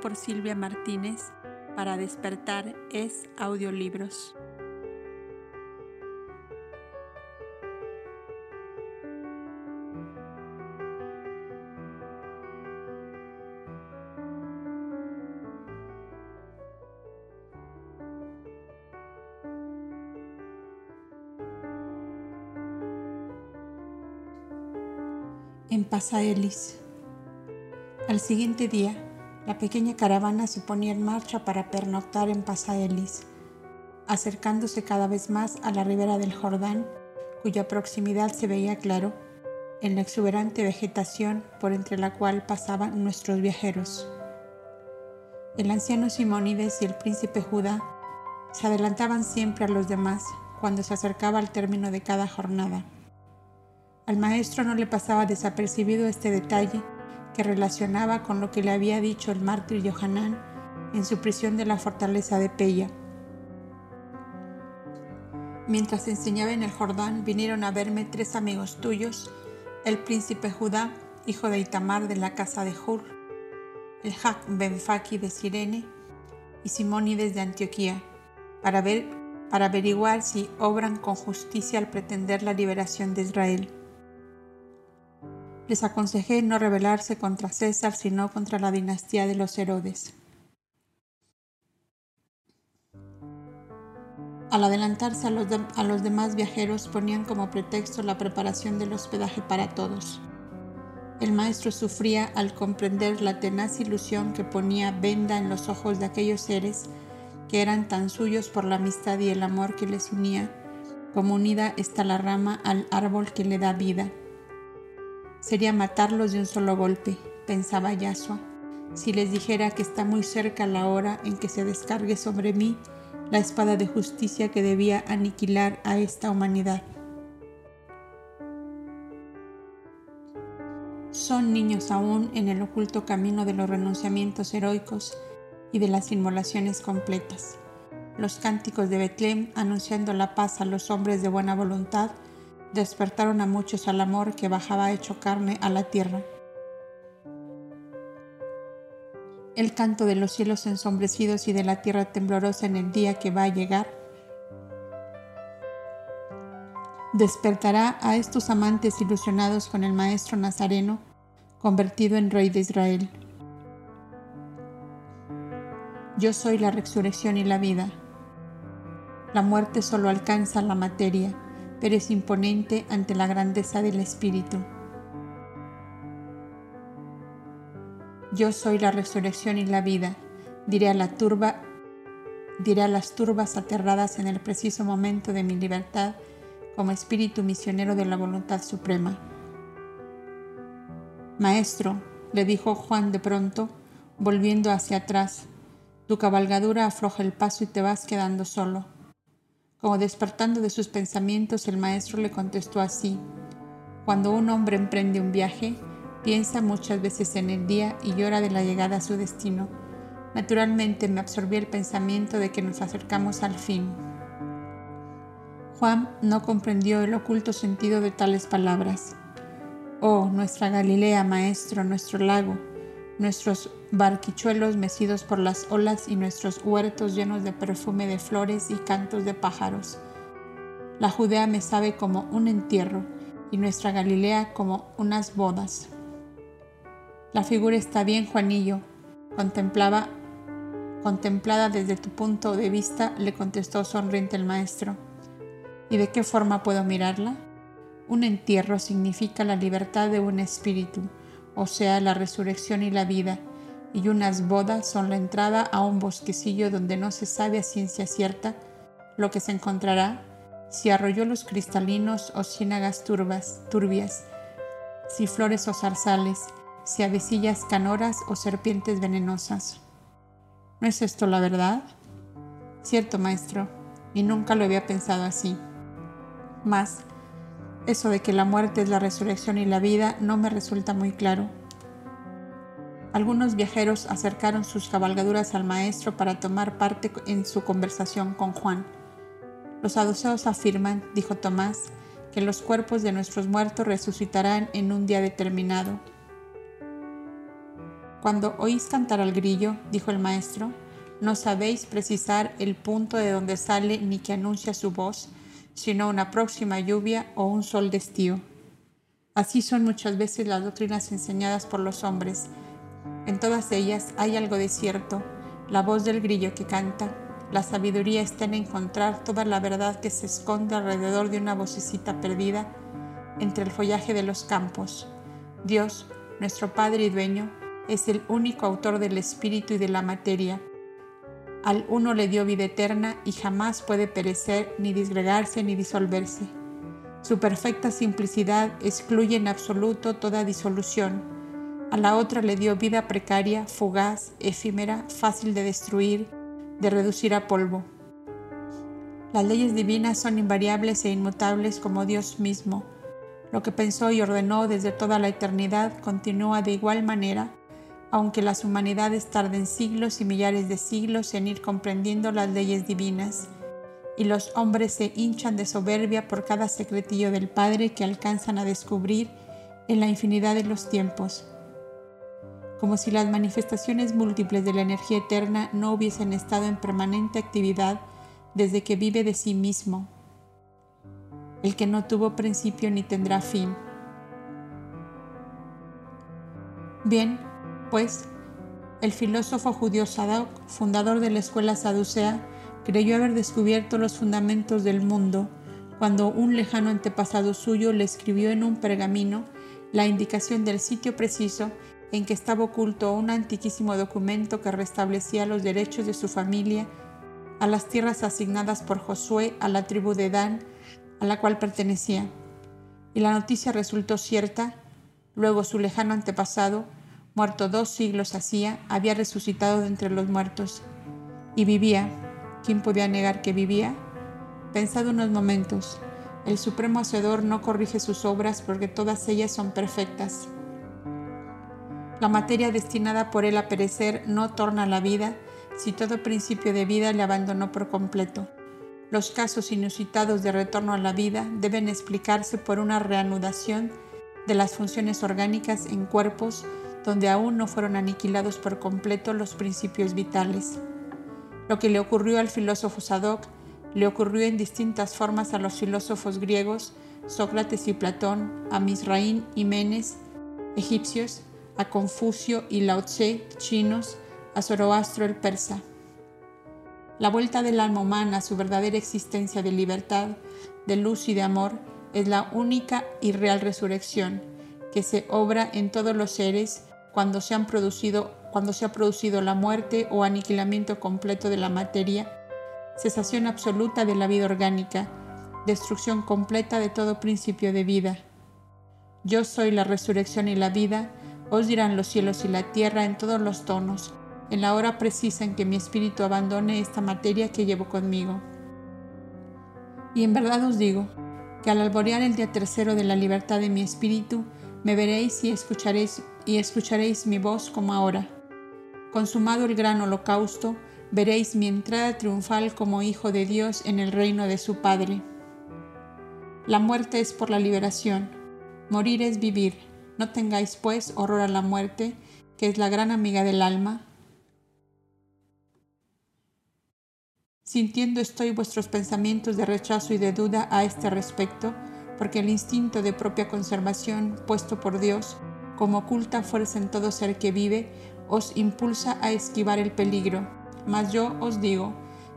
por Silvia Martínez para despertar es audiolibros. En Pasaelis. Al siguiente día, la pequeña caravana se ponía en marcha para pernoctar en Pasaelis, acercándose cada vez más a la ribera del Jordán, cuya proximidad se veía claro en la exuberante vegetación por entre la cual pasaban nuestros viajeros. El anciano Simónides y el príncipe Judá se adelantaban siempre a los demás cuando se acercaba al término de cada jornada. Al maestro no le pasaba desapercibido este detalle que relacionaba con lo que le había dicho el mártir Johanán en su prisión de la fortaleza de Pella. Mientras enseñaba en el Jordán, vinieron a verme tres amigos tuyos, el príncipe Judá, hijo de Itamar de la casa de Hur, el Hak Benfaki de Sirene y Simónides de Antioquía, para, ver, para averiguar si obran con justicia al pretender la liberación de Israel les aconsejé no rebelarse contra César, sino contra la dinastía de los Herodes. Al adelantarse a los, los, demás viajeros ponían como pretexto la preparación del hospedaje para todos. El maestro sufría al comprender la tenaz ilusión que ponía venda en los ojos de aquellos seres que eran tan suyos por la amistad y el amor que les unía, como unida está la rama al árbol que le da vida. Sería matarlos de un solo golpe, pensaba Yasua, si les dijera que está muy cerca la hora en que se descargue sobre mí la espada de justicia que debía aniquilar a esta humanidad. Son niños aún en el oculto camino de los renunciamientos heroicos y de las inmolaciones completas. Los cánticos de Betlem anunciando la paz a los hombres de buena voluntad despertaron a muchos al amor que bajaba hecho carne a la tierra. El canto de los cielos ensombrecidos y de la tierra temblorosa en el día que va a llegar despertará a estos amantes ilusionados con el Maestro Nazareno, convertido en Rey de Israel. Yo soy la resurrección y la vida. La muerte solo alcanza la materia pero es imponente ante la grandeza del Espíritu. Yo soy la resurrección y la vida, diré a la turba, diré a las turbas aterradas en el preciso momento de mi libertad como espíritu misionero de la voluntad suprema. Maestro, le dijo Juan de pronto, volviendo hacia atrás, tu cabalgadura afloja el paso y te vas quedando solo. Como despertando de sus pensamientos, el maestro le contestó así, Cuando un hombre emprende un viaje, piensa muchas veces en el día y llora de la llegada a su destino. Naturalmente me absorbió el pensamiento de que nos acercamos al fin. Juan no comprendió el oculto sentido de tales palabras. Oh, nuestra Galilea, maestro, nuestro lago, nuestros barquichuelos mecidos por las olas y nuestros huertos llenos de perfume de flores y cantos de pájaros. La Judea me sabe como un entierro y nuestra Galilea como unas bodas. La figura está bien, Juanillo, contemplaba contemplada desde tu punto de vista, le contestó sonriente el maestro. ¿Y de qué forma puedo mirarla? Un entierro significa la libertad de un espíritu, o sea, la resurrección y la vida, y unas bodas son la entrada a un bosquecillo donde no se sabe a ciencia cierta lo que se encontrará, si arroyuelos cristalinos o ciénagas turbas, turbias, si flores o zarzales, si avecillas canoras o serpientes venenosas. ¿No es esto la verdad? Cierto, maestro, y nunca lo había pensado así. Mas, eso de que la muerte es la resurrección y la vida no me resulta muy claro. Algunos viajeros acercaron sus cabalgaduras al maestro para tomar parte en su conversación con Juan. Los saduceos afirman, dijo Tomás, que los cuerpos de nuestros muertos resucitarán en un día determinado. Cuando oís cantar al grillo, dijo el maestro, no sabéis precisar el punto de donde sale ni que anuncia su voz, sino una próxima lluvia o un sol de estío. Así son muchas veces las doctrinas enseñadas por los hombres. En todas ellas hay algo de cierto, la voz del grillo que canta. La sabiduría está en encontrar toda la verdad que se esconde alrededor de una vocecita perdida entre el follaje de los campos. Dios, nuestro Padre y Dueño, es el único autor del espíritu y de la materia. Al uno le dio vida eterna y jamás puede perecer, ni disgregarse, ni disolverse. Su perfecta simplicidad excluye en absoluto toda disolución. A la otra le dio vida precaria, fugaz, efímera, fácil de destruir, de reducir a polvo. Las leyes divinas son invariables e inmutables como Dios mismo. Lo que pensó y ordenó desde toda la eternidad continúa de igual manera, aunque las humanidades tarden siglos y millares de siglos en ir comprendiendo las leyes divinas y los hombres se hinchan de soberbia por cada secretillo del Padre que alcanzan a descubrir en la infinidad de los tiempos, como si las manifestaciones múltiples de la energía eterna no hubiesen estado en permanente actividad desde que vive de sí mismo, el que no tuvo principio ni tendrá fin. Bien, pues, el filósofo judío Sadok, fundador de la escuela saducea, creyó haber descubierto los fundamentos del mundo cuando un lejano antepasado suyo le escribió en un pergamino la indicación del sitio preciso en que estaba oculto un antiquísimo documento que restablecía los derechos de su familia a las tierras asignadas por Josué a la tribu de Dan, a la cual pertenecía. Y la noticia resultó cierta. Luego su lejano antepasado, muerto dos siglos hacía, había resucitado de entre los muertos y vivía ¿Quién podía negar que vivía? Pensad unos momentos. El Supremo Hacedor no corrige sus obras porque todas ellas son perfectas. La materia destinada por él a perecer no torna a la vida si todo principio de vida le abandonó por completo. Los casos inusitados de retorno a la vida deben explicarse por una reanudación de las funciones orgánicas en cuerpos donde aún no fueron aniquilados por completo los principios vitales. Lo que le ocurrió al filósofo Sadoc le ocurrió en distintas formas a los filósofos griegos, Sócrates y Platón, a Misraín y Menes, egipcios, a Confucio y Lao Tse, chinos, a Zoroastro el persa. La vuelta del alma humana a su verdadera existencia de libertad, de luz y de amor es la única y real resurrección que se obra en todos los seres cuando se producido cuando se ha producido la muerte o aniquilamiento completo de la materia, cesación absoluta de la vida orgánica, destrucción completa de todo principio de vida. Yo soy la resurrección y la vida, os dirán los cielos y la tierra en todos los tonos, en la hora precisa en que mi espíritu abandone esta materia que llevo conmigo. Y en verdad os digo, que al alborear el día tercero de la libertad de mi espíritu, me veréis y escucharéis y escucharéis mi voz como ahora Consumado el gran holocausto, veréis mi entrada triunfal como Hijo de Dios en el reino de su Padre. La muerte es por la liberación, morir es vivir. No tengáis pues horror a la muerte, que es la gran amiga del alma. Sintiendo estoy vuestros pensamientos de rechazo y de duda a este respecto, porque el instinto de propia conservación, puesto por Dios, como oculta fuerza en todo ser que vive, os impulsa a esquivar el peligro. Mas yo os digo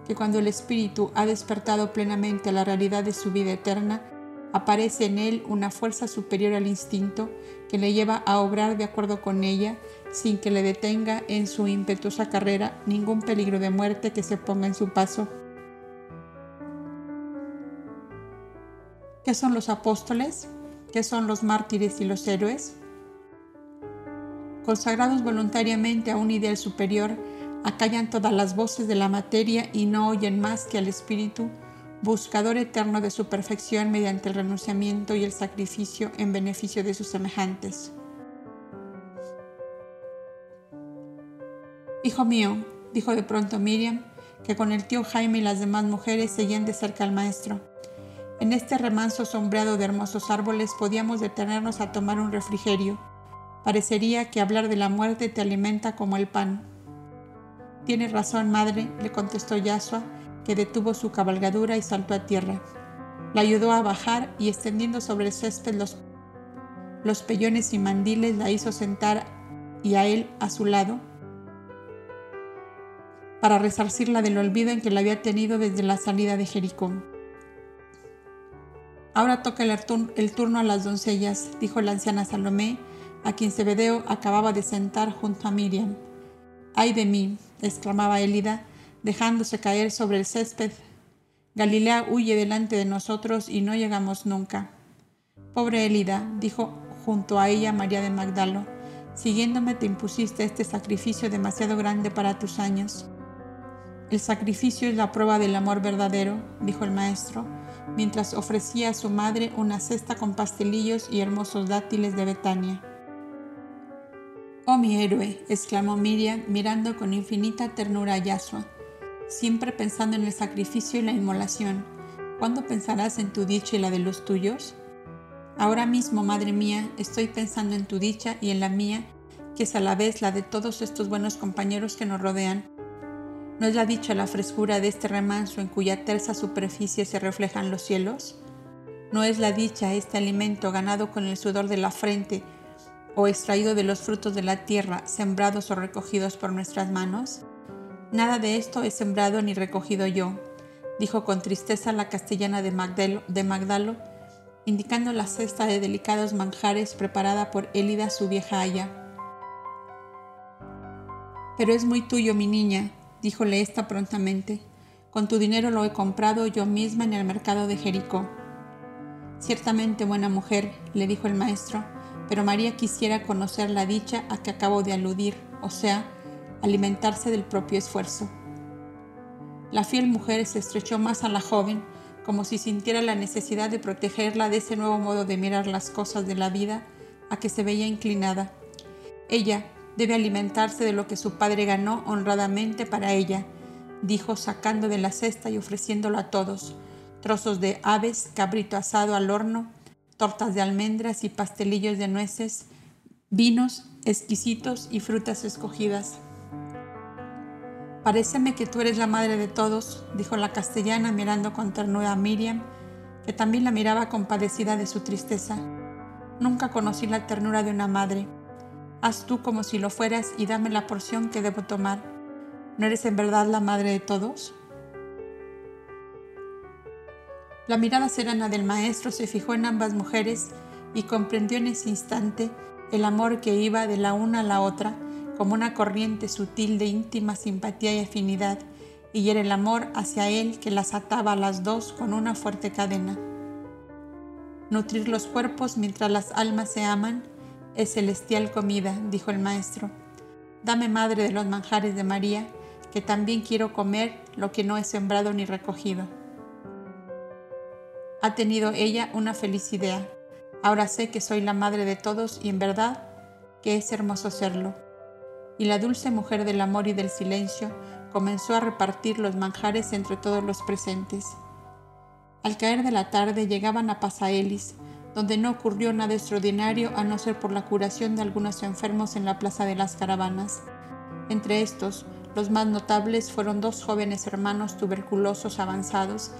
que cuando el espíritu ha despertado plenamente la realidad de su vida eterna, aparece en él una fuerza superior al instinto que le lleva a obrar de acuerdo con ella sin que le detenga en su impetuosa carrera ningún peligro de muerte que se ponga en su paso. ¿Qué son los apóstoles? ¿Qué son los mártires y los héroes? consagrados voluntariamente a un ideal superior, acallan todas las voces de la materia y no oyen más que al Espíritu, buscador eterno de su perfección mediante el renunciamiento y el sacrificio en beneficio de sus semejantes. Hijo mío, dijo de pronto Miriam, que con el tío Jaime y las demás mujeres seguían de cerca al maestro. En este remanso sombreado de hermosos árboles podíamos detenernos a tomar un refrigerio Parecería que hablar de la muerte te alimenta como el pan. Tienes razón, madre, le contestó Yasua, que detuvo su cabalgadura y saltó a tierra. La ayudó a bajar y extendiendo sobre el césped los, los pellones y mandiles la hizo sentar y a él a su lado para resarcirla del olvido en que la había tenido desde la salida de Jericó. Ahora toca el, turno a las doncellas, dijo la anciana Salomé, a quien Zebedeo acababa de sentar junto a Miriam. ¡Ay de mí! exclamaba Elida, dejándose caer sobre el césped. Galilea huye delante de nosotros y no llegamos nunca. Pobre Elida, dijo junto a ella María de Magdalo, siguiéndome te impusiste este sacrificio demasiado grande para tus años. El sacrificio es la prueba del amor verdadero, dijo el maestro, mientras ofrecía a su madre una cesta con pastelillos y hermosos dátiles de Betania. Oh mi héroe, exclamó Miriam mirando con infinita ternura a Yasua, siempre pensando en el sacrificio y la inmolación. ¿Cuándo pensarás en tu dicha y la de los tuyos? Ahora mismo, madre mía, estoy pensando en tu dicha y en la mía, que es a la vez la de todos estos buenos compañeros que nos rodean. ¿No es la dicha la frescura de este remanso en cuya tersa superficie se reflejan los cielos? ¿No es la dicha este alimento ganado con el sudor de la frente o extraído de los frutos de la tierra, sembrados o recogidos por nuestras manos? Nada de esto he sembrado ni recogido yo, dijo con tristeza la castellana de, Magdalo, indicando la cesta de delicados manjares preparada por Élida su vieja aya. Pero es muy tuyo, mi niña, díjole ésta prontamente. Con tu dinero lo he comprado yo misma en el mercado de Jericó. Ciertamente, buena mujer, le dijo el maestro, pero María quisiera conocer la dicha a que acabo de aludir, o sea, alimentarse del propio esfuerzo. La fiel mujer se estrechó más a la joven, como si sintiera la necesidad de protegerla de ese nuevo modo de mirar las cosas de la vida a que se veía inclinada. Ella, Debe alimentarse de lo que su padre ganó honradamente para ella, dijo sacando de la cesta y ofreciéndolo a todos, trozos de aves, cabrito asado al horno, tortas de almendras y pastelillos de nueces, vinos exquisitos y frutas escogidas. Paréceme que tú eres la madre de todos, dijo la castellana mirando con ternura a Miriam, que también la miraba compadecida de su tristeza. Nunca conocí la ternura de una madre haz tú como si lo fueras y dame la porción que debo tomar. ¿No eres en verdad la madre de todos? La mirada serena del maestro se fijó en ambas mujeres y comprendió en ese instante el amor que iba de la una a la otra como una corriente sutil de íntima simpatía y afinidad, y era el amor hacia él que las ataba a las dos con una fuerte cadena. Nutrir los cuerpos mientras las almas se aman es celestial comida, dijo el maestro. Dame, madre de los manjares de María, que también quiero comer lo que no he sembrado ni recogido. Ha tenido ella una feliz idea. Ahora sé que soy la madre de todos y en verdad que es hermoso serlo. Y la dulce mujer del amor y del silencio comenzó a repartir los manjares entre todos los presentes. Al caer de la tarde llegaban a Pasaelis, donde no ocurrió nada extraordinario a no ser por la curación de algunos enfermos en la Plaza de las Caravanas. Entre estos, los más notables fueron dos jóvenes hermanos tuberculosos avanzados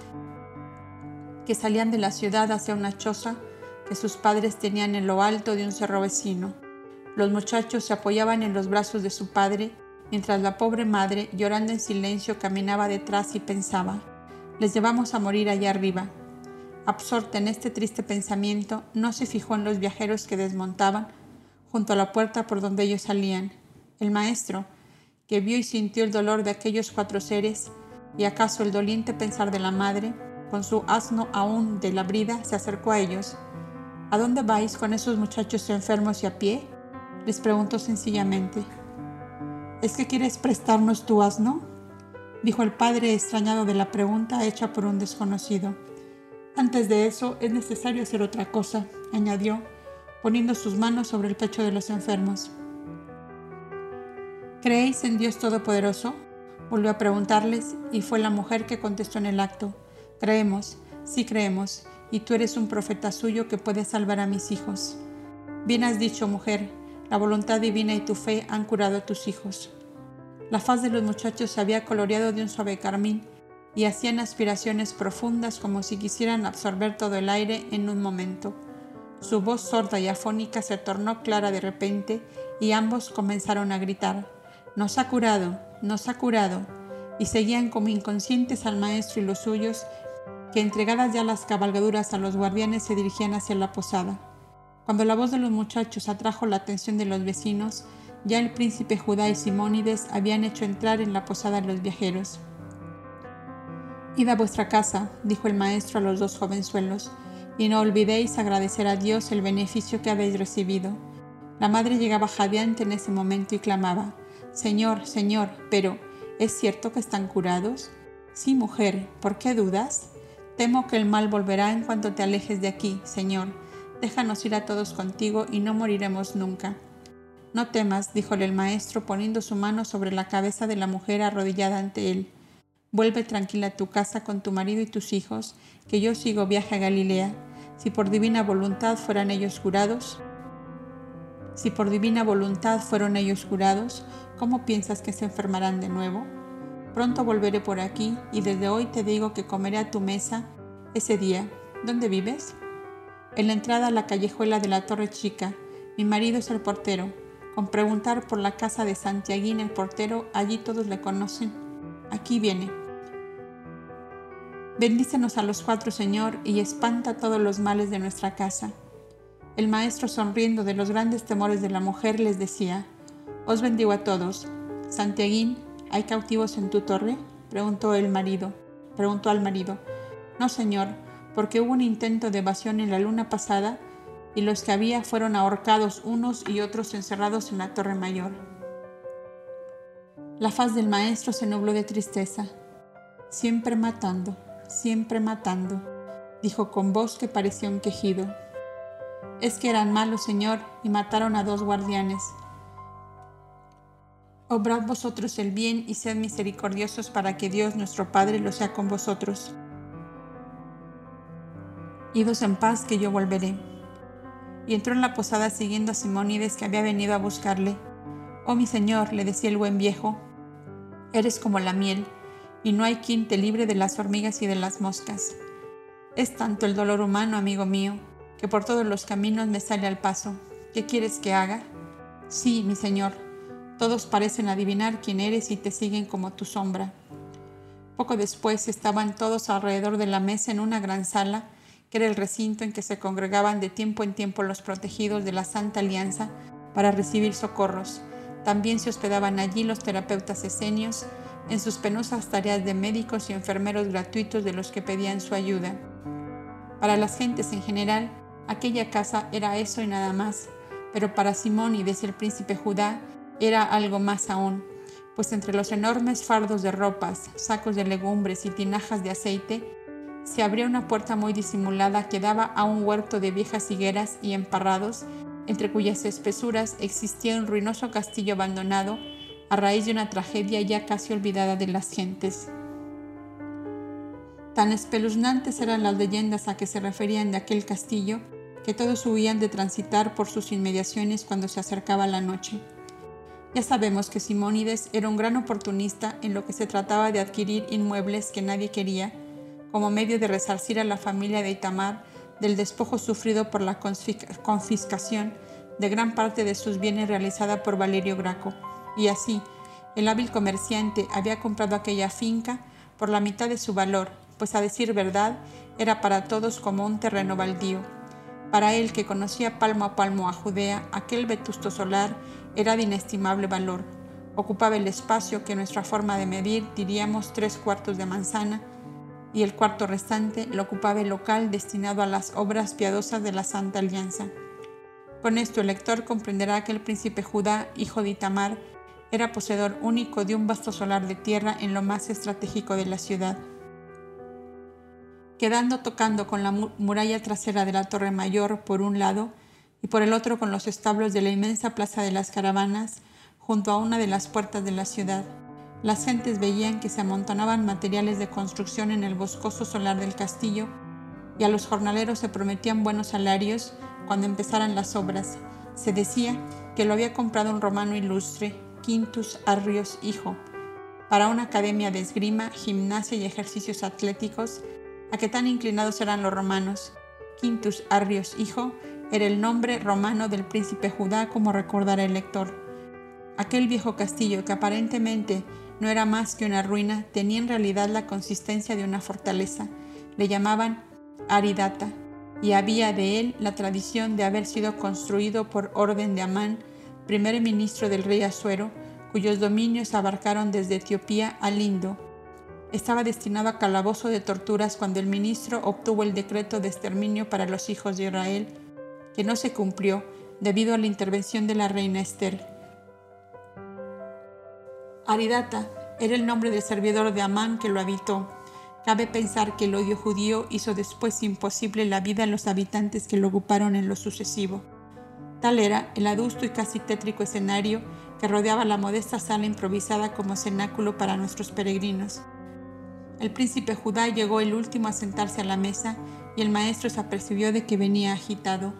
que salían de la ciudad hacia una choza que sus padres tenían en lo alto de un cerro vecino. Los muchachos se apoyaban en los brazos de su padre, mientras la pobre madre, llorando en silencio, caminaba detrás y pensaba, les llevamos a morir allá arriba, Absorta en este triste pensamiento, no se fijó en los viajeros que desmontaban junto a la puerta por donde ellos salían. El maestro, que vio y sintió el dolor de aquellos cuatro seres, y acaso el doliente pensar de la madre, con su asno aún de la brida, se acercó a ellos. ¿A dónde vais con esos muchachos enfermos y a pie? Les preguntó sencillamente. ¿Es que quieres prestarnos tu asno? dijo el padre extrañado de la pregunta hecha por un desconocido. Antes de eso es necesario hacer otra cosa, añadió, poniendo sus manos sobre el pecho de los enfermos. ¿Creéis en Dios Todopoderoso? Volvió a preguntarles y fue la mujer que contestó en el acto. Creemos, sí creemos, y tú eres un profeta suyo que puede salvar a mis hijos. Bien has dicho, mujer, La voluntad divina y tu fe han curado a tus hijos. La faz de los muchachos se había coloreado de un suave carmín y hacían aspiraciones profundas como si quisieran absorber todo el aire en un momento. Su voz sorda y afónica se tornó clara de repente y ambos comenzaron a gritar, Nos ha curado, nos ha curado, y seguían como inconscientes al maestro y los suyos, que entregadas ya las cabalgaduras a los guardianes se dirigían hacia la posada. Cuando la voz de los muchachos atrajo la atención de los vecinos, ya el príncipe Judá y Simónides habían hecho entrar en la posada a los viajeros. Id a vuestra casa, dijo el maestro a los dos jovenzuelos, y no olvidéis agradecer a Dios el beneficio que habéis recibido. La madre llegaba jadeante en ese momento y clamaba, Señor, Señor, pero ¿es cierto que están curados? Sí, mujer, ¿por qué dudas? Temo que el mal volverá en cuanto te alejes de aquí, Señor. Déjanos ir a todos contigo y no moriremos nunca. No temas, díjole el maestro, poniendo su mano sobre la cabeza de la mujer arrodillada ante él. Vuelve tranquila a tu casa con tu marido y tus hijos, que yo sigo viaje a Galilea. Si por divina voluntad fueran ellos jurados, si por divina voluntad fueron ellos jurados, ¿cómo piensas que se enfermarán de nuevo? Pronto volveré por aquí y desde hoy te digo que comeré a tu mesa ese día. ¿Dónde vives? En la entrada a la callejuela de la Torre Chica. Mi marido es el portero. Con preguntar por la casa de Santiaguín el portero, allí todos le conocen. Aquí viene. Bendícenos a los cuatro, Señor, y espanta todos los males de nuestra casa. El maestro, sonriendo de los grandes temores de la mujer, les decía, Os bendigo a todos. Santiaguín, ¿hay cautivos en tu torre? preguntó el marido. Preguntó al marido. No, señor, porque hubo un intento de evasión en la luna pasada y los que había fueron ahorcados unos y otros encerrados en la torre mayor. La faz del maestro se nubló de tristeza. Siempre matando, siempre matando, dijo con voz que parecía un quejido. Es que eran malos, Señor, y mataron a dos guardianes. Obrad vosotros el bien y sed misericordiosos para que Dios nuestro Padre lo sea con vosotros. Idos en paz que yo volveré. Y entró en la posada siguiendo a Simónides que había venido a buscarle. Oh mi Señor, le decía el buen viejo, eres como la miel y no hay quien te libre de las hormigas y de las moscas. Es tanto el dolor humano, amigo mío, que por todos los caminos me sale al paso. ¿Qué quieres que haga? Sí, mi señor, todos parecen adivinar quién eres y te siguen como tu sombra. Poco después estaban todos alrededor de la mesa en una gran sala, era el recinto en que se congregaban de tiempo en tiempo los protegidos de la Santa Alianza para recibir socorros. También se hospedaban allí los terapeutas esenios, en sus penosas tareas de médicos y enfermeros gratuitos de los que pedían su ayuda. Para las gentes en general, aquella casa era eso y nada más, pero para Simón y desde el príncipe Judá era algo más aún, pues entre los enormes fardos de ropas, sacos de legumbres y tinajas de aceite, se abría una puerta muy disimulada que daba a un huerto de viejas higueras y emparrados, entre cuyas espesuras existía un ruinoso castillo abandonado a raíz de una tragedia ya casi olvidada de las gentes. Tan espeluznantes eran las leyendas a que se referían de aquel castillo que todos huían de transitar por sus inmediaciones cuando se acercaba la noche. Ya sabemos que Simónides era un gran oportunista en lo que se trataba de adquirir inmuebles que nadie quería, como medio de resarcir a la familia de Itamar del despojo sufrido por la confiscación de gran parte de sus bienes realizada por Valerio Graco. Y así, el hábil comerciante había comprado aquella finca por la mitad de su valor, pues a decir verdad, era para todos como un terreno baldío. Para él, que conocía palmo a palmo a Judea, aquel vetusto solar era de inestimable valor. Ocupaba el espacio que nuestra forma de medir diríamos tres cuartos de manzana, y el cuarto restante lo ocupaba el local destinado a las obras piadosas de la Santa Alianza. Con esto el lector comprenderá que el príncipe Judá, hijo de Itamar, era poseedor único de un vasto solar de tierra en lo más estratégico de la ciudad. Quedando tocando con la muralla trasera de la Torre Mayor por un lado y por el otro con los establos de la inmensa Plaza de las Caravanas, junto a una de las puertas de la ciudad, las gentes veían que se amontonaban materiales de construcción en el boscoso solar del castillo y a los jornaleros se prometían buenos salarios cuando empezaran las obras, Se decía que lo había comprado un romano ilustre, Quintus Arrios Hijo, para una academia de esgrima, gimnasia y ejercicios atléticos, a que tan inclinados eran los romanos. Quintus Arrios Hijo era el nombre romano del príncipe Judá, como recordará el lector. Aquel viejo castillo, que aparentemente no era más que una ruina, tenía en realidad la consistencia de una fortaleza. Le llamaban Aridata, y había de él la tradición de haber sido construido por orden de Amán, primer ministro del rey Asuero, cuyos dominios abarcaron desde Etiopía al Indo. Estaba destinado a calabozo de torturas cuando el ministro obtuvo el decreto de exterminio para los hijos de Israel, que no se cumplió debido a la intervención de la reina Esther. Aridata era el nombre del servidor de Amán que lo habitó. Cabe pensar que el odio judío hizo después imposible la vida a los habitantes que lo ocuparon en lo sucesivo. Tal era el adusto y casi tétrico escenario que rodeaba la modesta sala improvisada como cenáculo para nuestros peregrinos. El príncipe Judá llegó el último a sentarse a la mesa y el maestro se apercibió de que venía agitado.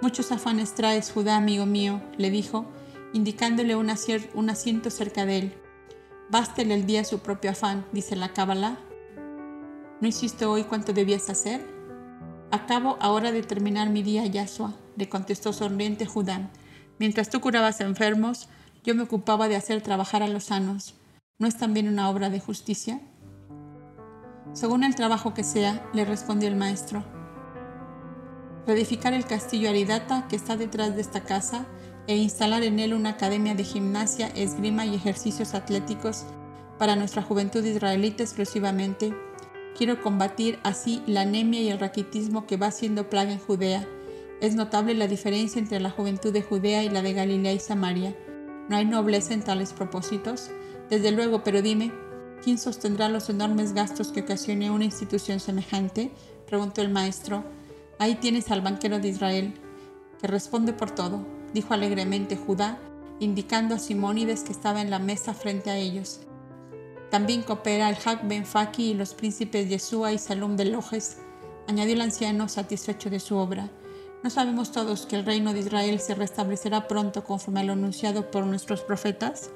Muchos afanes traes, Judá, amigo mío, le dijo, indicándole un, asiento cerca de él. Bástele el día su propio afán, dice la Cábala. ¿No hiciste hoy cuanto debías hacer? Acabo ahora de terminar mi día, Yahshua, le contestó sonriente Judá. Mientras tú curabas enfermos, yo me ocupaba de hacer trabajar a los sanos. ¿No es también una obra de justicia? Según el trabajo que sea, le respondió el maestro. Reedificar el castillo Aridata que está detrás de esta casa e instalar en él una academia de gimnasia, esgrima y ejercicios atléticos para nuestra juventud israelita exclusivamente. Quiero combatir así la anemia y el raquitismo que va siendo plaga en Judea. Es notable la diferencia entre la juventud de Judea y la de Galilea y Samaria. ¿No hay nobleza en tales propósitos? Desde luego, pero dime, ¿quién sostendrá los enormes gastos que ocasione una institución semejante? preguntó el maestro. Ahí tienes al banquero de Israel, que responde por todo dijo alegremente Judá, indicando a Simónides que estaba en la mesa frente a ellos. También coopera el Hak Ben Faki y los príncipes Yeshua y Salum de Lojes, añadió el anciano satisfecho de su obra. ¿No sabemos todos que el reino de Israel se restablecerá pronto conforme a lo anunciado por nuestros profetas?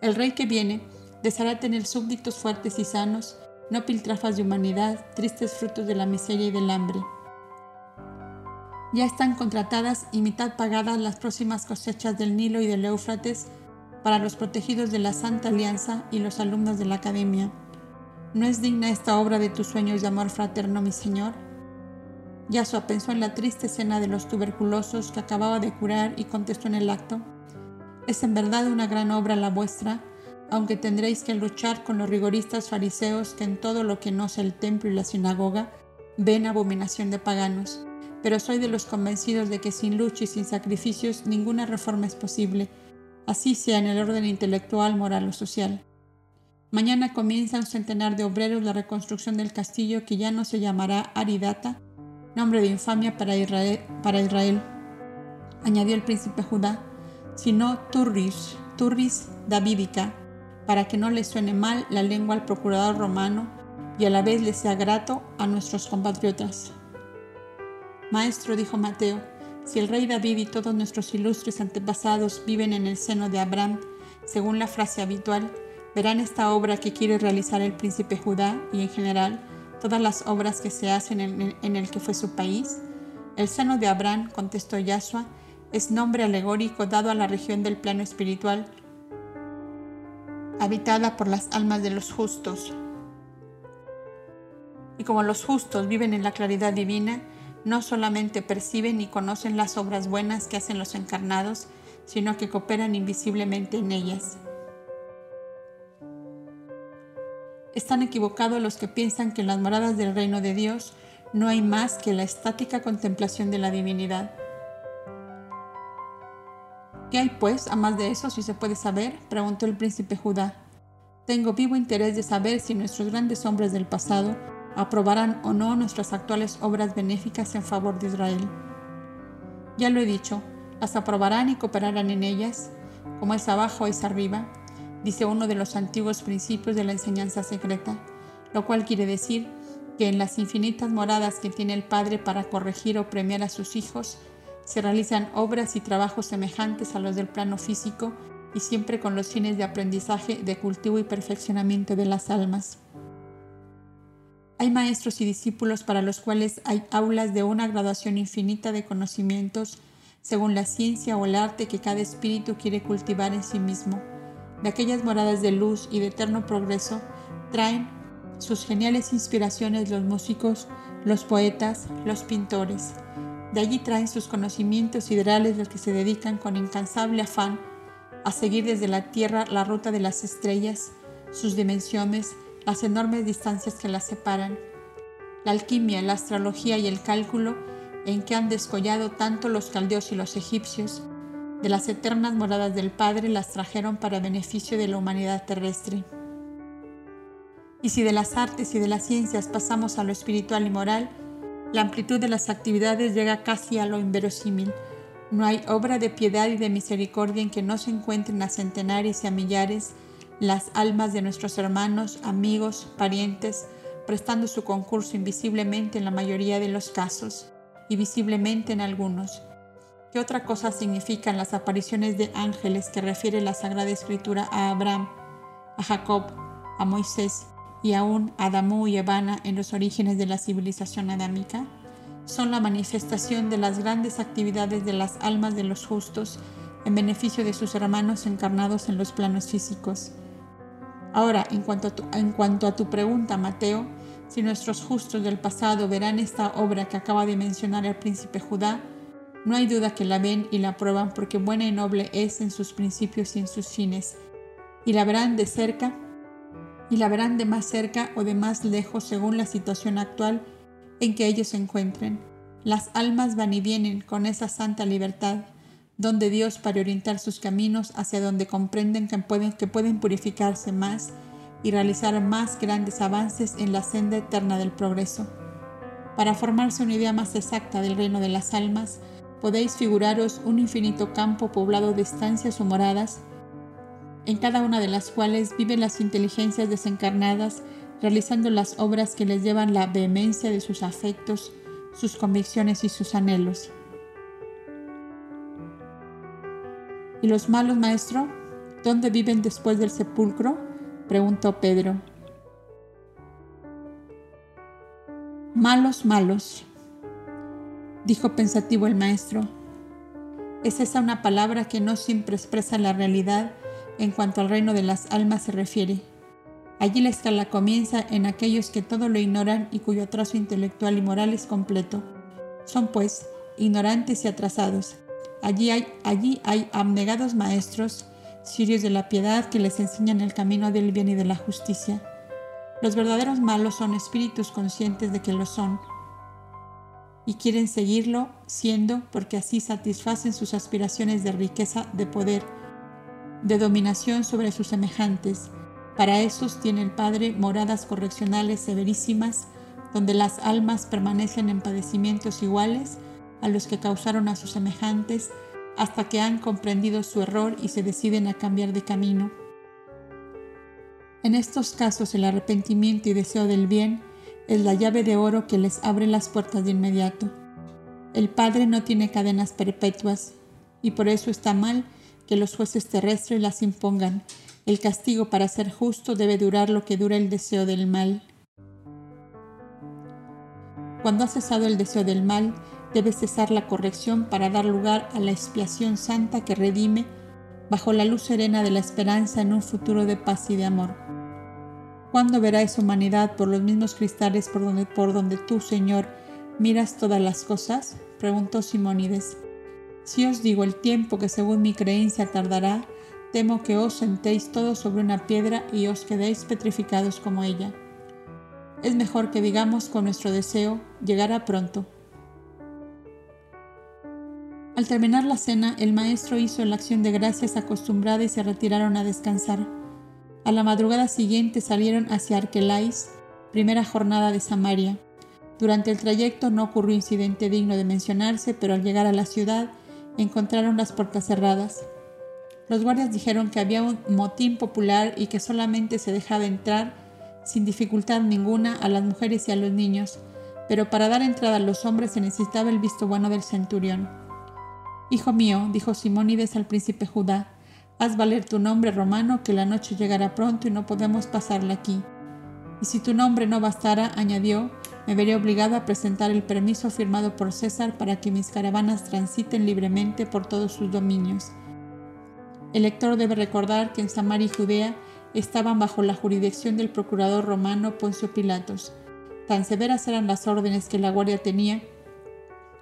El rey que viene deseará tener súbditos fuertes y sanos, no piltrafas de humanidad, tristes frutos de la miseria y del hambre. Ya están contratadas y mitad pagadas las próximas cosechas del Nilo y del Éufrates para los protegidos de la Santa Alianza y los alumnos de la Academia. ¿No es digna esta obra de tus sueños de amor fraterno, mi Señor? Yasua pensó en la triste escena de los tuberculosos que acababa de curar y contestó en el acto. Es en verdad una gran obra la vuestra, aunque tendréis que luchar con los rigoristas fariseos que en todo lo que no sea el templo y la sinagoga ven abominación de paganos pero soy de los convencidos de que sin lucha y sin sacrificios ninguna reforma es posible, así sea en el orden intelectual, moral o social. Mañana comienza un centenar de obreros la reconstrucción del castillo que ya no se llamará Aridata, nombre de infamia para Israel, añadió el príncipe Judá, sino Turris, Turris Davídica, para que no le suene mal la lengua al procurador romano y a la vez le sea grato a nuestros compatriotas. Maestro, dijo Mateo, si el rey David y todos nuestros ilustres antepasados viven en el seno de Abraham, según la frase habitual, verán esta obra que quiere realizar el príncipe Judá y en general todas las obras que se hacen en el que fue su país. El seno de Abraham, contestó Yahshua, es nombre alegórico dado a la región del plano espiritual, habitada por las almas de los justos. Y como los justos viven en la claridad divina, no solamente perciben y conocen las obras buenas que hacen los encarnados, sino que cooperan invisiblemente en ellas. Están equivocados los que piensan que en las moradas del reino de Dios no hay más que la estática contemplación de la divinidad. ¿Qué hay pues, a más de eso, si se puede saber? preguntó el príncipe Judá. Tengo vivo interés de saber si nuestros grandes hombres del pasado aprobarán o no nuestras actuales obras benéficas en favor de Israel. Ya lo he dicho, las aprobarán y cooperarán en ellas, como es abajo es arriba, dice uno de los antiguos principios de la enseñanza secreta, lo cual quiere decir que en las infinitas moradas que tiene el Padre para corregir o premiar a sus hijos, se realizan obras y trabajos semejantes a los del plano físico y siempre con los fines de aprendizaje, de cultivo y perfeccionamiento de las almas. Hay maestros y discípulos para los cuales hay aulas de una graduación infinita de conocimientos según la ciencia o el arte que cada espíritu quiere cultivar en sí mismo. De aquellas moradas de luz y de eterno progreso traen sus geniales inspiraciones los músicos, los poetas, los pintores. De allí traen sus conocimientos siderales los que se dedican con incansable afán a seguir desde la Tierra la ruta de las estrellas, sus dimensiones, las enormes distancias que las separan. La alquimia, la astrología y el cálculo en que han descollado tanto los caldeos y los egipcios, de las eternas moradas del Padre las trajeron para beneficio de la humanidad terrestre. Y si de las artes y de las ciencias pasamos a lo espiritual y moral, la amplitud de las actividades llega casi a lo inverosímil. No hay obra de piedad y de misericordia en que no se encuentren a centenares y a millares las almas de nuestros hermanos, amigos, parientes, prestando su concurso invisiblemente en la mayoría de los casos y visiblemente en algunos. ¿Qué otra cosa significan las apariciones de ángeles que refiere la Sagrada Escritura a Abraham, a Jacob, a Moisés y aún a Adamú y Evana en los orígenes de la civilización adámica? Son la manifestación de las grandes actividades de las almas de los justos en beneficio de sus hermanos encarnados en los planos físicos. Ahora, en cuanto, a tu, pregunta, Mateo, si nuestros justos del pasado verán esta obra que acaba de mencionar el príncipe Judá, no hay duda que la ven y la aprueban porque buena y noble es en sus principios y en sus fines, y la verán de cerca y la verán de más cerca o de más lejos según la situación actual en que ellos se encuentren. Las almas van y vienen con esa santa libertad, donde Dios para orientar sus caminos hacia donde comprenden que pueden, que pueden purificarse más y realizar más grandes avances en la senda eterna del progreso. Para formarse una idea más exacta del reino de las almas, podéis figuraros un infinito campo poblado de estancias o moradas, en cada una de las cuales viven las inteligencias desencarnadas, realizando las obras que les llevan la vehemencia de sus afectos, sus convicciones y sus anhelos. ¿Y los malos, maestro? ¿Dónde viven después del sepulcro? preguntó Pedro. Malos, malos, dijo pensativo el maestro. Es esa una palabra que no siempre expresa la realidad en cuanto al reino de las almas se refiere. Allí la escala comienza en aquellos que todo lo ignoran y cuyo atraso intelectual y moral es completo. Son pues ignorantes y atrasados. Allí hay, allí hay abnegados maestros sirios de la piedad que les enseñan el camino del bien y de la justicia. Los verdaderos malos son espíritus conscientes de que lo son y quieren seguirlo siendo porque así satisfacen sus aspiraciones de riqueza, de poder, de dominación sobre sus semejantes. Para esos tiene el Padre moradas correccionales severísimas, donde las almas permanecen en padecimientos iguales a los que causaron a sus semejantes hasta que han comprendido su error y se deciden a cambiar de camino. En estos casos el arrepentimiento y deseo del bien es la llave de oro que les abre las puertas de inmediato. El Padre no tiene cadenas perpetuas y por eso está mal que los jueces terrestres las impongan. El castigo para ser justo debe durar lo que dura el deseo del mal. Cuando ha cesado el deseo del mal, debe cesar la corrección para dar lugar a la expiación santa que redime bajo la luz serena de la esperanza en un futuro de paz y de amor. ¿Cuándo verá esa humanidad por los mismos cristales por donde, por donde tú, Señor, miras todas las cosas? preguntó Simónides. Si os digo el tiempo que según mi creencia tardará, temo que os sentéis todos sobre una piedra y os quedéis petrificados como ella. Es mejor que digamos con nuestro deseo, llegará pronto. Al terminar la cena, el maestro hizo la acción de gracias acostumbrada y se retiraron a descansar. A la madrugada siguiente salieron hacia Arquelais, primera jornada de Samaria. Durante el trayecto no ocurrió incidente digno de mencionarse, pero al llegar a la ciudad encontraron las puertas cerradas. Los guardias dijeron que había un motín popular y que solamente se dejaba entrar, sin dificultad ninguna, a las mujeres y a los niños, pero para dar entrada a los hombres se necesitaba el visto bueno del centurión. Hijo mío, dijo Simónides al príncipe Judá, haz valer tu nombre romano, que la noche llegará pronto y no podemos pasarla aquí. Y si tu nombre no bastara, añadió, me veré obligado a presentar el permiso firmado por César para que mis caravanas transiten libremente por todos sus dominios. El lector debe recordar que en Samaria y Judea estaban bajo la jurisdicción del procurador romano Poncio Pilatos. Tan severas eran las órdenes que la guardia tenía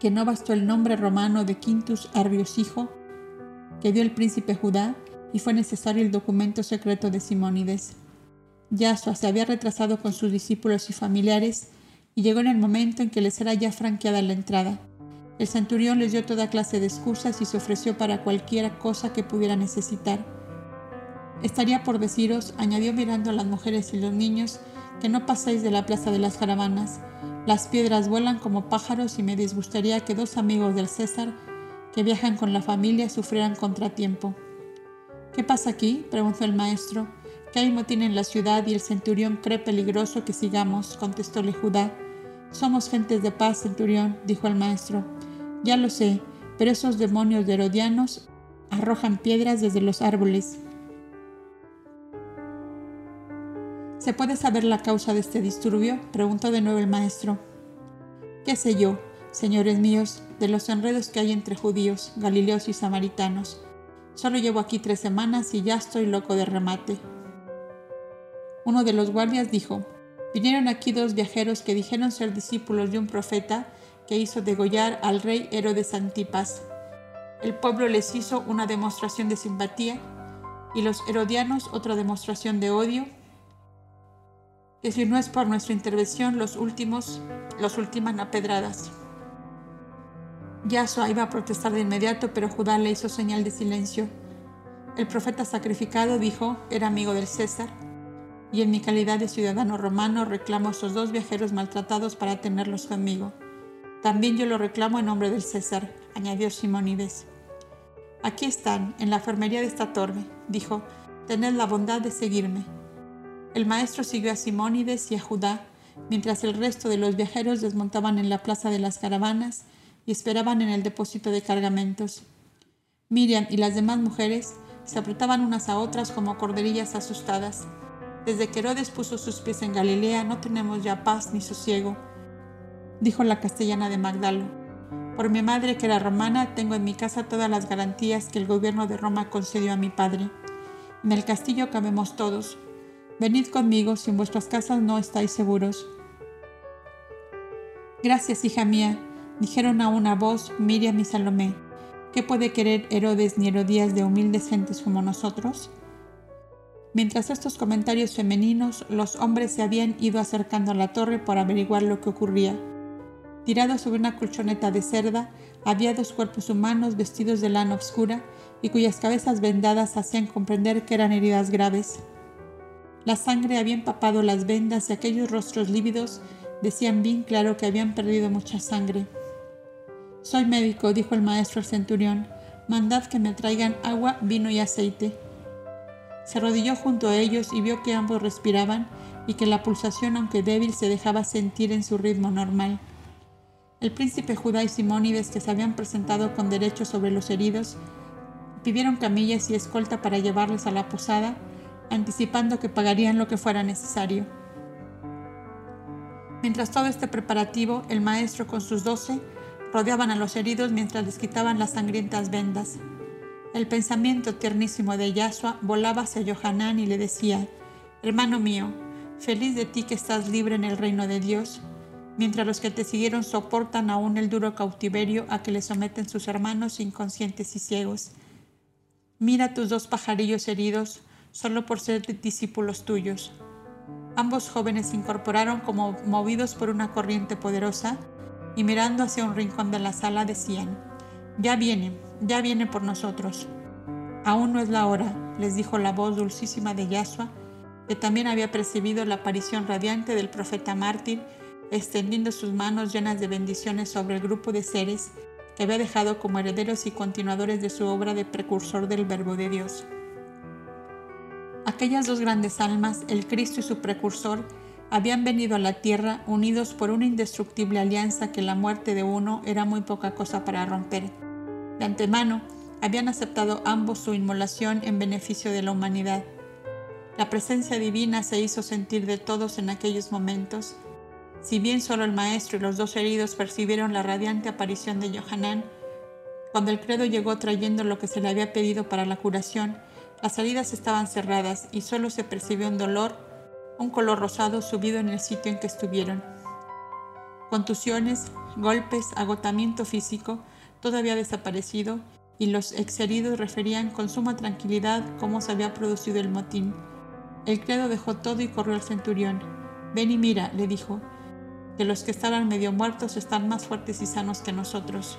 que no bastó el nombre romano de Quintus Arbius hijo que dio el príncipe Judá y fue necesario el documento secreto de Simónides. Yasua se había retrasado con sus discípulos y familiares y llegó en el momento en que les era ya franqueada la entrada. El centurión les dio toda clase de excusas y se ofreció para cualquier cosa que pudiera necesitar. Estaría por deciros, añadió mirando a las mujeres y los niños, que no paséis de la plaza de las caravanas. Las piedras vuelan como pájaros y me disgustaría que dos amigos del César que viajan con la familia sufrieran contratiempo. ¿Qué pasa aquí? preguntó el maestro. ¿Qué ánimo tiene en la ciudad y el centurión cree peligroso que sigamos? contestóle Judá. Somos gentes de paz, centurión, dijo el maestro. Ya lo sé, pero esos demonios de herodianos arrojan piedras desde los árboles. ¿Se puede saber la causa de este disturbio? preguntó de nuevo el maestro. ¿Qué sé yo, señores míos, de los enredos que hay entre judíos, galileos y samaritanos? Solo llevo aquí tres semanas y ya estoy loco de remate. Uno de los guardias dijo, vinieron aquí dos viajeros que dijeron ser discípulos de un profeta que hizo degollar al rey Herodes Antipas. El pueblo les hizo una demostración de simpatía y los herodianos otra demostración de odio. Que si no es por nuestra intervención, los últimos los ultiman a pedradas. Yasua iba a protestar de inmediato, pero Judá le hizo señal de silencio. El profeta sacrificado dijo, era amigo del César, y en mi calidad de ciudadano romano reclamo a esos dos viajeros maltratados para tenerlos conmigo. También yo lo reclamo en nombre del César, añadió Simónides. Aquí están, en la enfermería de esta torre, dijo, tened la bondad de seguirme. El maestro siguió a Simónides y a Judá, mientras el resto de los viajeros desmontaban en la plaza de las caravanas y esperaban en el depósito de cargamentos. Miriam y las demás mujeres se apretaban unas a otras como corderillas asustadas. Desde que Herodes puso sus pies en Galilea no tenemos ya paz ni sosiego, dijo la castellana de Magdalo. Por mi madre que era romana, tengo en mi casa todas las garantías que el gobierno de Roma concedió a mi padre. En el castillo cabemos todos. Venid conmigo si en vuestras casas no estáis seguros. Gracias, hija mía, dijeron a una voz Miriam y Salomé. ¿Qué puede querer Herodes ni Herodías de humildes gentes como nosotros? Mientras estos comentarios femeninos, los hombres se habían ido acercando a la torre por averiguar lo que ocurría. Tirado sobre una colchoneta de cerda, había dos cuerpos humanos vestidos de lana oscura y cuyas cabezas vendadas hacían comprender que eran heridas graves. La sangre había empapado las vendas y aquellos rostros lívidos decían bien claro que habían perdido mucha sangre. Soy médico, dijo el maestro al centurión. Mandad que me traigan agua, vino y aceite. Se arrodilló junto a ellos y vio que ambos respiraban y que la pulsación, aunque débil, se dejaba sentir en su ritmo normal. El príncipe Judá y Simónides, que se habían presentado con derecho sobre los heridos, pidieron camillas y escolta para llevarles a la posada, anticipando que pagarían lo que fuera necesario. Mientras todo este preparativo, el maestro con sus doce rodeaban a los heridos mientras les quitaban las sangrientas vendas. El pensamiento tiernísimo de Yahshua volaba hacia Johanán y le decía, Hermano mío, feliz de ti que estás libre en el reino de Dios, mientras los que te siguieron soportan aún el duro cautiverio a que le someten sus hermanos inconscientes y ciegos. Mira tus dos pajarillos heridos solo por ser discípulos tuyos. Ambos jóvenes se incorporaron como movidos por una corriente poderosa y mirando hacia un rincón de la sala decían, Ya viene, ya viene por nosotros. Aún no es la hora, les dijo la voz dulcísima de Yahshua, que también había percibido la aparición radiante del profeta mártir, extendiendo sus manos llenas de bendiciones sobre el grupo de seres que había dejado como herederos y continuadores de su obra de precursor del Verbo de Dios. Aquellas dos grandes almas, el Cristo y su precursor, habían venido a la tierra unidos por una indestructible alianza que la muerte de uno era muy poca cosa para romper. De antemano, habían aceptado ambos su inmolación en beneficio de la humanidad. La presencia divina se hizo sentir de todos en aquellos momentos. Si bien solo el maestro y los dos heridos percibieron la radiante aparición de Johanan, cuando el credo llegó trayendo lo que se le había pedido para la curación, las salidas estaban cerradas y solo se percibió un dolor, un color rosado subido en el sitio en que estuvieron. Contusiones, golpes, agotamiento físico, todo había desaparecido y los exheridos referían con suma tranquilidad cómo se había producido el motín. El credo dejó todo y corrió al centurión. Ven y mira, le dijo, que los que estaban medio muertos están más fuertes y sanos que nosotros.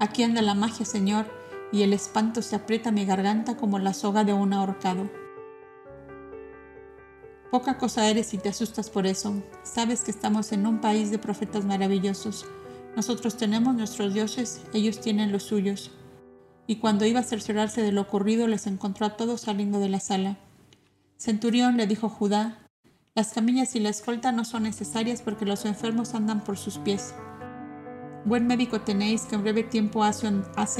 Aquí anda la magia, Señor, y el espanto se aprieta mi garganta como la soga de un ahorcado. Poca cosa eres y te asustas por eso. Sabes que estamos en un país de profetas maravillosos nosotros tenemos nuestros dioses, ellos tienen los suyos. Y cuando iba a cerciorarse de lo ocurrido, les encontró a todos saliendo de la sala. Centurión le dijo Judá, las camillas y la escolta no son necesarias porque los enfermos andan por sus pies. Buen médico tenéis que en breve tiempo hace,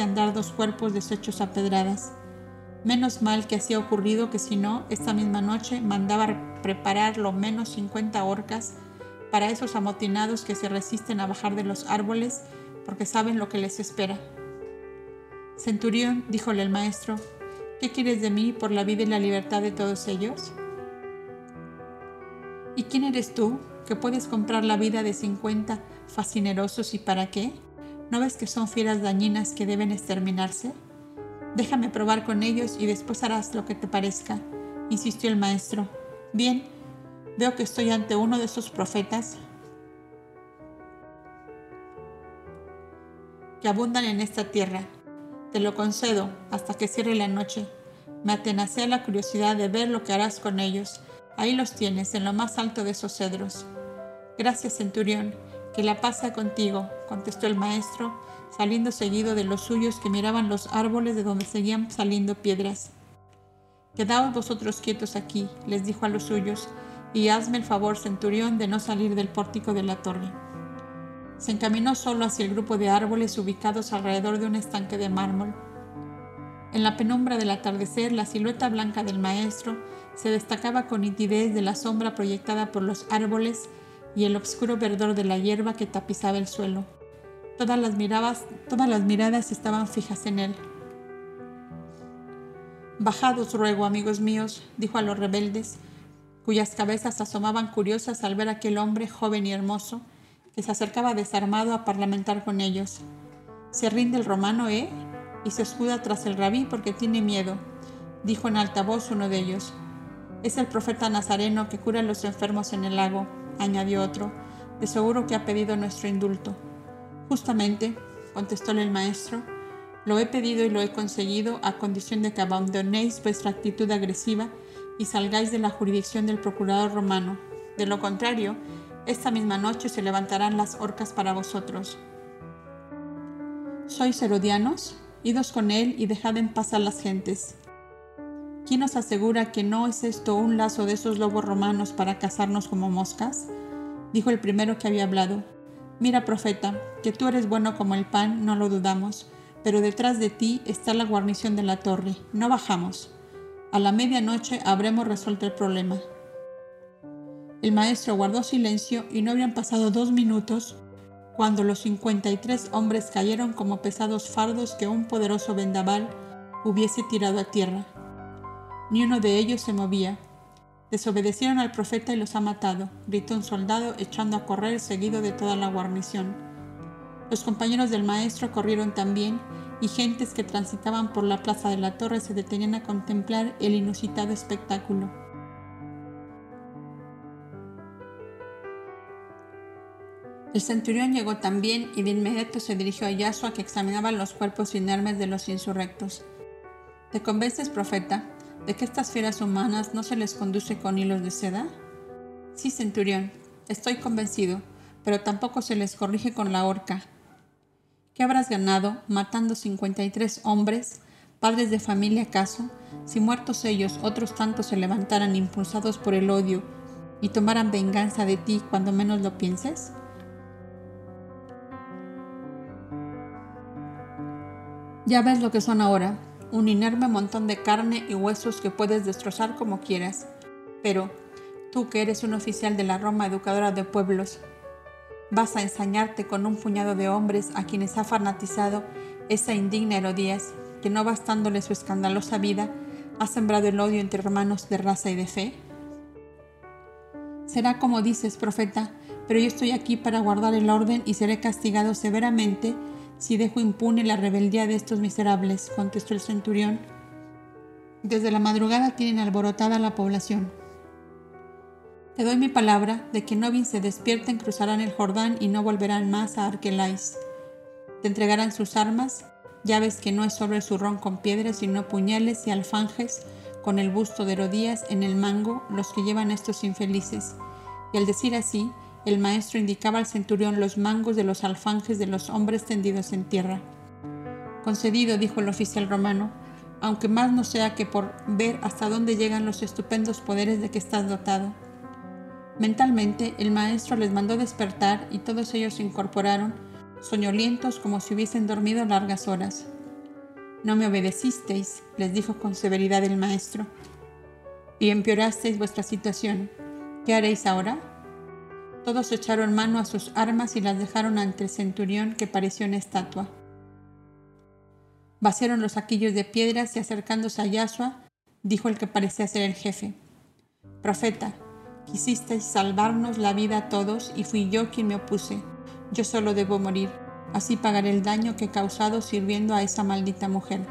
andar dos cuerpos deshechos a pedradas. Menos mal que así ha ocurrido que si no, esta misma noche mandaba preparar lo menos 50 horcas para esos amotinados que se resisten a bajar de los árboles porque saben lo que les espera. Centurión, díjole el maestro, ¿qué quieres de mí por la vida y la libertad de todos ellos? ¿Y quién eres tú que puedes comprar la vida de cincuenta fascinerosos y para qué? ¿No ves que son fieras dañinas que deben exterminarse? Déjame probar con ellos y después harás lo que te parezca, insistió el maestro. Bien, Veo que estoy ante uno de esos profetas que abundan en esta tierra. Te lo concedo hasta que cierre la noche. Me atenacé a la curiosidad de ver lo que harás con ellos. Ahí los tienes, en lo más alto de esos cedros. Gracias, centurión, que la pasa contigo, contestó el maestro, saliendo seguido de los suyos que miraban los árboles de donde seguían saliendo piedras. Quedaos vosotros quietos aquí, les dijo a los suyos, y hazme el favor, centurión, de no salir del pórtico de la torre. Se encaminó solo hacia el grupo de árboles ubicados alrededor de un estanque de mármol. En la penumbra del atardecer, la silueta blanca del maestro se destacaba con nitidez de la sombra proyectada por los árboles y el oscuro verdor de la hierba que tapizaba el suelo. Todas las, miradas, todas las miradas estaban fijas en él. Bajados ruego, amigos míos, dijo a los rebeldes, cuyas cabezas asomaban curiosas al ver aquel hombre joven y hermoso que se acercaba desarmado a parlamentar con ellos. Se rinde el romano, ¿eh? Y se escuda tras el rabí porque tiene miedo, dijo en alta voz uno de ellos. Es el profeta nazareno que cura a los enfermos en el lago, añadió otro. De seguro que ha pedido nuestro indulto. Justamente, contestóle el maestro, lo he pedido y lo he conseguido a condición de que abandonéis vuestra actitud agresiva y salgáis de la jurisdicción del procurador romano. De lo contrario, esta misma noche se levantarán las horcas para vosotros. ¿Sois herodianos? Idos con él y dejad en paz a las gentes. ¿Quién os asegura que no es esto un lazo de esos lobos romanos para cazarnos como moscas? Dijo el primero que había hablado. Mira, profeta, que tú eres bueno como el pan, no lo dudamos, pero detrás de ti está la guarnición de la torre. No bajamos. A la medianoche habremos resuelto el problema. El maestro guardó silencio y no habían pasado dos minutos cuando los 53 hombres cayeron como pesados fardos que un poderoso vendaval hubiese tirado a tierra. Ni uno de ellos se movía. Desobedecieron al profeta y los ha matado, gritó un soldado echando a correr seguido de toda la guarnición. Los compañeros del maestro corrieron también y gentes que transitaban por la plaza de la torre se detenían a contemplar el inusitado espectáculo. El centurión llegó también y de inmediato se dirigió a Yasua que examinaba los cuerpos inermes de los insurrectos. ¿Te convences, profeta, de que estas fieras humanas no se les conduce con hilos de seda? Sí, centurión, estoy convencido, pero tampoco se les corrige con la horca, ¿Qué habrás ganado matando 53 hombres, padres de familia acaso, si muertos ellos otros tantos se levantaran impulsados por el odio y tomaran venganza de ti cuando menos lo pienses? Ya ves lo que son ahora, un inerme montón de carne y huesos que puedes destrozar como quieras. Pero, tú que eres un oficial de la Roma educadora de pueblos, vas a ensañarte con un puñado de hombres a quienes ha fanatizado esa indigna Herodías, que no bastándole su escandalosa vida, ha sembrado el odio entre hermanos de raza y de fe? Será como dices, profeta, pero yo estoy aquí para guardar el orden y seré castigado severamente si dejo impune la rebeldía de estos miserables, contestó el centurión. Desde la madrugada tienen alborotada la población. Te doy mi palabra de que no bien se despierten cruzarán el Jordán y no volverán más a Arquelais. Te entregarán sus armas, llaves que no es sobre el zurrón con piedras, sino puñales y alfanjes con el busto de Herodías en el mango los que llevan estos infelices. Y al decir así, el maestro indicaba al centurión los mangos de los alfanjes de los hombres tendidos en tierra. Concedido, dijo el oficial romano, aunque más no sea que por ver hasta dónde llegan los estupendos poderes de que estás dotado. Mentalmente, el maestro les mandó despertar y todos ellos se incorporaron, soñolientos como si hubiesen dormido largas horas. No me obedecisteis, les dijo con severidad el maestro, y empeorasteis vuestra situación. ¿Qué haréis ahora? Todos echaron mano a sus armas y las dejaron ante el centurión que pareció una estatua. Vaciaron los saquillos de piedras y acercándose a Yahshua, dijo el que parecía ser el jefe. Profeta, quisisteis salvarnos la vida a todos y fui yo quien me opuse. Yo solo debo morir. Así pagaré el daño que he causado sirviendo a esa maldita mujer.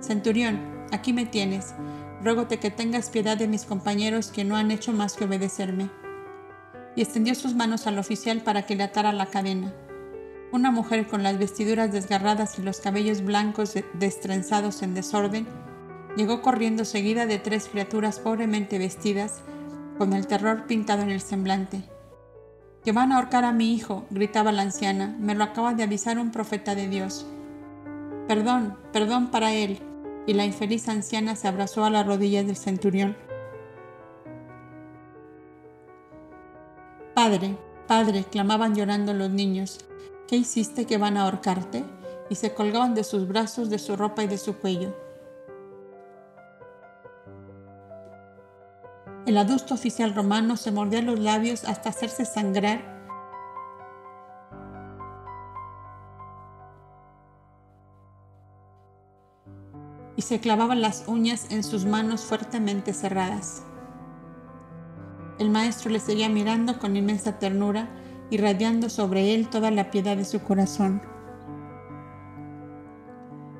Centurión, aquí me tienes. Ruégote que tengas piedad de mis compañeros que no han hecho más que obedecerme y extendió sus manos al oficial para que le atara la cadena. Una mujer con las vestiduras desgarradas y los cabellos blancos destrenzados en desorden llegó corriendo seguida de tres criaturas pobremente vestidas, con el terror pintado en el semblante. Que van a ahorcar a mi hijo, gritaba la anciana, me lo acaba de avisar un profeta de Dios. Perdón, perdón para él. Y la infeliz anciana se abrazó a las rodillas del centurión. Padre, Padre, clamaban llorando los niños, ¿qué hiciste que van a ahorcarte? Y se colgaban de sus brazos, de su ropa y de su cuello. El adusto oficial romano se mordía los labios hasta hacerse sangrar y se clavaban las uñas en sus manos fuertemente cerradas. El maestro le seguía mirando con inmensa ternura, irradiando sobre él toda la piedad de su corazón.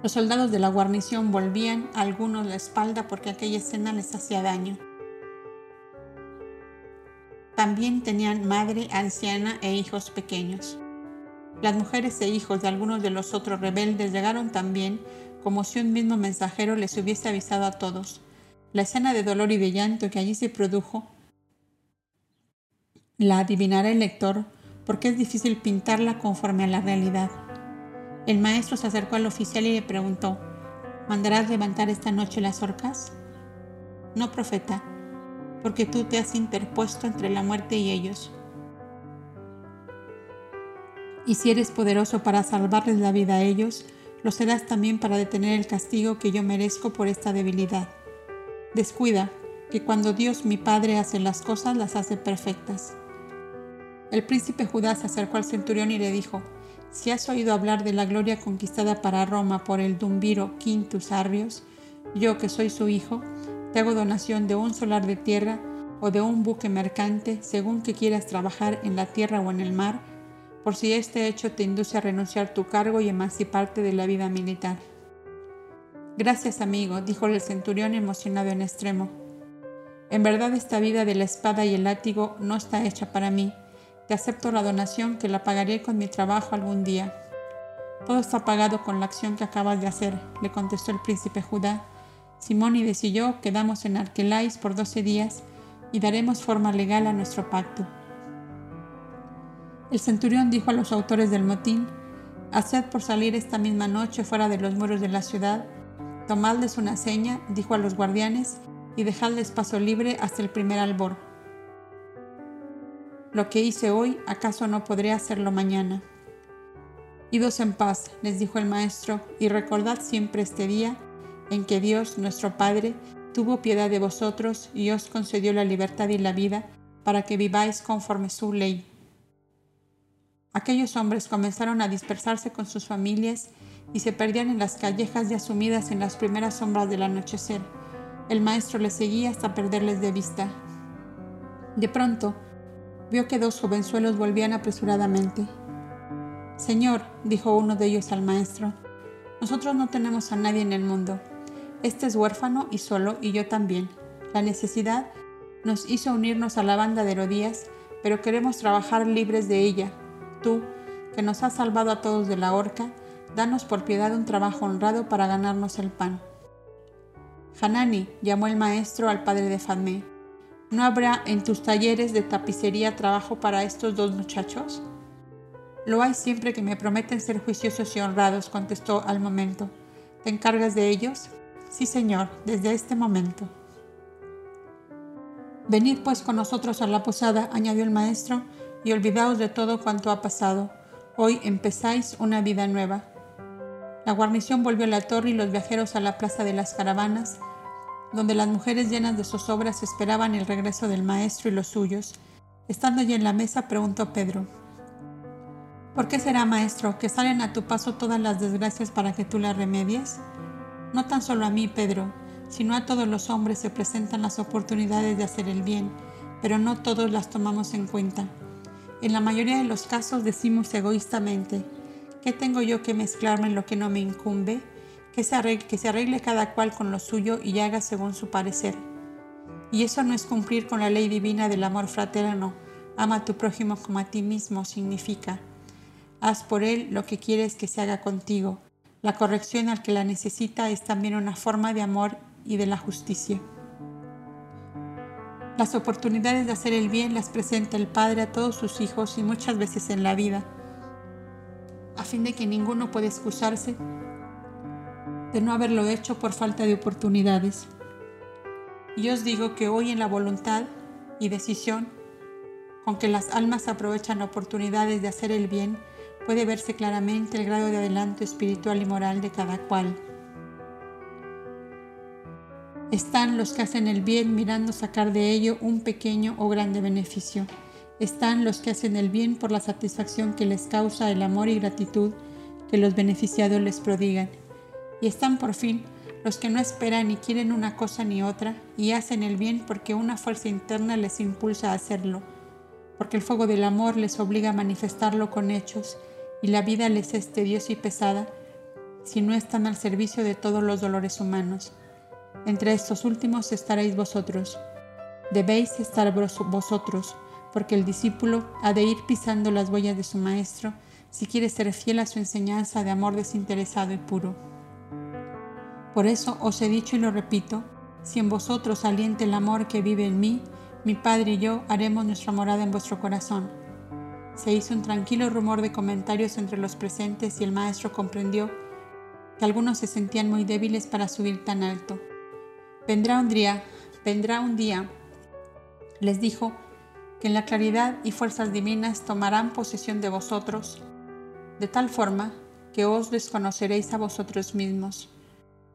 Los soldados de la guarnición volvían a algunos la espalda porque aquella escena les hacía daño. También tenían madre anciana e hijos pequeños. Las mujeres e hijos de algunos de los otros rebeldes llegaron también como si un mismo mensajero les hubiese avisado a todos. La escena de dolor y de llanto que allí se produjo la adivinará el lector porque es difícil pintarla conforme a la realidad. El maestro se acercó al oficial y le preguntó, ¿mandarás levantar esta noche las orcas? No, profeta, porque tú te has interpuesto entre la muerte y ellos. Y si eres poderoso para salvarles la vida a ellos, lo serás también para detener el castigo que yo merezco por esta debilidad. Descuida, que cuando Dios mi Padre hace las cosas, las hace perfectas. El príncipe Judá se acercó al centurión y le dijo, si has oído hablar de la gloria conquistada para Roma por el dumbiro Quintus Arrios, yo que soy su hijo, te hago donación de un solar de tierra o de un buque mercante, según que quieras trabajar en la tierra o en el mar, por si este hecho te induce a renunciar tu cargo y emanciparte de la vida militar. Gracias, amigo, dijo el centurión emocionado en extremo. En verdad esta vida de la espada y el látigo no está hecha para mí te acepto la donación que la pagaré con mi trabajo algún día. Todo está pagado con la acción que acabas de hacer, le contestó el príncipe Judá. Simónides y yo quedamos en Arquelais por doce días y daremos forma legal a nuestro pacto. El centurión dijo a los autores del motín, Haced por salir esta misma noche fuera de los muros de la ciudad, tomadles una seña, dijo a los guardianes, y dejadles paso libre hasta el primer albor. Lo que hice hoy, ¿acaso no podré hacerlo mañana? Idos en paz, les dijo el maestro, y recordad siempre este día en que Dios, nuestro Padre, tuvo piedad de vosotros y os concedió la libertad y la vida para que viváis conforme su ley. Aquellos hombres comenzaron a dispersarse con sus familias y se perdían en las callejas ya sumidas en las primeras sombras del anochecer. El maestro les seguía hasta perderles de vista. De pronto, vio que dos jovenzuelos volvían apresuradamente. Señor, dijo uno de ellos al maestro, nosotros no tenemos a nadie en el mundo. Este es huérfano y solo, y yo también. La necesidad nos hizo unirnos a la banda de Herodías, pero queremos trabajar libres de ella. Tú, que nos has salvado a todos de la horca, danos por piedad un trabajo honrado para ganarnos el pan. Hanani llamó el maestro al padre de Fadme. ¿No habrá en tus talleres de tapicería trabajo para estos dos muchachos? Lo hay siempre que me prometen ser juiciosos y honrados, contestó al momento. ¿Te encargas de ellos? Sí, señor, desde este momento. Venid pues con nosotros a la posada, añadió el maestro, y olvidaos de todo cuanto ha pasado. Hoy empezáis una vida nueva. La guarnición volvió a la torre y los viajeros a la plaza de las caravanas, donde las mujeres llenas de zozobras esperaban el regreso del maestro y los suyos. Estando ya en la mesa, preguntó Pedro, ¿Por qué será, maestro, que salen a tu paso todas las desgracias para que tú las remedies? No tan solo a mí, Pedro, sino a todos los hombres se presentan las oportunidades de hacer el bien, pero no todos las tomamos en cuenta. En la mayoría de los casos decimos egoístamente, ¿qué tengo yo que mezclarme en lo que no me incumbe? Que se, arregle, cada cual con lo suyo y haga según su parecer. Y eso no es cumplir con la ley divina del amor fraterno. Ama a tu prójimo como a ti mismo significa Haz por él lo que quieres que se haga contigo. La corrección al que la necesita es también una forma de amor y de la justicia. Las oportunidades de hacer el bien las presenta el Padre a todos sus hijos y muchas veces en la vida, a fin de que ninguno pueda excusarse de no haberlo hecho por falta de oportunidades. Y os digo que hoy en la voluntad y decisión con que las almas aprovechan oportunidades de hacer el bien, puede verse claramente el grado de adelanto espiritual y moral de cada cual. Están los que hacen el bien mirando sacar de ello un pequeño o grande beneficio. Están los que hacen el bien por la satisfacción que les causa el amor y gratitud que los beneficiados les prodigan. Y están por fin los que no esperan ni quieren una cosa ni otra y hacen el bien porque una fuerza interna les impulsa a hacerlo, porque el fuego del amor les obliga a manifestarlo con hechos y la vida les es tediosa y pesada si no están al servicio de todos los dolores humanos. Entre estos últimos estaréis vosotros. Debéis estar vosotros, porque el discípulo ha de ir pisando las huellas de su maestro si quiere ser fiel a su enseñanza de amor desinteresado y puro. Por eso os he dicho y lo repito, si en vosotros aliente el amor que vive en mí, mi Padre y yo haremos nuestra morada en vuestro corazón se hizo un tranquilo rumor de comentarios entre los presentes y el maestro comprendió que algunos se sentían muy débiles para subir tan alto. Vendrá un día, vendrá un día, les dijo, que en la claridad y fuerzas divinas tomarán posesión de vosotros, de tal forma que os desconoceréis a vosotros mismos.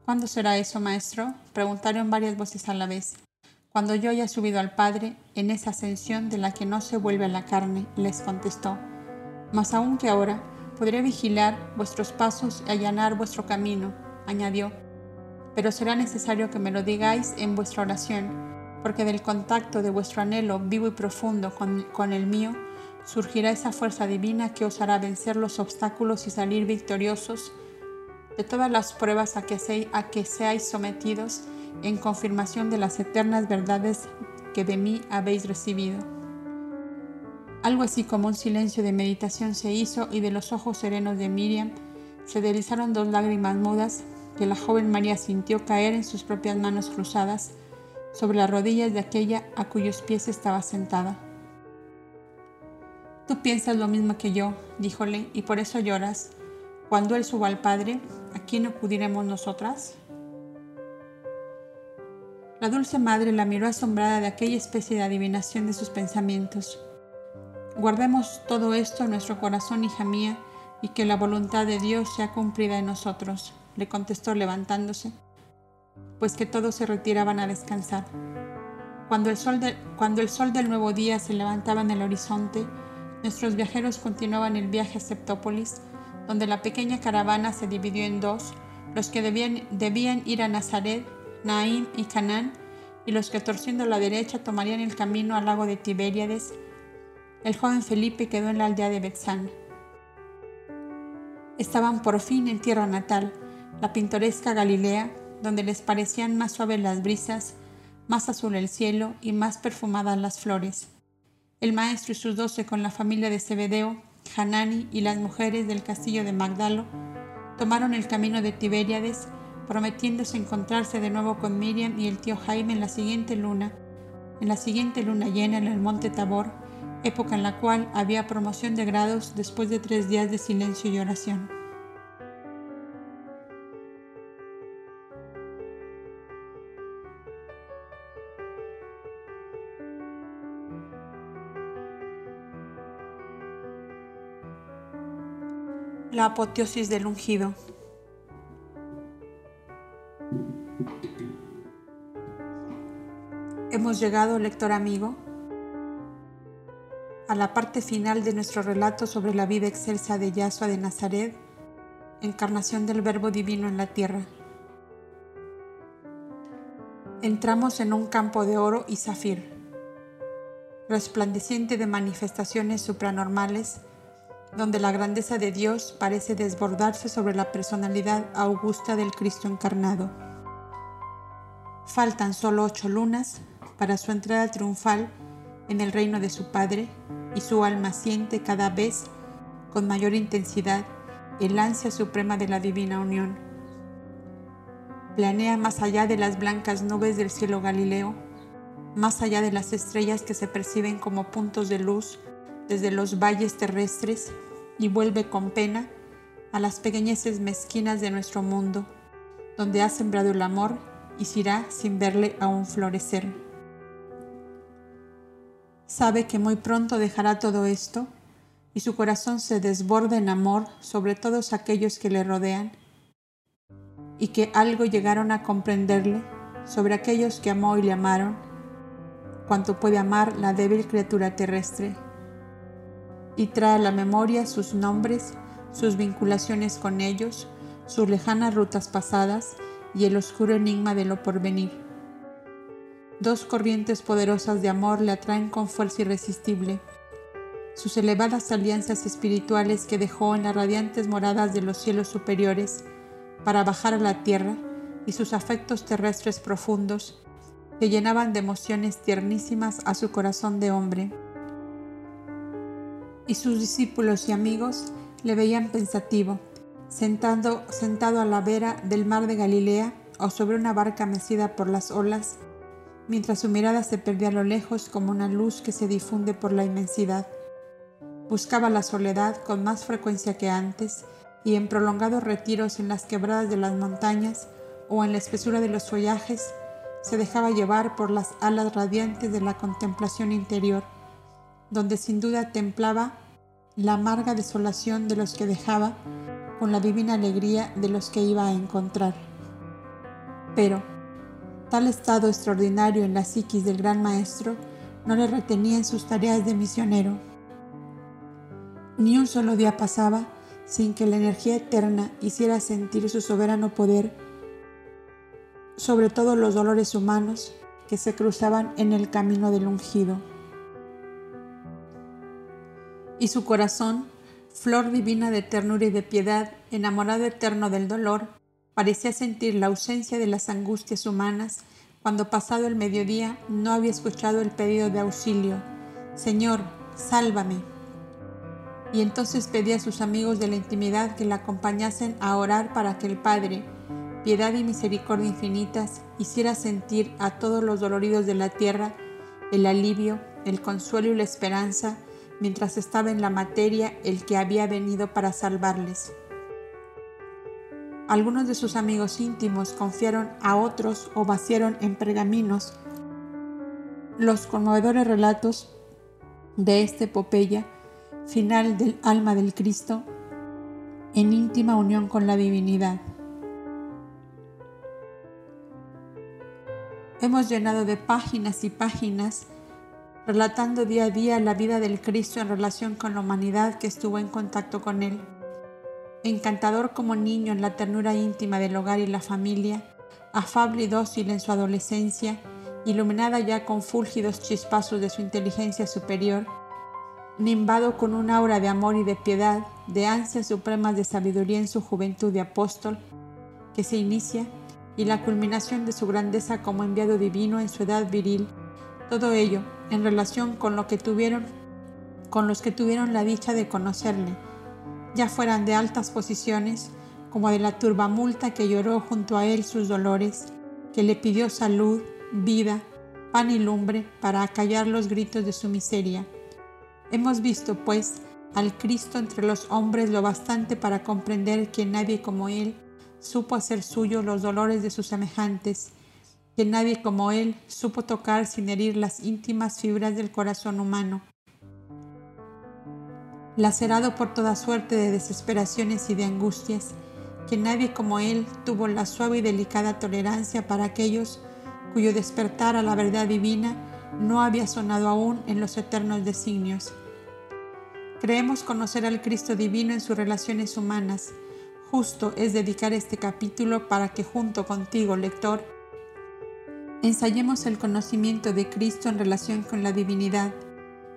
¿Cuándo será eso, maestro? preguntaron varias voces a la vez. Cuando yo haya subido al Padre en esa ascensión de la que no se vuelve a la carne, les contestó, mas aún que ahora podré vigilar vuestros pasos y allanar vuestro camino, añadió, pero será necesario que me lo digáis en vuestra oración, porque del contacto de vuestro anhelo vivo y profundo con, con el mío, surgirá esa fuerza divina que os hará vencer los obstáculos y salir victoriosos de todas las pruebas a que, se, a que seáis sometidos en confirmación de las eternas verdades que de mí habéis recibido. Algo así como un silencio de meditación se hizo y de los ojos serenos de Miriam se deslizaron dos lágrimas mudas que la joven María sintió caer en sus propias manos cruzadas sobre las rodillas de aquella a cuyos pies estaba sentada. Tú piensas lo mismo que yo, díjole, y por eso lloras. Cuando él suba al Padre, ¿a quién acudiremos nosotras? La dulce madre la miró asombrada de aquella especie de adivinación de sus pensamientos. Guardemos todo esto en nuestro corazón, hija mía, y que la voluntad de Dios sea cumplida en nosotros, le contestó levantándose, pues que todos se retiraban a descansar. Cuando el, sol cuando el sol del nuevo día se levantaba en el horizonte, nuestros viajeros continuaban el viaje a Septópolis, donde la pequeña caravana se dividió en dos, los que debían, debían ir a Nazaret, Naín y Canaán, y los que torciendo la derecha tomarían el camino al lago de Tiberíades. El joven Felipe quedó en la aldea de Betzán. Estaban por fin en tierra natal, la pintoresca Galilea, donde les parecían más suaves las brisas, más azul el cielo y más perfumadas las flores. El maestro y sus doce con la familia de Zebedeo, Hanani y las mujeres del castillo de Magdalo tomaron el camino de Tiberíades, prometiéndose encontrarse de nuevo con Miriam y el tío Jaime en la siguiente luna, en la siguiente luna llena en el monte Tabor, época en la cual había promoción de grados después de tres días de silencio y oración. La apoteosis del ungido. Hemos llegado, lector amigo, a la parte final de nuestro relato sobre la vida excelsa de Yahshua de Nazaret, encarnación del Verbo Divino en la tierra. Entramos en un campo de oro y zafir, resplandeciente de manifestaciones supranormales, donde la grandeza de Dios parece desbordarse sobre la personalidad augusta del Cristo encarnado. Faltan solo ocho lunas para su entrada triunfal en el reino de su Padre y su alma siente cada vez con mayor intensidad el ansia suprema de la divina unión. Planea más allá de las blancas nubes del cielo Galileo, más allá de las estrellas que se perciben como puntos de luz desde los valles terrestres y vuelve con pena a las pequeñeces mezquinas de nuestro mundo, donde ha sembrado el amor y se irá sin verle aún florecer. Sabe que muy pronto dejará todo esto y su corazón se desborda en amor sobre todos aquellos que le rodean y que algo llegaron a comprenderle sobre aquellos que amó y le amaron, cuanto puede amar la débil criatura terrestre, y trae a la memoria sus nombres, sus vinculaciones con ellos, sus lejanas rutas pasadas y el oscuro enigma de lo porvenir. Dos corrientes poderosas de amor le atraen con fuerza irresistible. Sus elevadas alianzas espirituales que dejó en las radiantes moradas de los cielos superiores para bajar a la tierra y sus afectos terrestres profundos que llenaban de emociones tiernísimas a su corazón de hombre. Y sus discípulos y amigos le veían pensativo, sentado, sentado a la vera del mar de Galilea o sobre una barca mecida por las olas, mientras su mirada se perdía a lo lejos como una luz que se difunde por la inmensidad. Buscaba la soledad con más frecuencia que antes y en prolongados retiros en las quebradas de las montañas o en la espesura de los follajes, se dejaba llevar por las alas radiantes de la contemplación interior, donde sin duda templaba la amarga desolación de los que dejaba con la divina alegría de los que iba a encontrar. Pero, Tal estado extraordinario en la psiquis del gran maestro no le retenía en sus tareas de misionero. Ni un solo día pasaba sin que la energía eterna hiciera sentir su soberano poder sobre todos los dolores humanos que se cruzaban en el camino del ungido. Y su corazón, flor divina de ternura y de piedad, enamorado eterno del dolor, Parecía sentir la ausencia de las angustias humanas cuando pasado el mediodía no había escuchado el pedido de auxilio. Señor, sálvame. Y entonces pedía a sus amigos de la intimidad que la acompañasen a orar para que el Padre, piedad y misericordia infinitas, hiciera sentir a todos los doloridos de la tierra el alivio, el consuelo y la esperanza, mientras estaba en la materia el que había venido para salvarles. Algunos de sus amigos íntimos confiaron a otros o vaciaron en pergaminos los conmovedores relatos de esta epopeya final del alma del Cristo en íntima unión con la divinidad. Hemos llenado de páginas y páginas relatando día a día la vida del Cristo en relación con la humanidad que estuvo en contacto con Él. Encantador como niño en la ternura íntima del hogar y la familia, afable y dócil en su adolescencia, iluminada ya con fúlgidos chispazos de su inteligencia superior, nimbado con un aura de amor y de piedad, de ansias supremas de sabiduría en su juventud de apóstol, que se inicia, y la culminación de su grandeza como enviado divino en su edad viril, todo ello en relación con lo que tuvieron, con los que tuvieron la dicha de conocerle, ya fueran de altas posiciones, como de la turbamulta que lloró junto a él sus dolores, que le pidió salud, vida, pan y lumbre para acallar los gritos de su miseria. Hemos visto, pues, al Cristo entre los hombres lo bastante para comprender que nadie como Él supo hacer suyo los dolores de sus semejantes que nadie como Él supo tocar sin herir las íntimas fibras del corazón humano. Lacerado por toda suerte de desesperaciones y de angustias, que nadie como Él tuvo la suave y delicada tolerancia para aquellos cuyo despertar a la verdad divina no había sonado aún en los eternos designios. Creemos conocer al Cristo divino en sus relaciones humanas. Justo es dedicar este capítulo para que junto contigo, lector, Ensayemos el conocimiento de Cristo en relación con la divinidad.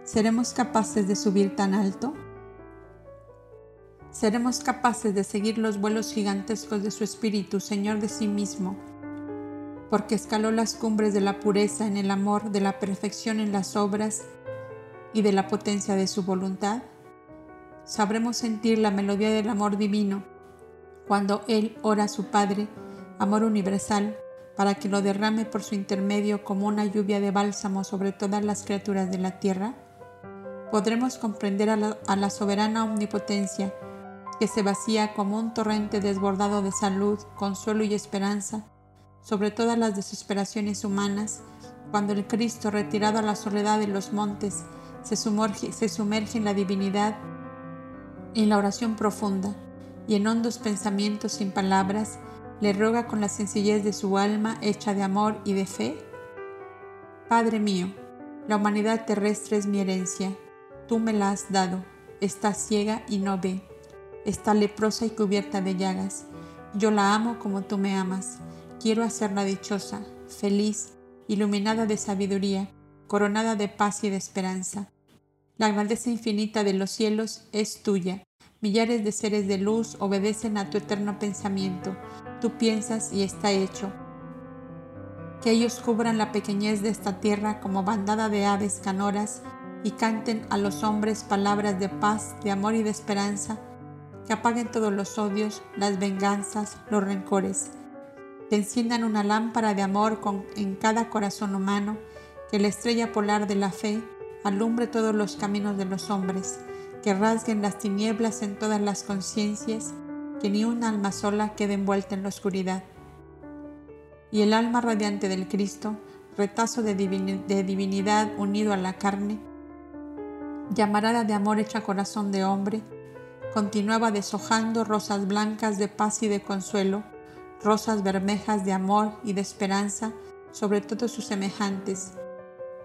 ¿Seremos capaces de subir tan alto? ¿Seremos capaces de seguir los vuelos gigantescos de su Espíritu, Señor de sí mismo? Porque escaló las cumbres de la pureza en el amor, de la perfección en las obras y de la potencia de su voluntad. Sabremos sentir la melodía del amor divino cuando Él ora a su Padre, amor universal, para que lo derrame por su intermedio como una lluvia de bálsamo sobre todas las criaturas de la tierra? Podremos comprender a la, soberana omnipotencia que se vacía como un torrente desbordado de salud, consuelo y esperanza sobre todas las desesperaciones humanas, cuando el Cristo, retirado a la soledad de los montes, se sumerge, se sumerge en la divinidad, en la oración profunda y en hondos pensamientos sin palabras, le roga con la sencillez de su alma hecha de amor y de fe? Padre mío, la humanidad terrestre es mi herencia, tú me la has dado, está ciega y no ve, está leprosa y cubierta de llagas, yo la amo como tú me amas, quiero hacerla dichosa, feliz, iluminada de sabiduría, coronada de paz y de esperanza. La grandeza infinita de los cielos es tuya, millares de seres de luz obedecen a tu eterno pensamiento, tú piensas y está hecho. Que ellos cubran la pequeñez de esta tierra como bandada de aves canoras y canten a los hombres palabras de paz, de amor y de esperanza, que apaguen todos los odios, las venganzas, los rencores, que enciendan una lámpara de amor en cada corazón humano, que la estrella polar de la fe alumbre todos los caminos de los hombres, que rasguen las tinieblas en todas las conciencias que ni un alma sola quede envuelta en la oscuridad. Y el alma radiante del Cristo, retazo de, divinidad unido a la carne, llamarada de amor hecha corazón de hombre, continuaba deshojando rosas blancas de paz y de consuelo, rosas bermejas de amor y de esperanza sobre todos sus semejantes,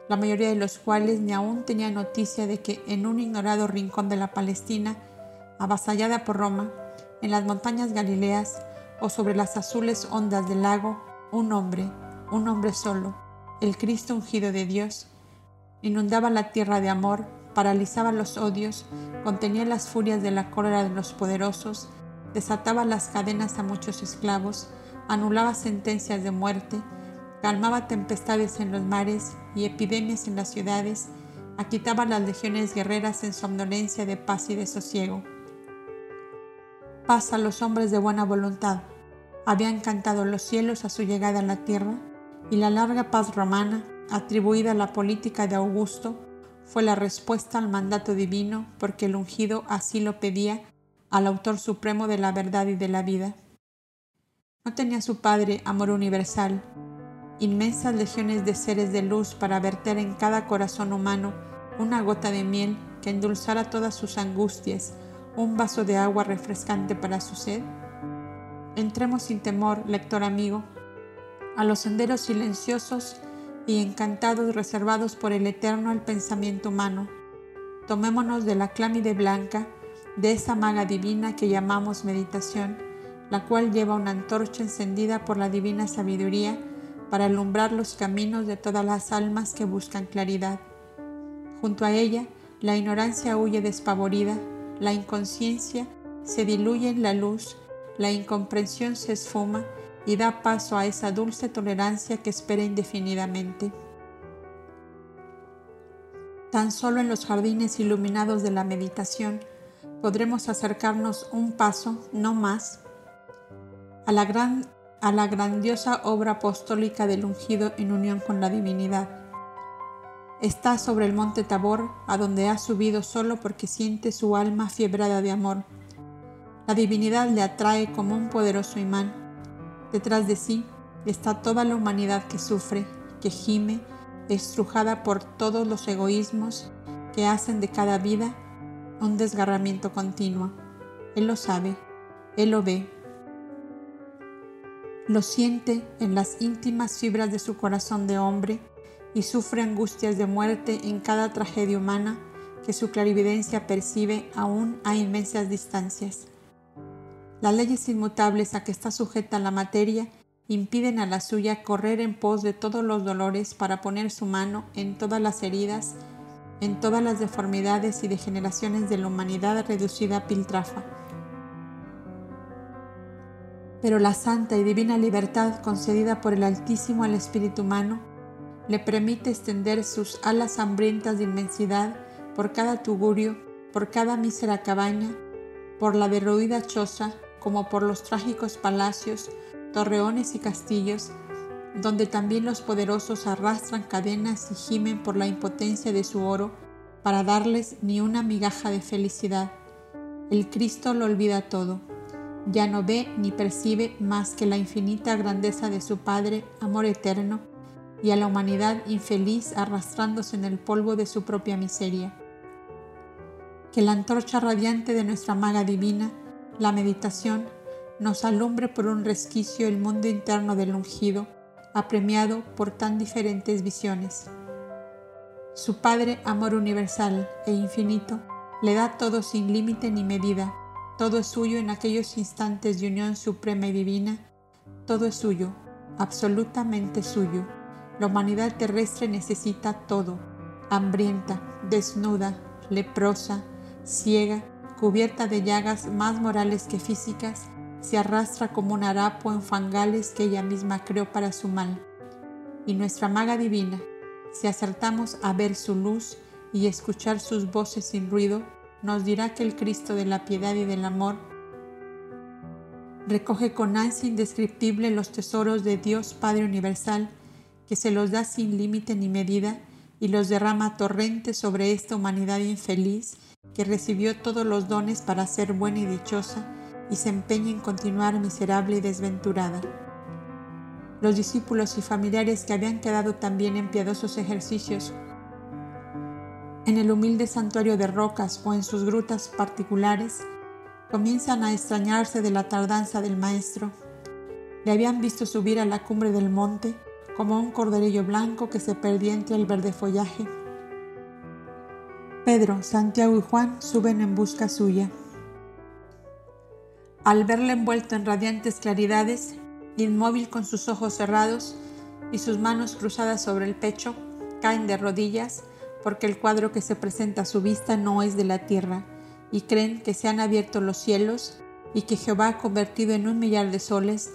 la mayoría de los cuales ni aún tenía noticia de que en un ignorado rincón de la Palestina, avasallada por Roma, en las montañas Galileas o sobre las azules ondas del lago, un hombre, un hombre solo, el Cristo ungido de Dios, inundaba la tierra de amor, paralizaba los odios, contenía las furias de la cólera de los poderosos, desataba las cadenas a muchos esclavos, anulaba sentencias de muerte, calmaba tempestades en los mares y epidemias en las ciudades, aquitaba las legiones guerreras en somnolencia de paz y de sosiego paz a los hombres de buena voluntad. Habían cantado los cielos a su llegada a la tierra, y la larga paz romana, atribuida a la política de Augusto, fue la respuesta al mandato divino porque el ungido así lo pedía al autor supremo de la verdad y de la vida. No tenía su Padre amor universal, inmensas legiones de seres de luz para verter en cada corazón humano una gota de miel que endulzara todas sus angustias, un vaso de agua refrescante para su sed? Entremos sin temor, lector amigo, a los senderos silenciosos y encantados reservados por el Eterno al pensamiento humano. Tomémonos de la clámide blanca, de esa maga divina que llamamos meditación, la cual lleva una antorcha encendida por la divina sabiduría para alumbrar los caminos de todas las almas que buscan claridad. Junto a ella, la ignorancia huye despavorida, la inconsciencia se diluye en la luz, la incomprensión se esfuma y da paso a esa dulce tolerancia que espera indefinidamente. Tan solo en los jardines iluminados de la meditación podremos acercarnos un paso, no más, a la, gran, a la grandiosa obra apostólica del ungido en unión con la divinidad. Está sobre el monte Tabor, a donde ha subido solo porque siente su alma fiebrada de amor. La divinidad le atrae como un poderoso imán. Detrás de sí está toda la humanidad que sufre, que gime, estrujada por todos los egoísmos que hacen de cada vida un desgarramiento continuo. Él lo sabe, Él lo ve, lo siente en las íntimas fibras de su corazón de hombre y sufre angustias de muerte en cada tragedia humana que su clarividencia percibe aún a inmensas distancias. Las leyes inmutables a que está sujeta la materia impiden a la suya correr en pos de todos los dolores para poner su mano en todas las heridas, en todas las deformidades y degeneraciones de la humanidad reducida a piltrafa pero la santa y divina libertad concedida por el Altísimo al espíritu humano le permite extender sus alas hambrientas de inmensidad por cada tugurio, por cada mísera cabaña, por la derruida choza, como por los trágicos palacios, torreones y castillos, donde también los poderosos arrastran cadenas y gimen por la impotencia de su oro para darles ni una migaja de felicidad. El Cristo lo olvida todo ya no ve ni percibe más que la infinita grandeza de su Padre, amor eterno, y a la humanidad infeliz arrastrándose en el polvo de su propia miseria. Que la antorcha radiante de nuestra maga divina, la meditación, nos alumbre por un resquicio el mundo interno del ungido, apremiado por tan diferentes visiones. Su Padre, amor universal e infinito, le da todo sin límite ni medida todo es suyo en aquellos instantes de unión suprema y divina. Todo es suyo, absolutamente suyo. La humanidad terrestre necesita todo. Hambrienta, desnuda, leprosa, ciega, cubierta de llagas más morales que físicas, se arrastra como un harapo en fangales que ella misma creó para su mal. Y nuestra maga divina, si acertamos a ver su luz y escuchar sus voces sin ruido, nos dirá que el Cristo de la piedad y del amor recoge con ansia indescriptible los tesoros de Dios Padre Universal, que se los da sin límite ni medida y los derrama torrentes sobre esta humanidad infeliz que recibió todos los dones para ser buena y dichosa y se empeña en continuar miserable y desventurada. Los discípulos y familiares que habían quedado también en piadosos ejercicios en el humilde santuario de rocas o en sus grutas particulares, comienzan a extrañarse de la tardanza del maestro. Le habían visto subir a la cumbre del monte como un corderillo blanco que se perdía entre el verde follaje. Pedro, Santiago y Juan suben en busca suya. Al verle envuelto en radiantes claridades, inmóvil con sus ojos cerrados y sus manos cruzadas sobre el pecho, caen de rodillas porque el cuadro que se presenta a su vista no es de la tierra, y creen que se han abierto los cielos y que Jehová, convertido en un millar de soles,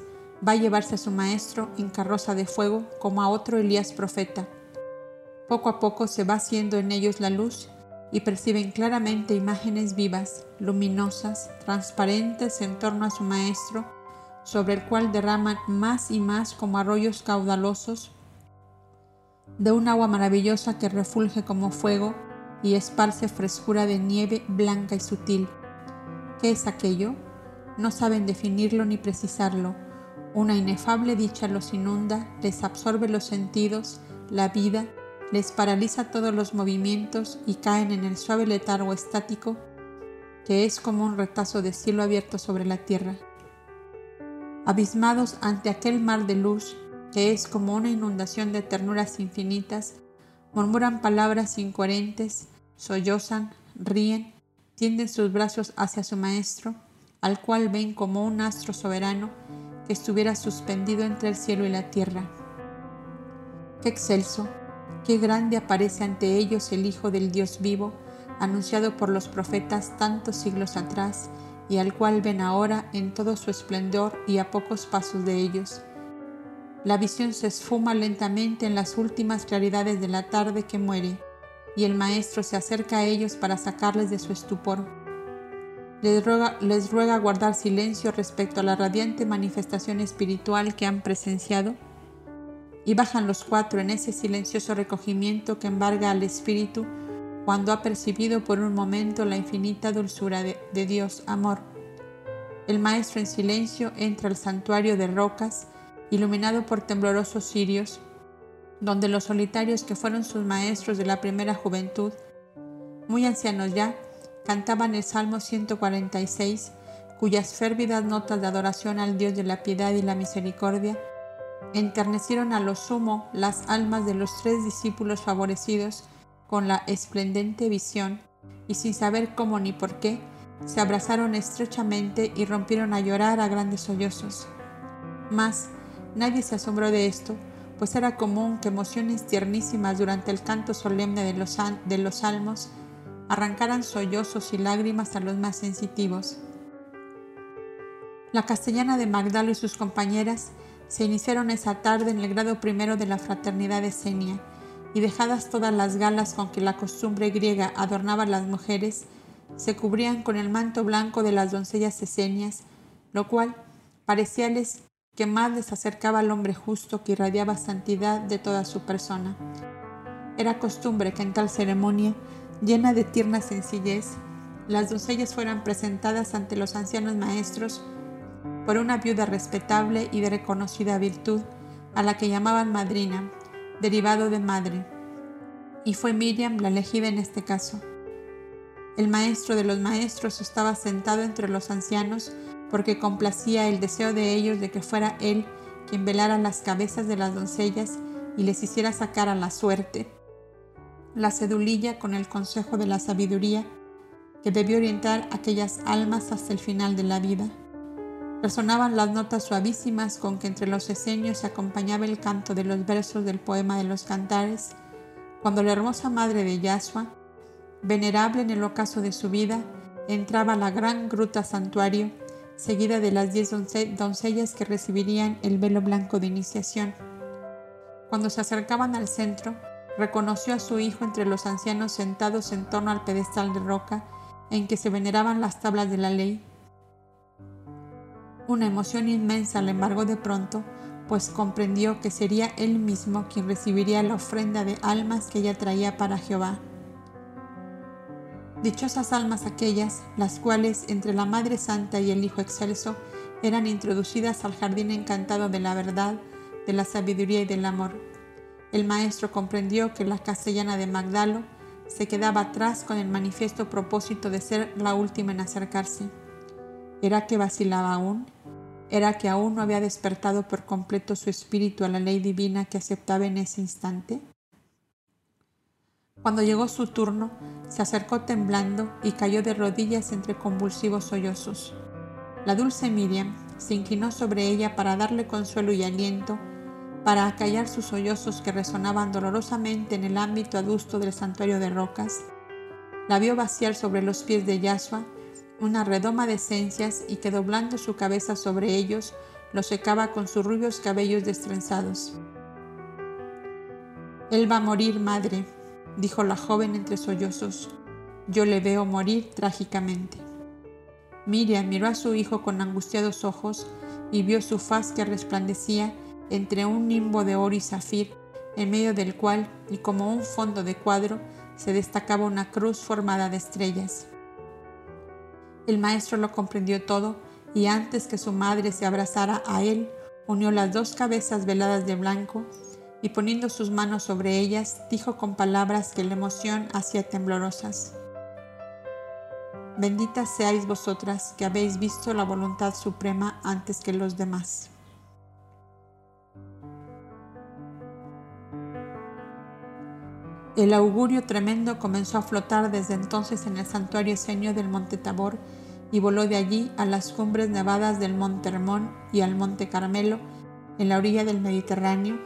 va a llevarse a su maestro en carroza de fuego como a otro Elías profeta. Poco a poco se va haciendo en ellos la luz y perciben claramente imágenes vivas, luminosas, transparentes en torno a su maestro, sobre el cual derraman más y más como arroyos caudalosos de un agua maravillosa que refulge como fuego y esparce frescura de nieve blanca y sutil. ¿Qué es aquello? No saben definirlo ni precisarlo. Una inefable dicha los inunda, les absorbe los sentidos, la vida, les paraliza todos los movimientos y caen en el suave letargo estático que es como un retazo de cielo abierto sobre la tierra. Abismados ante aquel mar de luz, que es como una inundación de ternuras infinitas, murmuran palabras incoherentes, sollozan, ríen, tienden sus brazos hacia su maestro, al cual ven como un astro soberano estuviera suspendido entre el cielo y la tierra. Qué excelso, qué grande aparece ante ellos el Hijo del Dios vivo, anunciado por los profetas tantos siglos atrás, y al cual ven ahora en todo su esplendor y a pocos pasos de ellos. La visión se esfuma lentamente en las últimas claridades de la tarde que muere, y el Maestro se acerca a ellos para sacarles de su estupor. Les ruega, les ruega guardar silencio respecto a la radiante manifestación espiritual que han presenciado, y bajan los cuatro en ese silencioso recogimiento que embarga al espíritu cuando ha percibido por un momento la infinita dulzura de, de Dios amor. El Maestro en silencio entra al santuario de rocas, iluminado por temblorosos cirios, donde los solitarios que fueron sus maestros de la primera juventud, muy ancianos ya, cantaban el Salmo 146, cuyas férvidas notas de adoración al Dios de la piedad y la misericordia enternecieron a lo sumo las almas de los tres discípulos favorecidos con la esplendente visión, y sin saber cómo ni por qué, se abrazaron estrechamente y rompieron a llorar a grandes sollozos. Mas nadie se asombró de esto, pues era común que emociones tiernísimas durante el canto solemne de los, de los salmos arrancaran sollozos y lágrimas a los más sensitivos. La castellana de Magdalo y sus compañeras se iniciaron esa tarde en el grado primero de la fraternidad de Senia, y dejadas todas las galas con que la costumbre griega adornaba a las mujeres, se cubrían con el manto blanco de las doncellas esenias, lo cual parecíales que más les acercaba al hombre justo que irradiaba santidad de toda su persona. Era costumbre que en tal ceremonia, llena de tierna sencillez, las doncellas fueran presentadas ante los ancianos maestros por una viuda respetable y de reconocida virtud, a la que llamaban madrina, derivado de madre, y fue Miriam la elegida en este caso. El maestro de los maestros estaba sentado entre los ancianos porque complacía el deseo de ellos de que fuera él quien velara las cabezas de las doncellas y les hiciera sacar a la suerte la cedulilla con el consejo de la sabiduría que debió orientar aquellas almas hasta el final de la vida. Resonaban las notas suavísimas con que entre los esenios se acompañaba el canto de los versos del poema de los cantares, cuando la hermosa madre de Yasua, venerable en el ocaso de su vida, entraba a la gran gruta santuario seguida de las diez doncellas que recibirían el velo blanco de iniciación. Cuando se acercaban al centro, reconoció a su hijo entre los ancianos sentados en torno al pedestal de roca en que se veneraban las tablas de la ley. Una emoción inmensa le embargó de pronto, pues comprendió que sería él mismo quien recibiría la ofrenda de almas que ella traía para Jehová. Dichosas almas aquellas, las cuales entre la Madre Santa y el Hijo Excelso eran introducidas al jardín encantado de la verdad, de la sabiduría y del amor. El maestro comprendió que la castellana de Magdalo se quedaba atrás con el manifiesto propósito de ser la última en acercarse. ¿Era que vacilaba aún? ¿Era que aún no había despertado por completo su espíritu a la ley divina que aceptaba en ese instante? Cuando llegó su turno, se acercó temblando y cayó de rodillas entre convulsivos sollozos. La dulce Miriam se inclinó sobre ella para darle consuelo y aliento, para acallar sus sollozos que resonaban dolorosamente en el ámbito adusto del santuario de rocas. La vio vaciar sobre los pies de Yasua una redoma de esencias y que doblando su cabeza sobre ellos, lo secaba con sus rubios cabellos destrenzados. Él va a morir, madre, dijo la joven entre sollozos. Yo le veo morir trágicamente. Miriam miró a su hijo con angustiados ojos y vio su faz que resplandecía entre un nimbo de oro y zafir, en medio del cual, y como un fondo de cuadro, se destacaba una cruz formada de estrellas. El maestro lo comprendió todo y antes que su madre se abrazara a él, unió las dos cabezas veladas de blanco y poniendo sus manos sobre ellas, dijo con palabras que la emoción hacía temblorosas. Benditas seáis vosotras que habéis visto la voluntad suprema antes que los demás. El augurio tremendo comenzó a flotar desde entonces en el santuario escenio del monte Tabor y voló de allí a las cumbres nevadas del monte Hermón y al monte Carmelo en la orilla del Mediterráneo,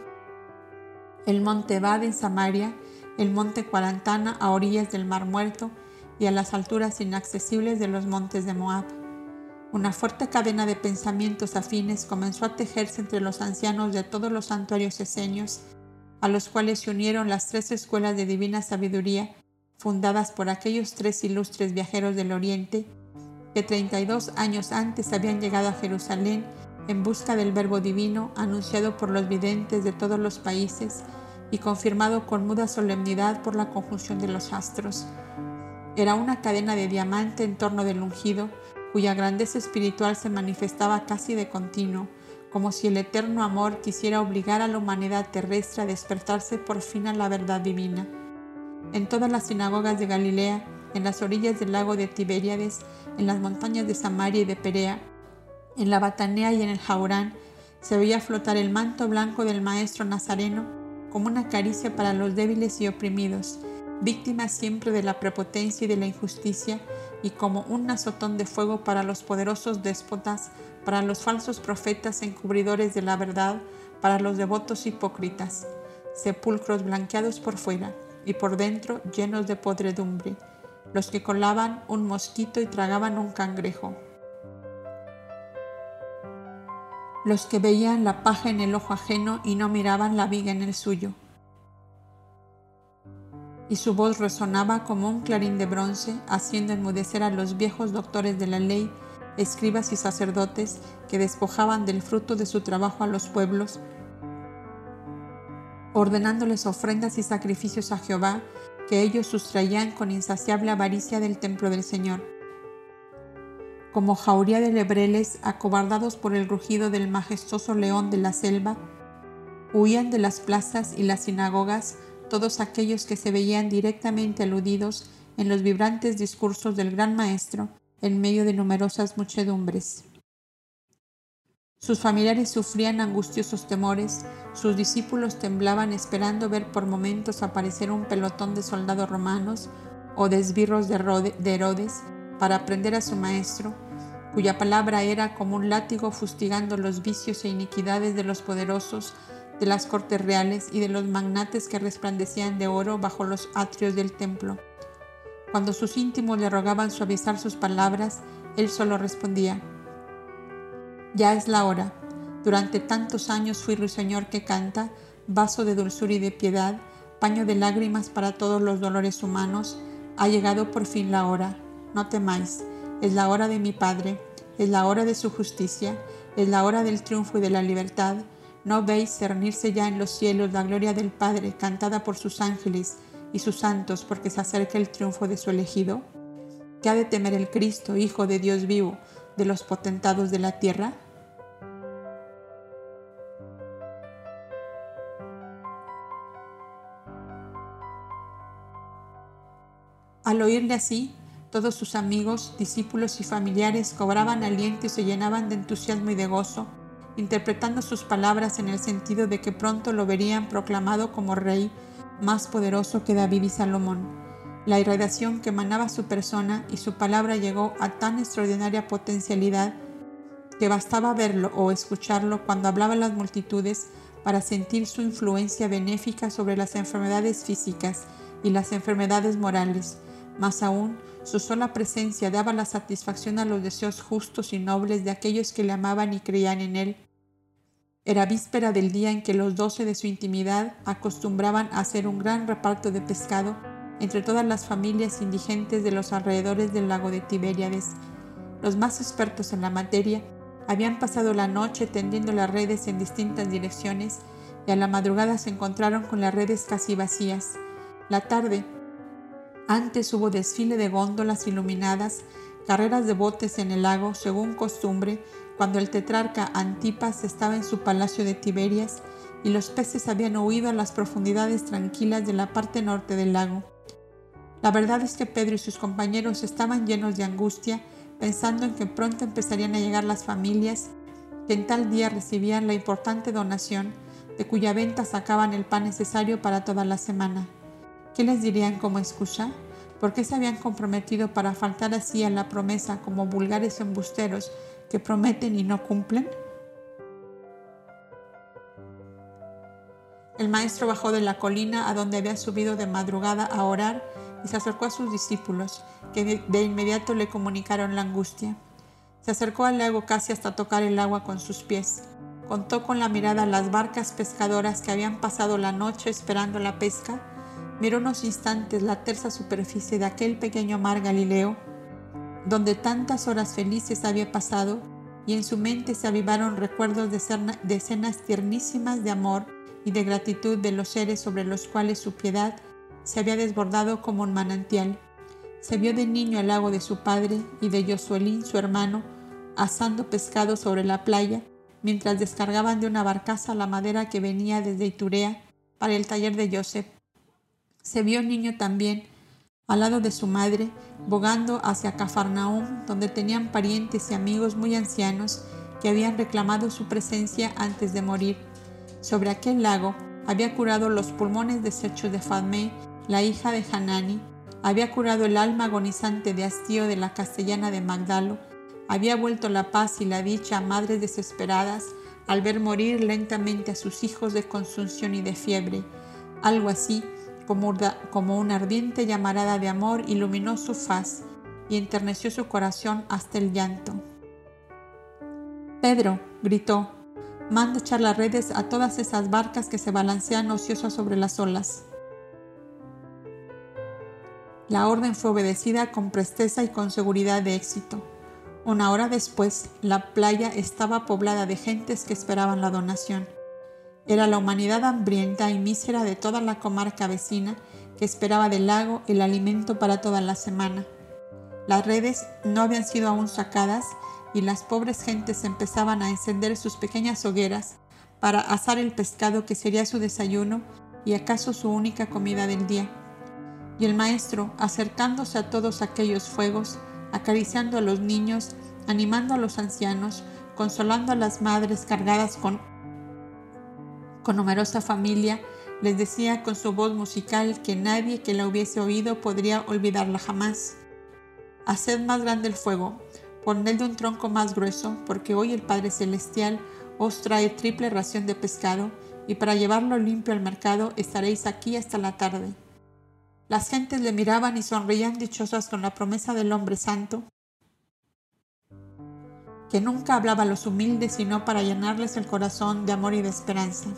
el monte Bad en Samaria, el monte Cuarantana a orillas del Mar Muerto y a las alturas inaccesibles de los montes de Moab. Una fuerte cadena de pensamientos afines comenzó a tejerse entre los ancianos de todos los santuarios esenios a los cuales se unieron las tres escuelas de divina sabiduría fundadas por aquellos tres ilustres viajeros del Oriente que 32 años antes habían llegado a Jerusalén en busca del verbo divino anunciado por los videntes de todos los países y confirmado con muda solemnidad por la conjunción de los astros. Era una cadena de diamante en torno del ungido, cuya grandeza espiritual se manifestaba casi de continuo, como si el eterno amor quisiera obligar a la humanidad terrestre a despertarse por fin a la verdad divina. En todas las sinagogas de Galilea, en las orillas del lago de Tiberíades, en las montañas de Samaria y de Perea, en la Batanea y en el Jaurán, se veía flotar el manto blanco del Maestro Nazareno como una caricia para los débiles y oprimidos, víctimas siempre de la prepotencia y de la injusticia, y como un azotón de fuego para los poderosos déspotas para los falsos profetas encubridores de la verdad, para los devotos hipócritas, sepulcros blanqueados por fuera y por dentro llenos de podredumbre, los que colaban un mosquito y tragaban un cangrejo. Los que veían la paja en el ojo ajeno y no miraban la viga en el suyo. Y su voz resonaba como un clarín de bronce, haciendo enmudecer a los viejos doctores de la ley escribas y sacerdotes que despojaban del fruto de su trabajo a los pueblos, ordenándoles ofrendas y sacrificios a Jehová que ellos sustraían con insaciable avaricia del templo del Señor. Como jauría de lebreles acobardados por el rugido del majestuoso león de la selva, huían de las plazas y las sinagogas todos aquellos que se veían directamente aludidos en los vibrantes discursos del gran maestro en medio de numerosas muchedumbres. Sus familiares sufrían angustiosos temores, sus discípulos temblaban esperando ver por momentos aparecer un pelotón de soldados romanos o de esbirros de Herodes para prender a su maestro, cuya palabra era como un látigo fustigando los vicios e iniquidades de los poderosos, de las cortes reales y de los magnates que resplandecían de oro bajo los atrios del templo. Cuando sus íntimos le rogaban suavizar sus palabras, él solo respondía, Ya es la hora. Durante tantos años fui ruiseñor que canta, vaso de dulzura y de piedad, paño de lágrimas para todos los dolores humanos. Ha llegado por fin la hora. No temáis. Es la hora de mi Padre. Es la hora de su justicia. Es la hora del triunfo y de la libertad. ¿No veis cernirse ya en los cielos la gloria del Padre, cantada por sus ángeles? Y sus santos porque se acerca el triunfo de su elegido? ¿Qué ha de temer el Cristo, Hijo de Dios vivo, de los potentados de la tierra? Al oírle así, todos sus amigos, discípulos y familiares cobraban aliento y se llenaban de entusiasmo y de gozo, interpretando sus palabras en el sentido de que pronto lo verían proclamado como rey más poderoso que David y Salomón. La irradiación que emanaba su persona y su palabra llegó a tan extraordinaria potencialidad que bastaba verlo o escucharlo cuando hablaba a las multitudes para sentir su influencia benéfica sobre las enfermedades físicas y las enfermedades morales. Más aún, su sola presencia daba la satisfacción a los deseos justos y nobles de aquellos que le amaban y creían en él era víspera del día en que los doce de su intimidad acostumbraban a hacer un gran reparto de pescado entre todas las familias indigentes de los alrededores del lago de Tiberíades. Los más expertos en la materia habían pasado la noche tendiendo las redes en distintas direcciones y a la madrugada se encontraron con las redes casi vacías. La tarde, antes hubo desfile de góndolas iluminadas, carreras de botes en el lago según costumbre, cuando el tetrarca Antipas estaba en su palacio de Tiberias y los peces habían huido a las profundidades tranquilas de la parte norte del lago. La verdad es que Pedro y sus compañeros estaban llenos de angustia, pensando en que pronto empezarían a llegar las familias que en tal día recibían la importante donación de cuya venta sacaban el pan necesario para toda la semana. ¿Qué les dirían como excusa? ¿Por qué se habían comprometido para faltar así a la promesa como vulgares embusteros que prometen y no cumplen? El maestro bajó de la colina a donde había subido de madrugada a orar y se acercó a sus discípulos, que de inmediato le comunicaron la angustia. Se acercó al lago casi hasta tocar el agua con sus pies. Contó con la mirada las barcas pescadoras que habían pasado la noche esperando la pesca. Miró unos instantes la tersa superficie de aquel pequeño mar Galileo, donde tantas horas felices había pasado, y en su mente se avivaron recuerdos de escenas tiernísimas de amor y de gratitud de los seres sobre los cuales su piedad se había desbordado como un manantial. Se vio de niño al lago de su padre y de Josuelín, su hermano, asando pescado sobre la playa, mientras descargaban de una barcaza la madera que venía desde Iturea para el taller de Joseph. Se vio niño también al lado de su madre, bogando hacia Cafarnaum, donde tenían parientes y amigos muy ancianos que habían reclamado su presencia antes de morir. Sobre aquel lago había curado los pulmones deshechos de Fadme la hija de Hanani, había curado el alma agonizante de hastío de la castellana de Magdalo, había vuelto la paz y la dicha a madres desesperadas al ver morir lentamente a sus hijos de consunción y de fiebre. Algo así como, una ardiente llamarada de amor iluminó su faz y enterneció su corazón hasta el llanto. Pedro, gritó, manda echar las redes a todas esas barcas que se balancean ociosas sobre las olas. La orden fue obedecida con presteza y con seguridad de éxito. Una hora después, la playa estaba poblada de gentes que esperaban la donación. Era la humanidad hambrienta y mísera de toda la comarca vecina que esperaba del lago el alimento para toda la semana. Las redes no habían sido aún sacadas y las pobres gentes empezaban a encender sus pequeñas hogueras para asar el pescado que sería su desayuno y acaso su única comida del día. Y el maestro, acercándose a todos aquellos fuegos, acariciando a los niños, animando a los ancianos, consolando a las madres cargadas con, con numerosa familia, les decía con su voz musical que nadie que la hubiese oído podría olvidarla jamás. Haced más grande el fuego, ponedle un tronco más grueso, porque hoy el Padre Celestial os trae triple ración de pescado, y para llevarlo limpio al mercado estaréis aquí hasta la tarde. Las gentes le miraban y sonreían dichosas con la promesa del hombre santo, que nunca hablaba a los humildes sino para llenarles el corazón de amor y de esperanza.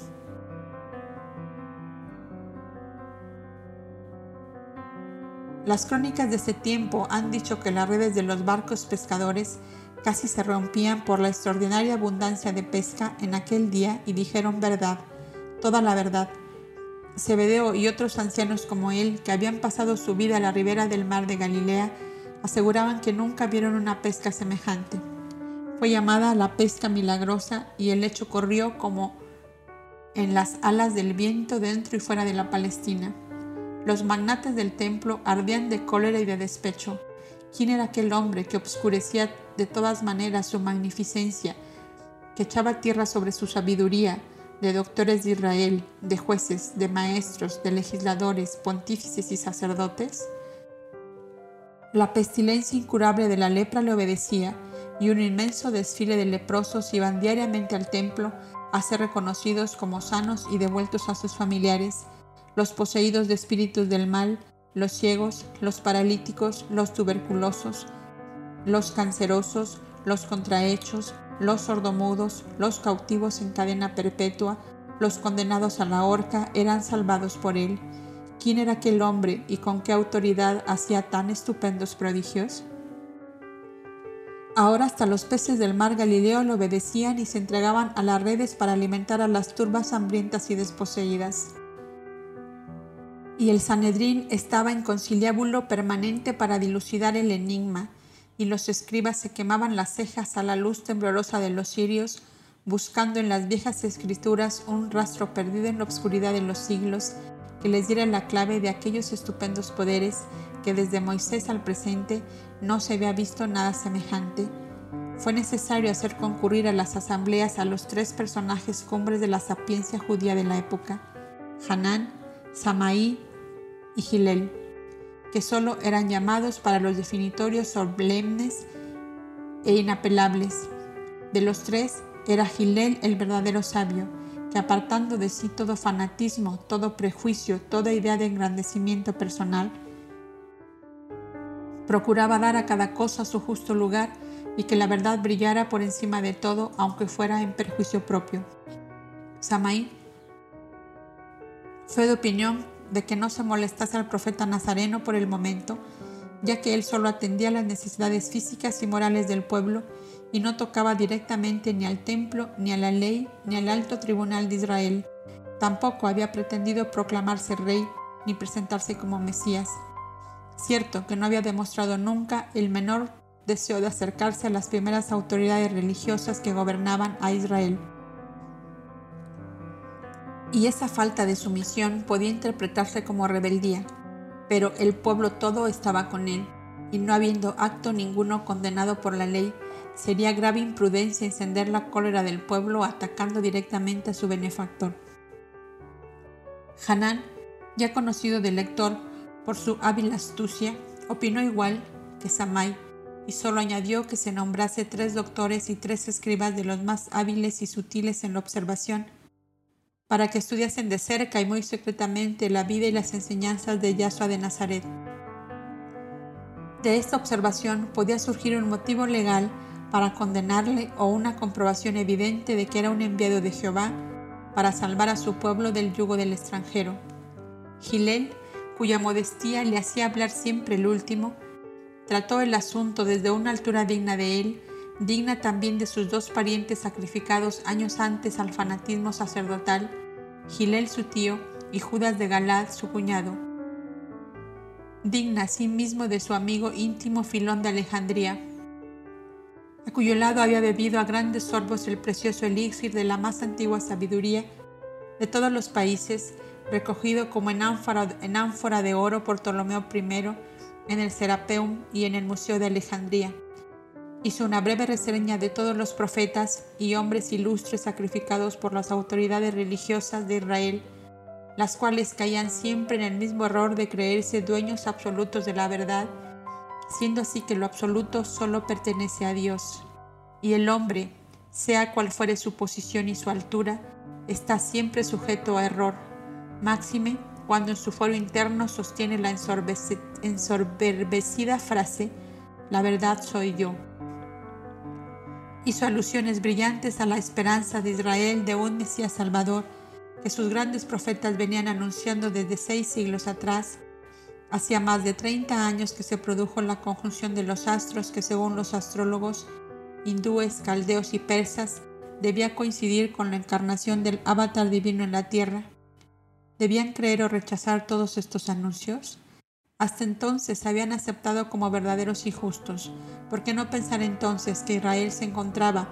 Las crónicas de ese tiempo han dicho que las redes de los barcos pescadores casi se rompían por la extraordinaria abundancia de pesca en aquel día y dijeron verdad, toda la verdad, Zebedeo y otros ancianos como él, que habían pasado su vida a la ribera del mar de Galilea, aseguraban que nunca vieron una pesca semejante. Fue llamada la pesca milagrosa y el hecho corrió como en las alas del viento dentro y fuera de la Palestina. Los magnates del templo ardían de cólera y de despecho. ¿Quién era aquel hombre que obscurecía de todas maneras su magnificencia, que echaba tierra sobre su sabiduría, de doctores de Israel, de jueces, de maestros, de legisladores, pontífices y sacerdotes? La pestilencia incurable de la lepra le obedecía y un inmenso desfile de leprosos iban diariamente al templo a ser reconocidos como sanos y devueltos a sus familiares, los poseídos de espíritus del mal, los ciegos, los paralíticos, los tuberculosos, los cancerosos, los contrahechos, los sordomudos, los cautivos en cadena perpetua, los condenados a la horca eran salvados por él. ¿Quién era aquel hombre y con qué autoridad hacía tan estupendos prodigios? Ahora hasta los peces del mar Galileo le obedecían y se entregaban a las redes para alimentar a las turbas hambrientas y desposeídas. Y el Sanedrín estaba en conciliábulo permanente para dilucidar el enigma, y los escribas se quemaban las cejas a la luz temblorosa de los cirios, buscando en las viejas escrituras un rastro perdido en la obscuridad de los siglos que les diera la clave de aquellos estupendos poderes que desde Moisés al presente no se había visto nada semejante. Fue necesario hacer concurrir a las asambleas a los tres personajes cumbres de la sapiencia judía de la época, Hanán, Samaí y Gilel, que solo eran llamados para los definitorios solemnes e inapelables. De los tres era Gilel el verdadero sabio, que apartando de sí todo fanatismo, todo prejuicio, toda idea de engrandecimiento personal, procuraba dar a cada cosa su justo lugar y que la verdad brillara por encima de todo, aunque fuera en perjuicio propio. Samaí fue de opinión de que no se molestase al profeta Nazareno por el momento, ya que él solo atendía las necesidades físicas y morales del pueblo y no tocaba directamente ni al templo, ni a la ley, ni al alto tribunal de Israel. Tampoco había pretendido proclamarse rey ni presentarse como Mesías. Cierto que no había demostrado nunca el menor deseo de acercarse a las primeras autoridades religiosas que gobernaban a Israel. Y esa falta de sumisión podía interpretarse como rebeldía, pero el pueblo todo estaba con él, y no habiendo acto ninguno condenado por la ley, sería grave imprudencia encender la cólera del pueblo atacando directamente a su benefactor. Hanán, ya conocido del lector por su hábil astucia, opinó igual que Samai y solo añadió que se nombrase tres doctores y tres escribas de los más hábiles y sutiles en la observación, para que estudiasen de cerca y muy secretamente la vida y las enseñanzas de Yahshua de Nazaret. De esta observación podía surgir un motivo legal para condenarle o una comprobación evidente de que era un enviado de Jehová para salvar a su pueblo del yugo del extranjero. Gilel, cuya modestía le hacía hablar siempre el último, trató el asunto desde una altura digna de él, digna también de sus dos parientes sacrificados años antes al fanatismo sacerdotal, Gilel su tío y Judas de Galad su cuñado, digna asimismo de su amigo íntimo Filón de Alejandría, a cuyo lado había bebido a grandes sorbos el precioso elixir de la más antigua sabiduría de todos los países, recogido como en ánfora, de oro por Ptolomeo I en el Serapeum y en el Museo de Alejandría. Hizo una breve reseña de todos los profetas y hombres ilustres sacrificados por las autoridades religiosas de Israel, las cuales caían siempre en el mismo error de creerse dueños absolutos de la verdad siendo así que lo absoluto solo pertenece a Dios, y el hombre, sea cual fuere su posición y su altura, está siempre sujeto a error, máxime cuando en su foro interno sostiene la ensoberbecida frase, la verdad soy yo. Hizo alusiones brillantes a la esperanza de Israel de un Mesías Salvador, que sus grandes profetas venían anunciando desde seis siglos atrás Hacía más de 30 años que se produjo la conjunción de los astros que según los astrólogos hindúes, caldeos y persas debía coincidir con la encarnación del avatar divino en la tierra. ¿Debían creer o rechazar todos estos anuncios? Hasta entonces habían aceptado como verdaderos y justos. ¿Por qué no pensar entonces que Israel se encontraba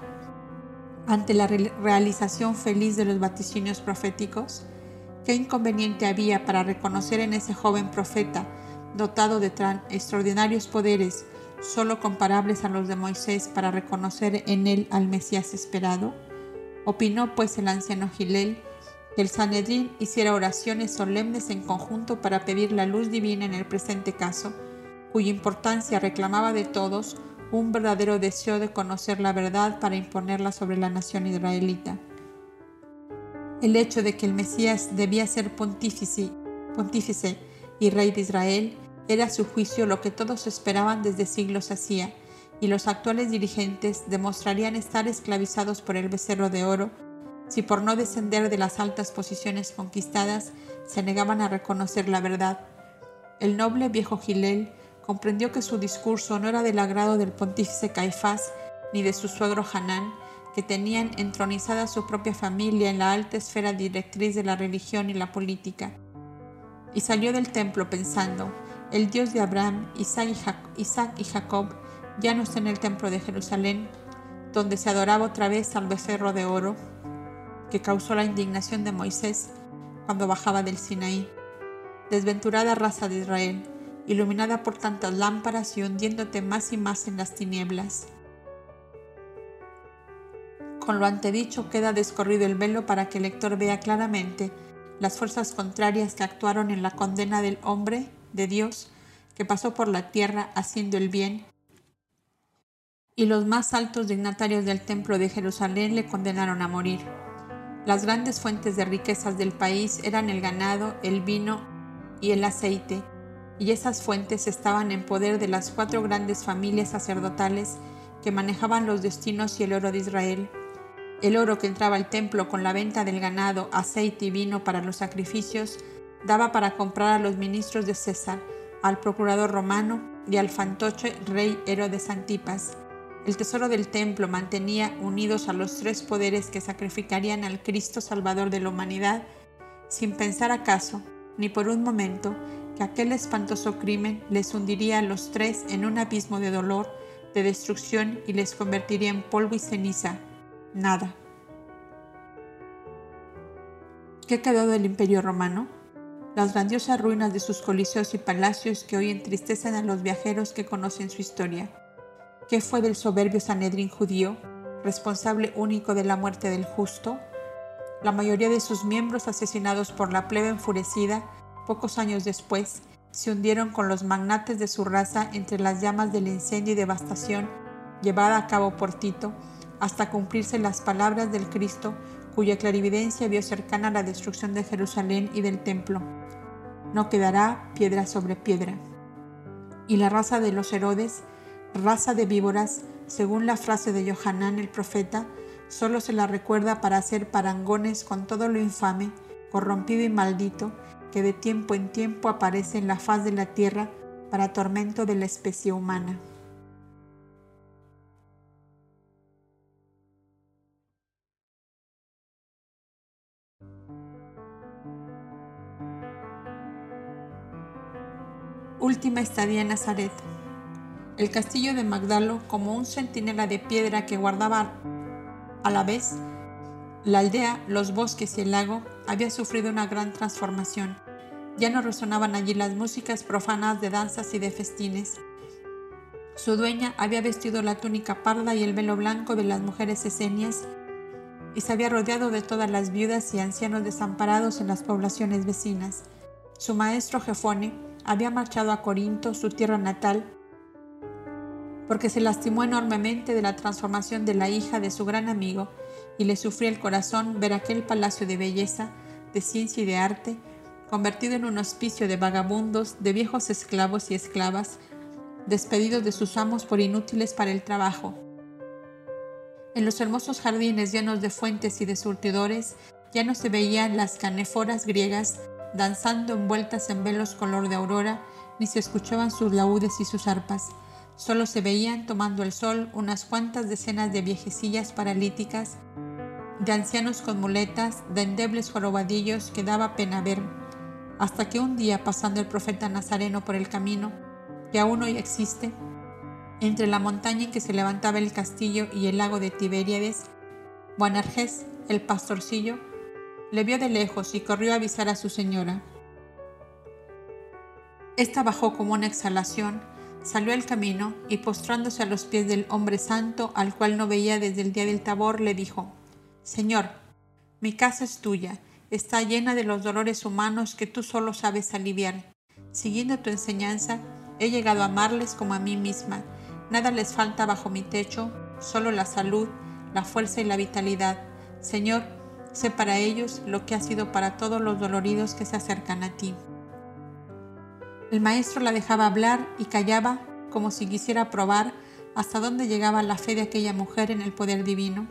ante la realización feliz de los vaticinios proféticos? ¿Qué inconveniente había para reconocer en ese joven profeta, dotado de tan extraordinarios poderes, solo comparables a los de Moisés, para reconocer en él al Mesías esperado? Opinó pues el anciano Gilel el Sanedrín hiciera oraciones solemnes en conjunto para pedir la luz divina en el presente caso, cuya importancia reclamaba de todos un verdadero deseo de conocer la verdad para imponerla sobre la nación israelita. El hecho de que el Mesías debía ser pontífice, pontífice y rey de Israel era a su juicio lo que todos esperaban desde siglos hacía, y los actuales dirigentes demostrarían estar esclavizados por el becerro de oro si por no descender de las altas posiciones conquistadas se negaban a reconocer la verdad. El noble viejo Gilel comprendió que su discurso no era del agrado del pontífice Caifás ni de su suegro Hanán, que tenían entronizada su propia familia en la alta esfera directriz de la religión y la política. Y salió del templo pensando, el Dios de Abraham, Isaac y Jacob ya no está en el templo de Jerusalén, donde se adoraba otra vez al becerro de oro, que causó la indignación de Moisés cuando bajaba del Sinaí. Desventurada raza de Israel, iluminada por tantas lámparas y hundiéndote más y más en las tinieblas. Con lo antedicho queda descorrido el velo para que el lector vea claramente las fuerzas contrarias que actuaron en la condena del hombre, de Dios, que pasó por la tierra haciendo el bien, y los más altos dignatarios del templo de Jerusalén le condenaron a morir. Las grandes fuentes de riquezas del país eran el ganado, el vino y el aceite, y esas fuentes estaban en poder de las cuatro grandes familias sacerdotales que manejaban los destinos y el oro de Israel. El oro que entraba al templo con la venta del ganado, aceite y vino para los sacrificios daba para comprar a los ministros de César, al procurador romano y al fantoche rey Herodes Antipas. El tesoro del templo mantenía unidos a los tres poderes que sacrificarían al Cristo Salvador de la humanidad, sin pensar acaso, ni por un momento, que aquel espantoso crimen les hundiría a los tres en un abismo de dolor, de destrucción y les convertiría en polvo y ceniza. Nada. ¿Qué quedó del imperio romano? Las grandiosas ruinas de sus coliseos y palacios que hoy entristecen a los viajeros que conocen su historia. ¿Qué fue del soberbio Sanedrín judío, responsable único de la muerte del justo? La mayoría de sus miembros asesinados por la plebe enfurecida, pocos años después, se hundieron con los magnates de su raza entre las llamas del incendio y devastación llevada a cabo por Tito, hasta cumplirse las palabras del Cristo, cuya clarividencia vio cercana la destrucción de Jerusalén y del templo. No quedará piedra sobre piedra. Y la raza de los Herodes raza de víboras, según la frase de Johanán el profeta, solo se la recuerda para hacer parangones con todo lo infame, corrompido y maldito, que de tiempo en tiempo aparece en la faz de la tierra para tormento de la especie humana. Última estadía en Nazaret. El castillo de Magdalo, como un centinela de piedra que guardaba a la vez la aldea, los bosques y el lago, había sufrido una gran transformación. Ya no resonaban allí las músicas profanas de danzas y de festines. Su dueña había vestido la túnica parda y el velo blanco de las mujeres esenias y se había rodeado de todas las viudas y ancianos desamparados en las poblaciones vecinas. Su maestro Jefone había marchado a Corinto, su tierra natal, porque se lastimó enormemente de la transformación de la hija de su gran amigo y le sufrió el corazón ver aquel palacio de belleza, de ciencia y de arte, convertido en un hospicio de vagabundos, de viejos esclavos y esclavas, despedidos de sus amos por inútiles para el trabajo. En los hermosos jardines llenos de fuentes y de surtidores ya no se veían las canéforas griegas danzando envueltas en velos color de aurora, ni se escuchaban sus laúdes y sus arpas Solo se veían tomando el sol unas cuantas decenas de viejecillas paralíticas, de ancianos con muletas, de endebles jorobadillos que daba pena ver, hasta que un día pasando el profeta Nazareno por el camino, que aún hoy existe, entre la montaña en que se levantaba el castillo y el lago de Tiberíades, Buanarjés, el pastorcillo, le vio de lejos y corrió a avisar a su señora. Esta bajó como una exhalación salió al camino y postrándose a los pies del hombre santo, al cual no veía desde el día del tabor, le dijo, Señor, mi casa es tuya, está llena de los dolores humanos que tú solo sabes aliviar. Siguiendo tu enseñanza, he llegado a amarles como a mí misma. Nada les falta bajo mi techo, solo la salud, la fuerza y la vitalidad. Señor, sé para ellos lo que ha sido para todos los doloridos que se acercan a ti. El maestro la dejaba hablar y callaba como si quisiera probar hasta dónde llegaba la fe de aquella mujer en el poder divino.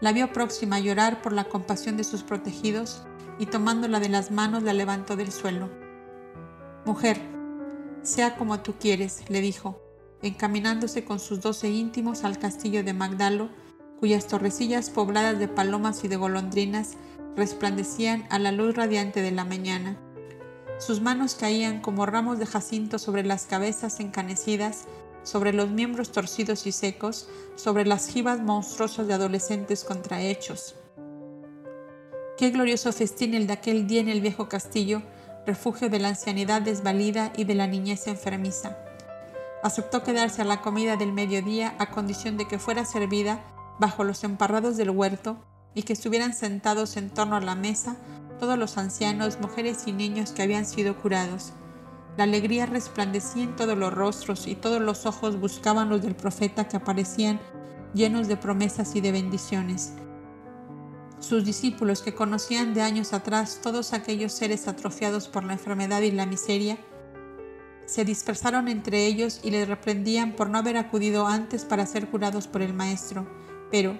La vio próxima a llorar por la compasión de sus protegidos y tomándola de las manos la levantó del suelo. Mujer, sea como tú quieres, le dijo, encaminándose con sus doce íntimos al castillo de Magdalo, cuyas torrecillas pobladas de palomas y de golondrinas resplandecían a la luz radiante de la mañana. Sus manos caían como ramos de jacinto sobre las cabezas encanecidas, sobre los miembros torcidos y secos, sobre las jibas monstruosas de adolescentes contrahechos. Qué glorioso festín el de aquel día en el viejo castillo, refugio de la ancianidad desvalida y de la niñez enfermiza. Aceptó quedarse a la comida del mediodía a condición de que fuera servida bajo los emparrados del huerto y que estuvieran sentados en torno a la mesa todos los ancianos, mujeres y niños que habían sido curados. La alegría resplandecía en todos los rostros y todos los ojos buscaban los del profeta que aparecían llenos de promesas y de bendiciones. Sus discípulos que conocían de años atrás todos aquellos seres atrofiados por la enfermedad y la miseria, se dispersaron entre ellos y les reprendían por no haber acudido antes para ser curados por el Maestro. Pero,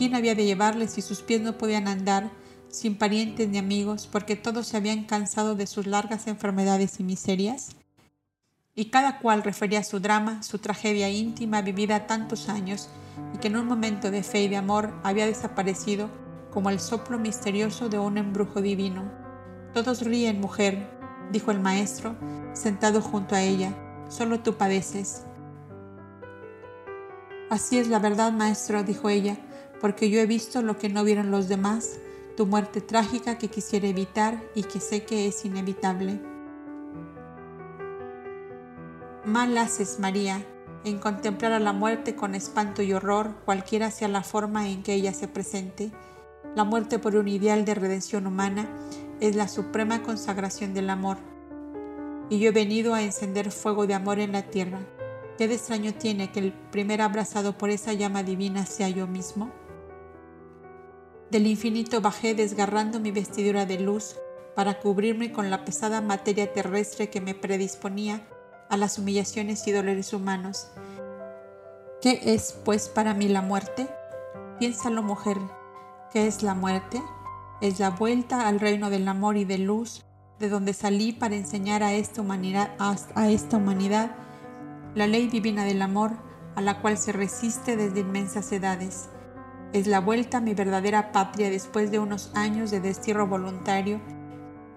¿quién había de llevarles si sus pies no podían andar, sin parientes ni amigos, porque todos se habían cansado de sus largas enfermedades y miserias? Y cada cual refería su drama, su tragedia íntima vivida tantos años, y que en un momento de fe y de amor había desaparecido como el soplo misterioso de un embrujo divino. Todos ríen, mujer, dijo el maestro, sentado junto a ella, solo tú padeces. Así es la verdad, maestro, dijo ella, porque yo he visto lo que no vieron los demás, tu muerte trágica que quisiera evitar y que sé que es inevitable. Mal haces, María, en contemplar a la muerte con espanto y horror, cualquiera sea la forma en que ella se presente. La muerte por un ideal de redención humana es la suprema consagración del amor. Y yo he venido a encender fuego de amor en la tierra. ¿Qué de extraño tiene que el primer abrazado por esa llama divina sea yo mismo? Del infinito bajé desgarrando mi vestidura de luz para cubrirme con la pesada materia terrestre que me predisponía a las humillaciones y dolores humanos. ¿Qué es, pues, para mí la muerte? Piénsalo, mujer, ¿qué es la muerte? Es la vuelta al reino del amor y de luz, de donde salí para enseñar a esta humanidad, a esta humanidad la ley divina del amor, a la cual se resiste desde inmensas edades. Es la vuelta a mi verdadera patria después de unos años de destierro voluntario,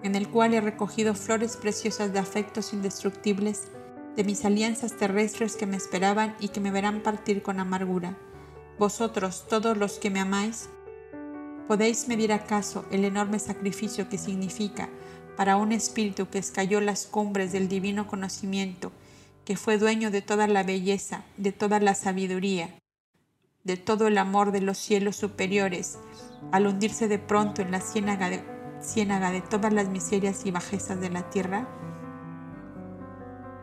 en el cual he recogido flores preciosas de afectos indestructibles de mis alianzas terrestres que me esperaban y que me verán partir con amargura. Vosotros, todos los que me amáis, ¿podéis medir acaso el enorme sacrificio que significa para un espíritu que escayó las cumbres del divino conocimiento, que fue dueño de toda la belleza, de toda la sabiduría, de todo el amor de los cielos superiores, al hundirse de pronto en la ciénaga de, de todas las miserias y bajezas de la tierra?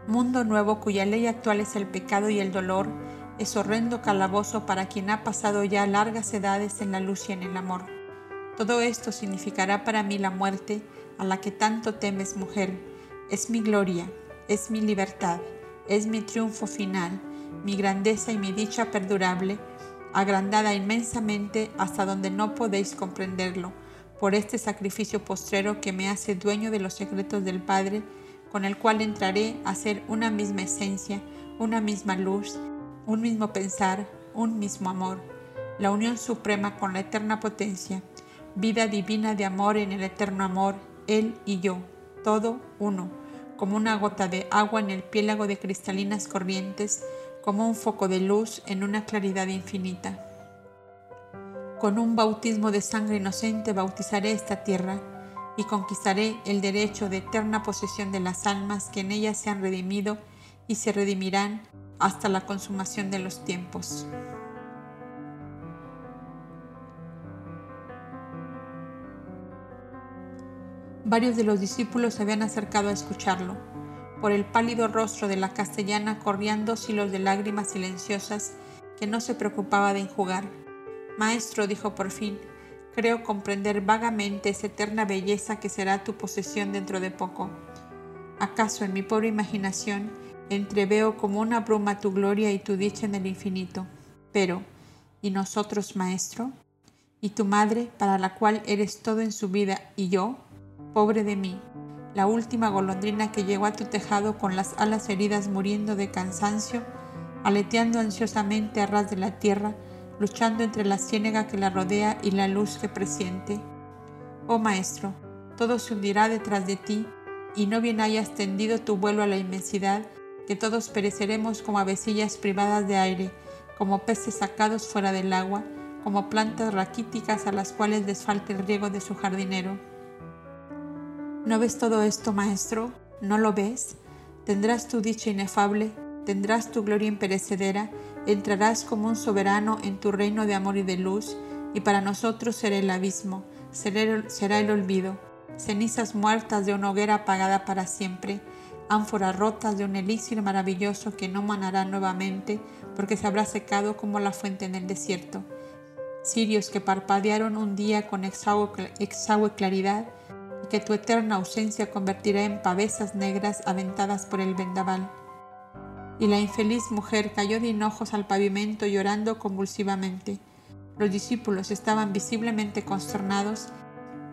mundo nuevo cuya ley actual es el pecado y el dolor, es horrendo calabozo para quien ha pasado ya largas edades en la luz y en el amor. Todo esto significará para mí la muerte a la que tanto temes, mujer. Es mi gloria, es mi libertad, es mi triunfo final, mi grandeza y mi dicha perdurable, agrandada inmensamente hasta donde no podéis comprenderlo, por este sacrificio postrero que me hace dueño de los secretos del Padre, con el cual entraré a ser una misma esencia, una misma luz, un mismo pensar, un mismo amor, la unión suprema con la eterna potencia, vida divina de amor en el eterno amor, Él y yo, todo uno, como una gota de agua en el piélago de cristalinas corrientes, como un foco de luz en una claridad infinita. Con un bautismo de sangre inocente bautizaré esta tierra, y conquistaré el derecho de eterna posesión de las almas que en ellas se han redimido y se redimirán hasta la consumación de los tiempos. Varios de los discípulos se habían acercado a escucharlo. Por el pálido rostro de la castellana corrían dos hilos de lágrimas silenciosas que no se preocupaba de enjugar. Maestro, dijo por fin, Creo comprender vagamente esa eterna belleza que será tu posesión dentro de poco. ¿Acaso en mi pobre imaginación entreveo como una bruma tu gloria y tu dicha en el infinito? Pero, ¿y nosotros, Maestro? ¿Y tu madre, para la cual eres todo en su vida, y yo? Pobre de mí, la última golondrina que llegó a tu tejado con las alas heridas muriendo de cansancio, aleteando ansiosamente a ras de la tierra, luchando entre la ciénaga que la rodea y la luz que presiente. Oh Maestro, todo se hundirá detrás de ti, y no bien hayas tendido tu vuelo a la inmensidad, que todos pereceremos como avecillas privadas de aire, como peces sacados fuera del agua, como plantas raquíticas a las cuales les el riego de su jardinero. ¿No ves todo esto, maestro? ¿No lo ves? Tendrás tu dicha inefable, tendrás tu gloria imperecedera, entrarás como un soberano en tu reino de amor y de luz, y para nosotros será el abismo, será el olvido, cenizas muertas de una hoguera apagada para siempre, ánforas rotas de un elixir maravilloso que no manará nuevamente porque se habrá secado como la fuente en el desierto. Cirios que parpadearon un día con exagüe claridad que tu eterna ausencia convertirá en pavesas negras aventadas por el vendaval. Y la infeliz mujer cayó de hinojos al pavimento llorando convulsivamente. Los discípulos estaban visiblemente consternados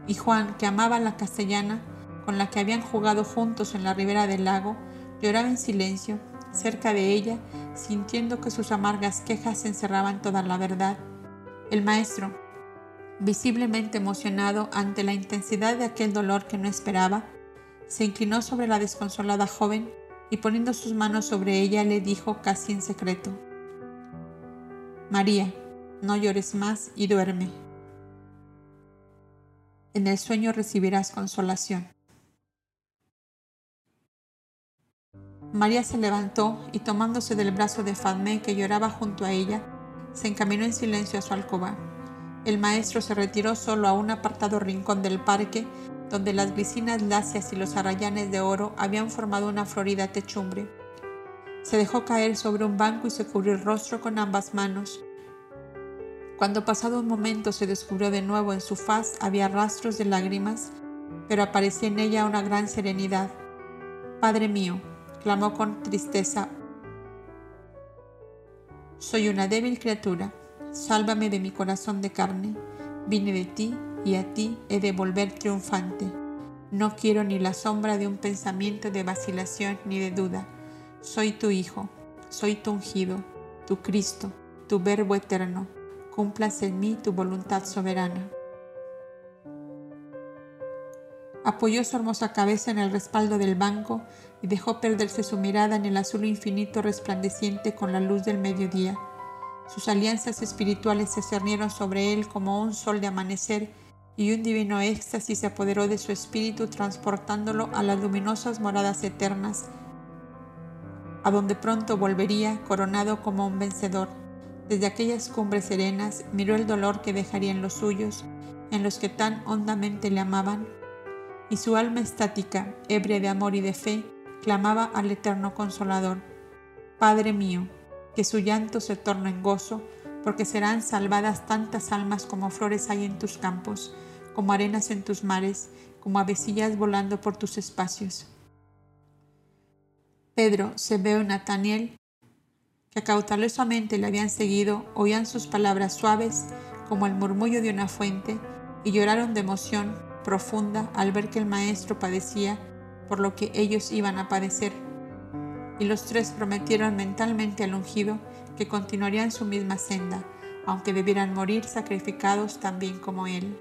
y Juan, que amaba la castellana, con la que habían jugado juntos en la ribera del lago, lloraba en silencio, cerca de ella, sintiendo que sus amargas quejas encerraban toda la verdad. El maestro, visiblemente emocionado ante la intensidad de aquel dolor que no esperaba, se inclinó sobre la desconsolada joven y poniendo sus manos sobre ella le dijo casi en secreto, María, no llores más y duerme. En el sueño recibirás consolación. María se levantó y tomándose del brazo de Fadmé que lloraba junto a ella, se encaminó en silencio a su alcoba. El maestro se retiró solo a un apartado rincón del parque donde las glicinas lacias y los arrayanes de oro habían formado una florida techumbre. Se dejó caer sobre un banco y se cubrió el rostro con ambas manos. Cuando pasado un momento se descubrió de nuevo en su faz había rastros de lágrimas, pero aparecía en ella una gran serenidad. Padre mío, clamó con tristeza. Soy una débil criatura, sálvame de mi corazón de carne. Vine de ti y a ti he de volver triunfante. No quiero ni la sombra de un pensamiento de vacilación ni de duda. Soy tu Hijo, soy tu ungido, tu Cristo, tu Verbo eterno. Cumplas en mí tu voluntad soberana. Apoyó su hermosa cabeza en el respaldo del banco y dejó perderse su mirada en el azul infinito resplandeciente con la luz del mediodía. Sus alianzas espirituales se cernieron sobre él como un sol de amanecer y un divino éxtasis se apoderó de su espíritu transportándolo a las luminosas moradas eternas, a donde pronto volvería coronado como un vencedor. Desde aquellas cumbres serenas miró el dolor que dejaría en los suyos, en los que tan hondamente le amaban, y su alma estática, ebria de amor y de fe, clamaba al eterno consolador, Padre mío, que su llanto se torne en gozo, porque serán salvadas tantas almas como flores hay en tus campos, como arenas en tus mares, como avecillas volando por tus espacios. Pedro, Sebeo y Nataniel, que cautelosamente le habían seguido, oían sus palabras suaves como el murmullo de una fuente y lloraron de emoción profunda al ver que el Maestro padecía por lo que ellos iban a padecer. Y los tres prometieron mentalmente al ungido que continuarían su misma senda, aunque debieran morir sacrificados también como él.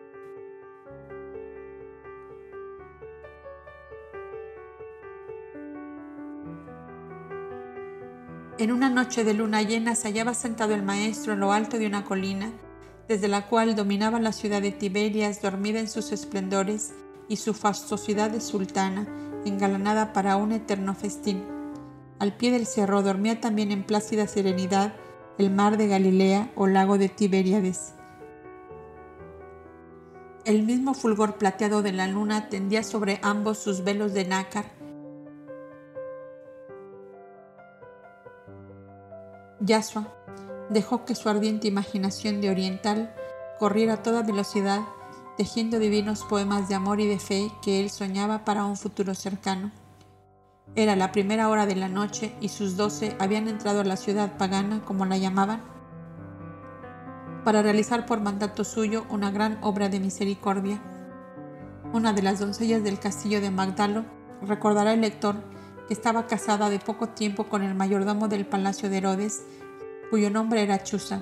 En una noche de luna llena se hallaba sentado el maestro en lo alto de una colina, desde la cual dominaba la ciudad de Tiberias dormida en sus esplendores y su fastuosidad de sultana, engalanada para un eterno festín. Al pie del cerro dormía también en plácida serenidad el mar de Galilea o lago de Tiberíades. El mismo fulgor plateado de la luna tendía sobre ambos sus velos de nácar. Yasua dejó que su ardiente imaginación de oriental corriera a toda velocidad tejiendo divinos poemas de amor y de fe que él soñaba para un futuro cercano. Era la primera hora de la noche y sus doce habían entrado a la ciudad pagana, como la llamaban, para realizar por mandato suyo una gran obra de misericordia. Una de las doncellas del castillo de Magdalo recordará el lector que estaba casada de poco tiempo con el mayordomo del palacio de Herodes, cuyo nombre era Chusa.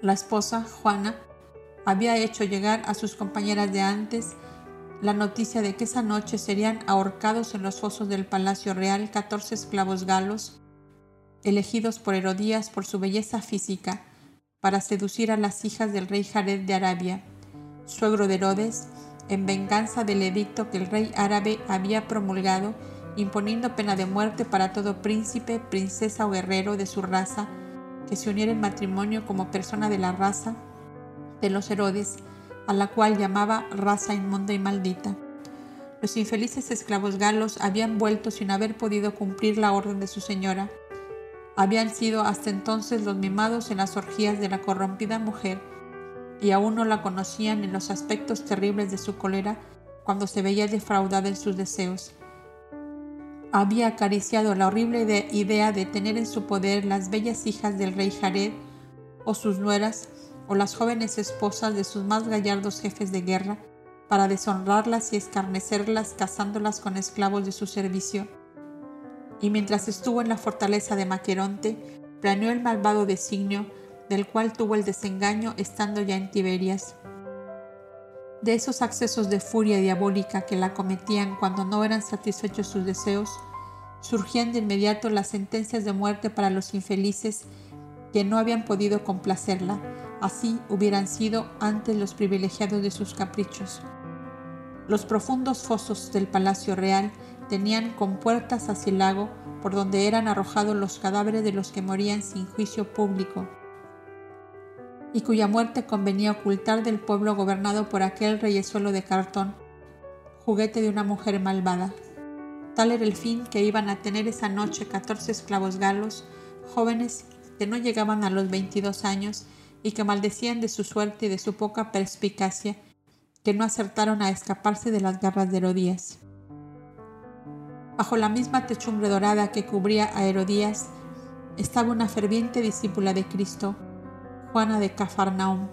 La esposa, Juana, había hecho llegar a sus compañeras de antes la noticia de que esa noche serían ahorcados en los fosos del Palacio Real 14 esclavos galos, elegidos por Herodías por su belleza física, para seducir a las hijas del rey Jared de Arabia, suegro de Herodes, en venganza del edicto que el rey árabe había promulgado, imponiendo pena de muerte para todo príncipe, princesa o guerrero de su raza que se uniera en matrimonio como persona de la raza de los Herodes, a la cual llamaba raza inmunda y maldita. Los infelices esclavos galos habían vuelto sin haber podido cumplir la orden de su señora. Habían sido hasta entonces los mimados en las orgías de la corrompida mujer y aún no la conocían en los aspectos terribles de su cólera cuando se veía defraudada en sus deseos. Había acariciado la horrible idea de tener en su poder las bellas hijas del rey Jared o sus nueras o las jóvenes esposas de sus más gallardos jefes de guerra para deshonrarlas y escarnecerlas cazándolas con esclavos de su servicio. Y mientras estuvo en la fortaleza de Maqueronte, planeó el malvado designio del cual tuvo el desengaño estando ya en Tiberias. De esos accesos de furia diabólica que la cometían cuando no eran satisfechos sus deseos, surgían de inmediato las sentencias de muerte para los infelices que no habían podido complacerla, así hubieran sido antes los privilegiados de sus caprichos. Los profundos fosos del Palacio Real tenían compuertas hacia el lago por donde eran arrojados los cadáveres de los que morían sin juicio público y cuya muerte convenía ocultar del pueblo gobernado por aquel reyesuelo de cartón, juguete de una mujer malvada. Tal era el fin que iban a tener esa noche catorce esclavos galos, jóvenes que no llegaban a los 22 años y que maldecían de su suerte y de su poca perspicacia, que no acertaron a escaparse de las garras de Herodías. Bajo la misma techumbre dorada que cubría a Herodías estaba una ferviente discípula de Cristo, Juana de Cafarnaum,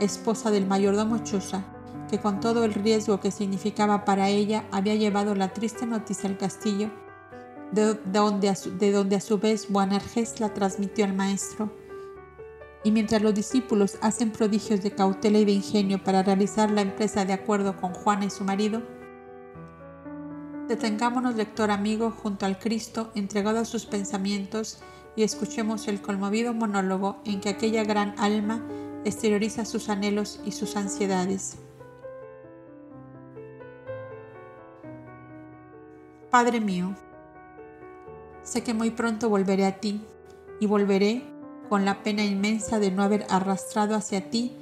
esposa del mayordomo Chusa, que con todo el riesgo que significaba para ella había llevado la triste noticia al castillo, de donde a su, de donde a su vez Boanerges la transmitió al maestro. Y mientras los discípulos hacen prodigios de cautela y de ingenio para realizar la empresa de acuerdo con Juana y su marido, detengámonos, lector amigo, junto al Cristo, entregado a sus pensamientos y escuchemos el conmovido monólogo en que aquella gran alma exterioriza sus anhelos y sus ansiedades. Padre mío, sé que muy pronto volveré a ti y volveré con la pena inmensa de no haber arrastrado hacia ti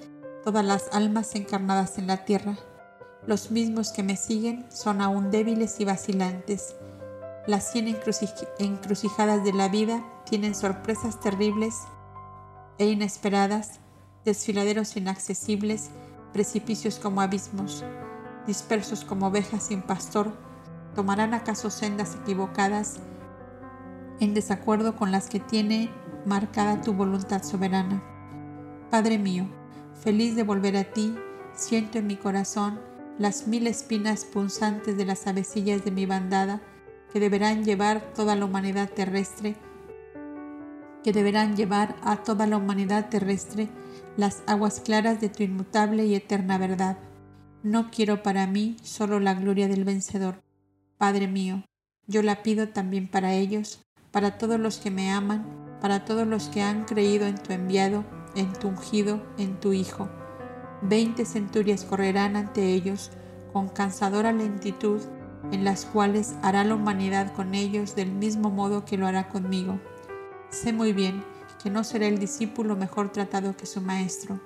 todas las almas encarnadas en la tierra. Los mismos que me siguen son aún débiles y vacilantes. Las cien encrucijadas de la vida tienen sorpresas terribles e inesperadas, desfiladeros inaccesibles, precipicios como abismos, dispersos como ovejas sin pastor, tomarán acaso sendas equivocadas en desacuerdo con las que tiene marcada tu voluntad soberana. Padre mío, feliz de volver a ti, siento en mi corazón las mil espinas punzantes de las avecillas de mi bandada que deberán llevar toda la humanidad terrestre que deberán llevar a toda la humanidad terrestre las aguas claras de tu inmutable y eterna verdad. No quiero para mí solo la gloria del vencedor. Padre mío, yo la pido también para ellos, para todos los que me aman, para todos los que han creído en tu enviado, en tu ungido, en tu Hijo. Veinte centurias correrán ante ellos con cansadora lentitud, en las cuales hará la humanidad con ellos del mismo modo que lo hará conmigo Sé muy bien que no será el discípulo mejor tratado que su maestro.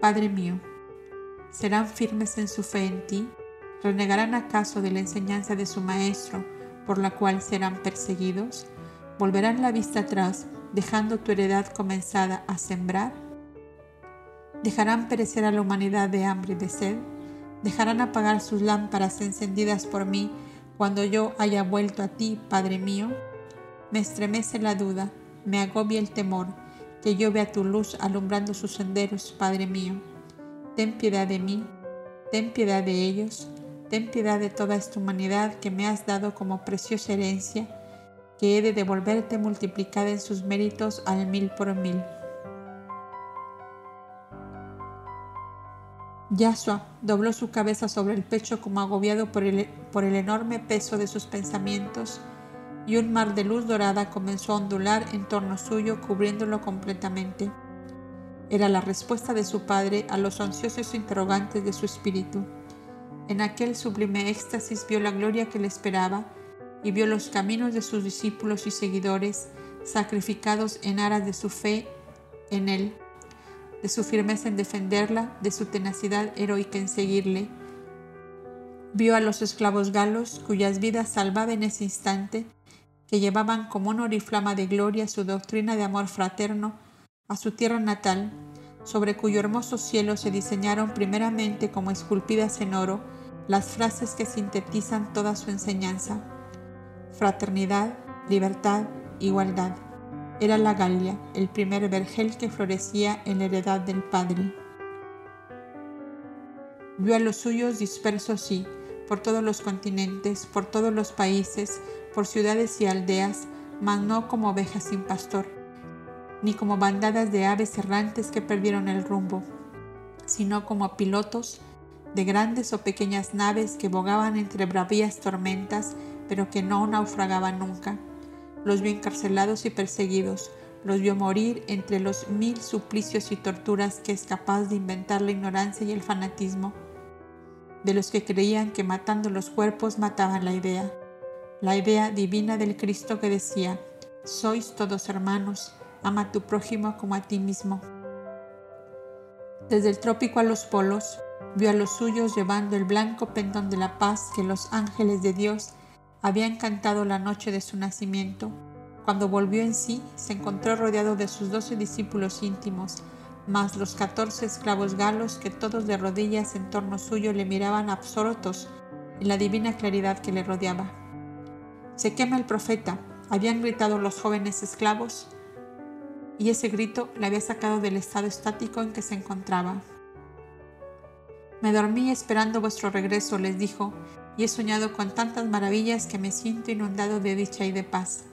Padre mío, ¿serán firmes en su fe en ti? ¿Renegarán acaso de la enseñanza de su maestro por la cual serán perseguidos? ¿Volverán la vista atrás, dejando tu heredad comenzada a sembrar? ¿Dejarán perecer a la humanidad de hambre y de sed? ¿Dejarán apagar sus lámparas encendidas por mí cuando yo haya vuelto a ti, Padre mío? Me estremece la duda me agobia el temor, que yo vea tu luz alumbrando sus senderos, Padre mío. Ten piedad de mí, ten piedad de ellos, ten piedad de toda esta humanidad que me has dado como preciosa herencia, que he de devolverte multiplicada en sus méritos al mil por mil. Yahshua dobló su cabeza sobre el pecho como agobiado por el, por el enorme peso de sus pensamientos y un mar de luz dorada comenzó a ondular en torno suyo, cubriéndolo completamente. Era la respuesta de su padre a los ansiosos interrogantes de su espíritu. En aquel sublime éxtasis vio la gloria que le esperaba y vio los caminos de sus discípulos y seguidores sacrificados en aras de su fe en Él, de su firmeza en defenderla, de su tenacidad heroica en seguirle. Vio a los esclavos galos cuyas vidas salvaba en ese instante, que llevaban como una oriflama de gloria su doctrina de amor fraterno a su tierra natal, sobre cuyo hermoso cielo se diseñaron primeramente como esculpidas en oro las frases que sintetizan toda su enseñanza. Fraternidad, libertad, igualdad. Era la Galia, el primer vergel que florecía en la heredad del Padre. Vio a los suyos dispersos, sí, por todos los continentes, por todos los países, por ciudades y aldeas, mas no como ovejas sin pastor, ni como bandadas de aves errantes que perdieron el rumbo, sino como pilotos de grandes o pequeñas naves que bogaban entre bravías tormentas, pero que no naufragaban nunca. Los vio encarcelados y perseguidos, los vio morir entre los mil suplicios y torturas que es capaz de inventar la ignorancia y el fanatismo, de los que creían que matando los cuerpos mataban la idea, la idea divina del Cristo que decía, sois todos hermanos, ama a tu prójimo como a ti mismo. Desde el trópico a los polos, vio a los suyos llevando el blanco pendón de la paz que los ángeles de Dios habían cantado la noche de su nacimiento. Cuando volvió en sí, se encontró rodeado de sus doce discípulos íntimos, más los catorce esclavos galos que todos de rodillas en torno suyo le miraban absortos en la divina claridad que le rodeaba. Se quema el profeta, habían gritado los jóvenes esclavos, y ese grito le había sacado del estado estático en que se encontraba. Me dormí esperando vuestro regreso, les dijo, y he soñado con tantas maravillas que me siento inundado de dicha y de paz.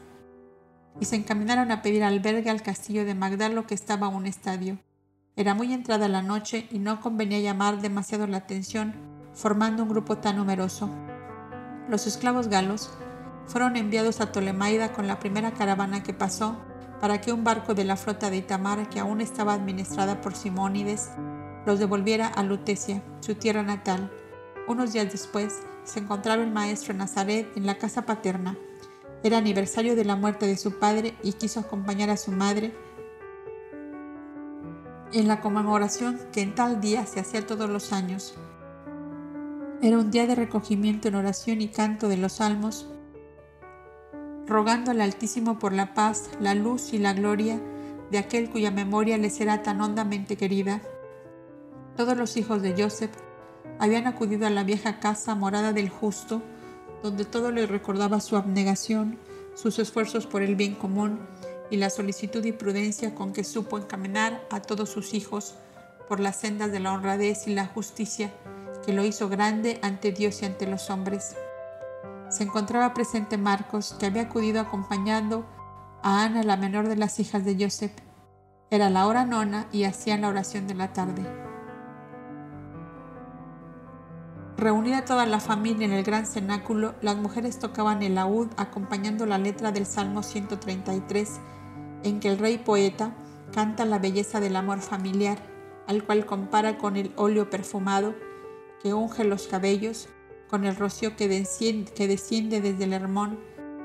Y se encaminaron a pedir albergue al castillo de Magdalo que estaba un estadio. Era muy entrada la noche y no convenía llamar demasiado la atención formando un grupo tan numeroso. Los esclavos galos fueron enviados a Ptolemaida con la primera caravana que pasó para que un barco de la flota de Itamar, que aún estaba administrada por Simónides, los devolviera a Lutecia, su tierra natal. Unos días después, se encontraba el maestro en Nazaret en la casa paterna. Era aniversario de la muerte de su padre y quiso acompañar a su madre en la conmemoración que en tal día se hacía todos los años. Era un día de recogimiento en oración y canto de los salmos, rogando al Altísimo por la paz, la luz y la gloria de aquel cuya memoria les era tan hondamente querida. Todos los hijos de Joseph habían acudido a la vieja casa morada del justo, donde todo le recordaba su abnegación, sus esfuerzos por el bien común y la solicitud y prudencia con que supo encaminar a todos sus hijos por las sendas de la honradez y la justicia que lo hizo grande ante Dios y ante los hombres. Se encontraba presente Marcos, que había acudido acompañando a Ana, la menor de las hijas de Joseph. Era la hora nona y hacían la oración de la tarde. Reunida toda la familia en el gran cenáculo, las mujeres tocaban el laúd acompañando la letra del Salmo 133, en que el rey poeta canta la belleza del amor familiar, al cual compara con el óleo perfumado que unge los cabellos, con el rocío que desciende, desde el Hermón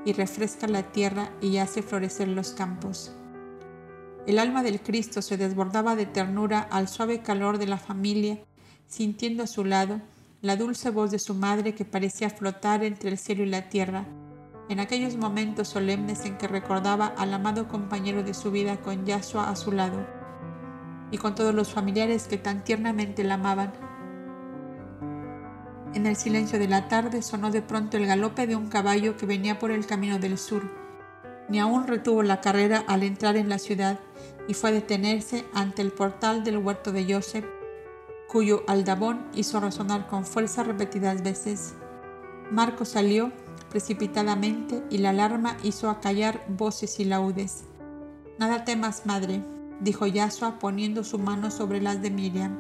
y refresca la tierra y hace florecer los campos. El alma del Cristo se desbordaba de ternura al suave calor de la familia, sintiendo a su lado la dulce voz de su madre que parecía flotar entre el cielo y la tierra, en aquellos momentos solemnes en que recordaba al amado compañero de su vida con Yahshua a su lado, y con todos los familiares que tan tiernamente la amaban. En el silencio de la tarde sonó de pronto el galope de un caballo que venía por el camino del sur. Ni aún retuvo la carrera al entrar en la ciudad y fue a detenerse ante el portal del huerto de Joseph cuyo aldabón hizo resonar con fuerza repetidas veces. Marco salió precipitadamente y la alarma hizo acallar voces y laudes. Nada temas, madre, dijo Yasua poniendo su mano sobre las de Miriam.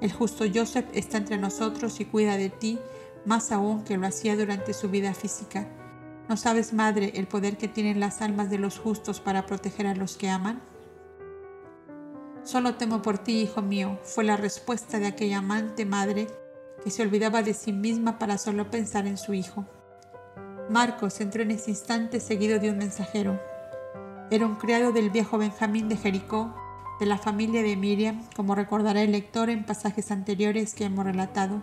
El justo Joseph está entre nosotros y cuida de ti más aún que lo hacía durante su vida física. ¿No sabes, madre, el poder que tienen las almas de los justos para proteger a los que aman? Solo temo por ti, hijo mío, fue la respuesta de aquella amante madre que se olvidaba de sí misma para solo pensar en su hijo. Marcos entró en ese instante seguido de un mensajero. Era un criado del viejo Benjamín de Jericó, de la familia de Miriam, como recordará el lector en pasajes anteriores que hemos relatado.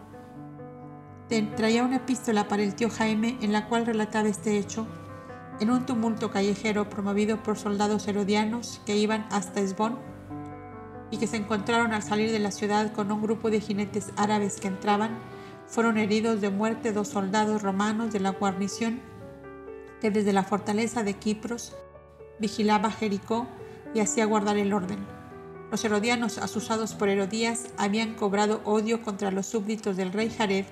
Traía una epístola para el tío Jaime en la cual relataba este hecho en un tumulto callejero promovido por soldados herodianos que iban hasta Esbón y que se encontraron al salir de la ciudad con un grupo de jinetes árabes que entraban, fueron heridos de muerte dos soldados romanos de la guarnición que desde la fortaleza de Quipros vigilaba Jericó y hacía guardar el orden. Los herodianos, asusados por Herodías, habían cobrado odio contra los súbditos del rey Jared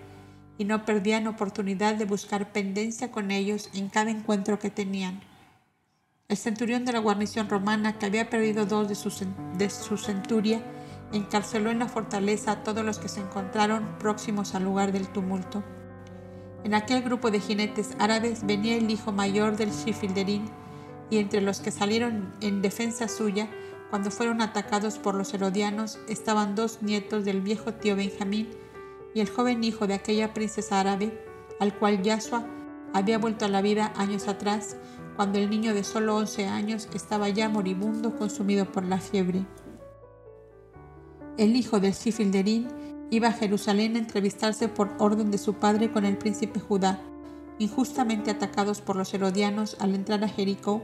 y no perdían oportunidad de buscar pendencia con ellos en cada encuentro que tenían. El centurión de la guarnición romana, que había perdido dos de su, de su centuria, encarceló en la fortaleza a todos los que se encontraron próximos al lugar del tumulto. En aquel grupo de jinetes árabes venía el hijo mayor del Shifilderín, y entre los que salieron en defensa suya, cuando fueron atacados por los herodianos, estaban dos nietos del viejo tío Benjamín y el joven hijo de aquella princesa árabe, al cual Yasua había vuelto a la vida años atrás cuando el niño de solo 11 años estaba ya moribundo consumido por la fiebre. El hijo del Sifilderín iba a Jerusalén a entrevistarse por orden de su padre con el príncipe Judá, injustamente atacados por los herodianos al entrar a Jericó.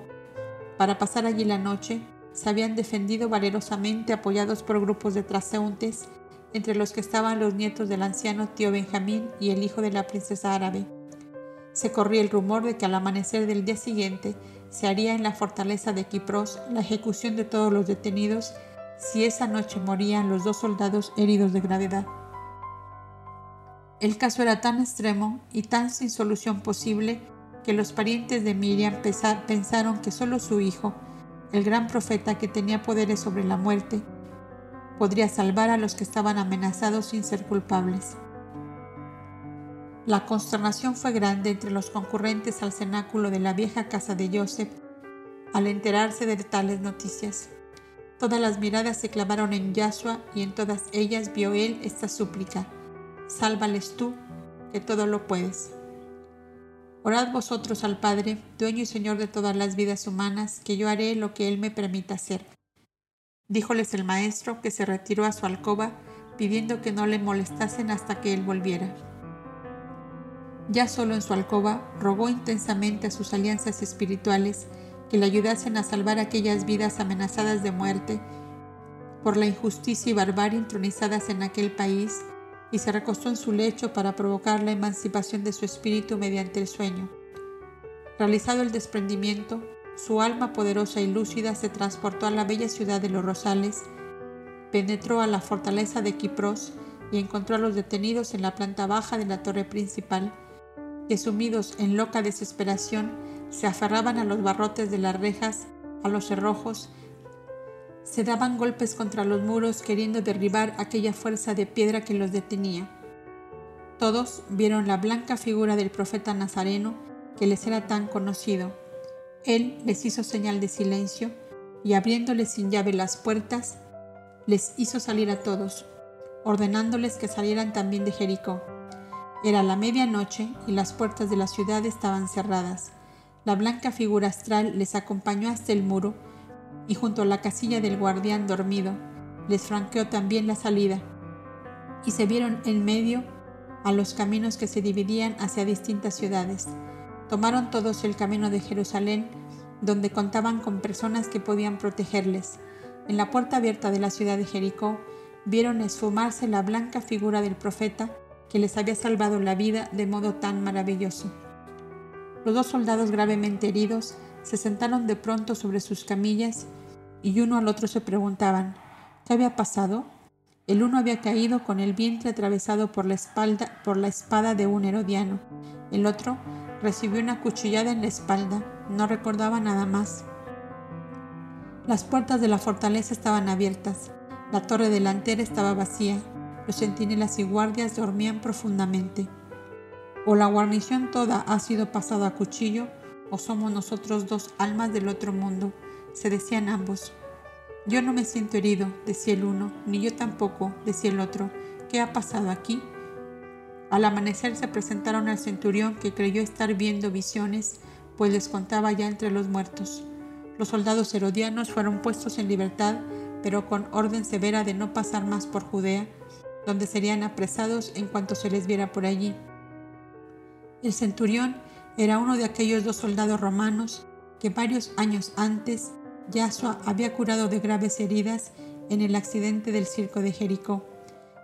Para pasar allí la noche, se habían defendido valerosamente apoyados por grupos de transeúntes, entre los que estaban los nietos del anciano tío Benjamín y el hijo de la princesa árabe. Se corría el rumor de que al amanecer del día siguiente se haría en la fortaleza de Quipros la ejecución de todos los detenidos si esa noche morían los dos soldados heridos de gravedad. El caso era tan extremo y tan sin solución posible que los parientes de Miriam pensaron que solo su hijo, el gran profeta que tenía poderes sobre la muerte, podría salvar a los que estaban amenazados sin ser culpables. La consternación fue grande entre los concurrentes al cenáculo de la vieja casa de Joseph al enterarse de tales noticias. Todas las miradas se clavaron en Yahshua y en todas ellas vio él esta súplica: Sálvales tú, que todo lo puedes. Orad vosotros al Padre, dueño y Señor de todas las vidas humanas, que yo haré lo que Él me permita hacer. Díjoles el maestro que se retiró a su alcoba, pidiendo que no le molestasen hasta que Él volviera. Ya solo en su alcoba, rogó intensamente a sus alianzas espirituales que le ayudasen a salvar aquellas vidas amenazadas de muerte por la injusticia y barbarie entronizadas en aquel país, y se recostó en su lecho para provocar la emancipación de su espíritu mediante el sueño. Realizado el desprendimiento, su alma poderosa y lúcida se transportó a la bella ciudad de los Rosales, penetró a la fortaleza de Quipros y encontró a los detenidos en la planta baja de la torre principal, que sumidos en loca desesperación se aferraban a los barrotes de las rejas, a los cerrojos, se daban golpes contra los muros queriendo derribar aquella fuerza de piedra que los detenía. Todos vieron la blanca figura del profeta Nazareno que les era tan conocido. Él les hizo señal de silencio y abriéndoles sin llave las puertas, les hizo salir a todos, ordenándoles que salieran también de Jericó. Era la medianoche y las puertas de la ciudad estaban cerradas. La blanca figura astral les acompañó hasta el muro y junto a la casilla del guardián dormido les franqueó también la salida y se vieron en medio a los caminos que se dividían hacia distintas ciudades. Tomaron todos el camino de Jerusalén, donde contaban con personas que podían protegerles. En la puerta abierta de la ciudad de Jericó vieron esfumarse la blanca figura del profeta que les había salvado la vida de modo tan maravilloso. Los dos soldados gravemente heridos se sentaron de pronto sobre sus camillas y uno al otro se preguntaban, ¿qué había pasado? El uno había caído con el vientre atravesado por la, espalda, por la espada de un herodiano. El otro recibió una cuchillada en la espalda. No recordaba nada más. Las puertas de la fortaleza estaban abiertas. La torre delantera estaba vacía los centinelas y guardias dormían profundamente. O la guarnición toda ha sido pasada a cuchillo, o somos nosotros dos almas del otro mundo, se decían ambos. Yo no me siento herido, decía el uno, ni yo tampoco, decía el otro. ¿Qué ha pasado aquí? Al amanecer se presentaron al centurión que creyó estar viendo visiones, pues les contaba ya entre los muertos. Los soldados herodianos fueron puestos en libertad, pero con orden severa de no pasar más por Judea, donde serían apresados en cuanto se les viera por allí. El centurión era uno de aquellos dos soldados romanos que varios años antes Yasua había curado de graves heridas en el accidente del circo de Jericó,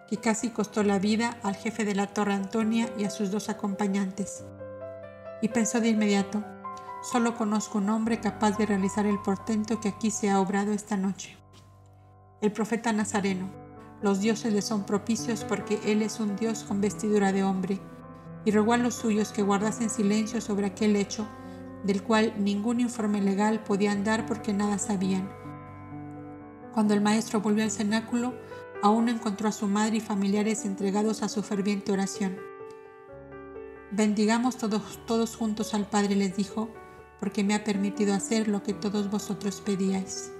que casi costó la vida al jefe de la torre Antonia y a sus dos acompañantes. Y pensó de inmediato, solo conozco un hombre capaz de realizar el portento que aquí se ha obrado esta noche. El profeta Nazareno. Los dioses le son propicios porque él es un dios con vestidura de hombre, y rogó a los suyos que guardasen silencio sobre aquel hecho del cual ningún informe legal podían dar porque nada sabían. Cuando el maestro volvió al cenáculo, aún encontró a su madre y familiares entregados a su ferviente oración. Bendigamos todos, todos juntos al Padre, les dijo, porque me ha permitido hacer lo que todos vosotros pedíais.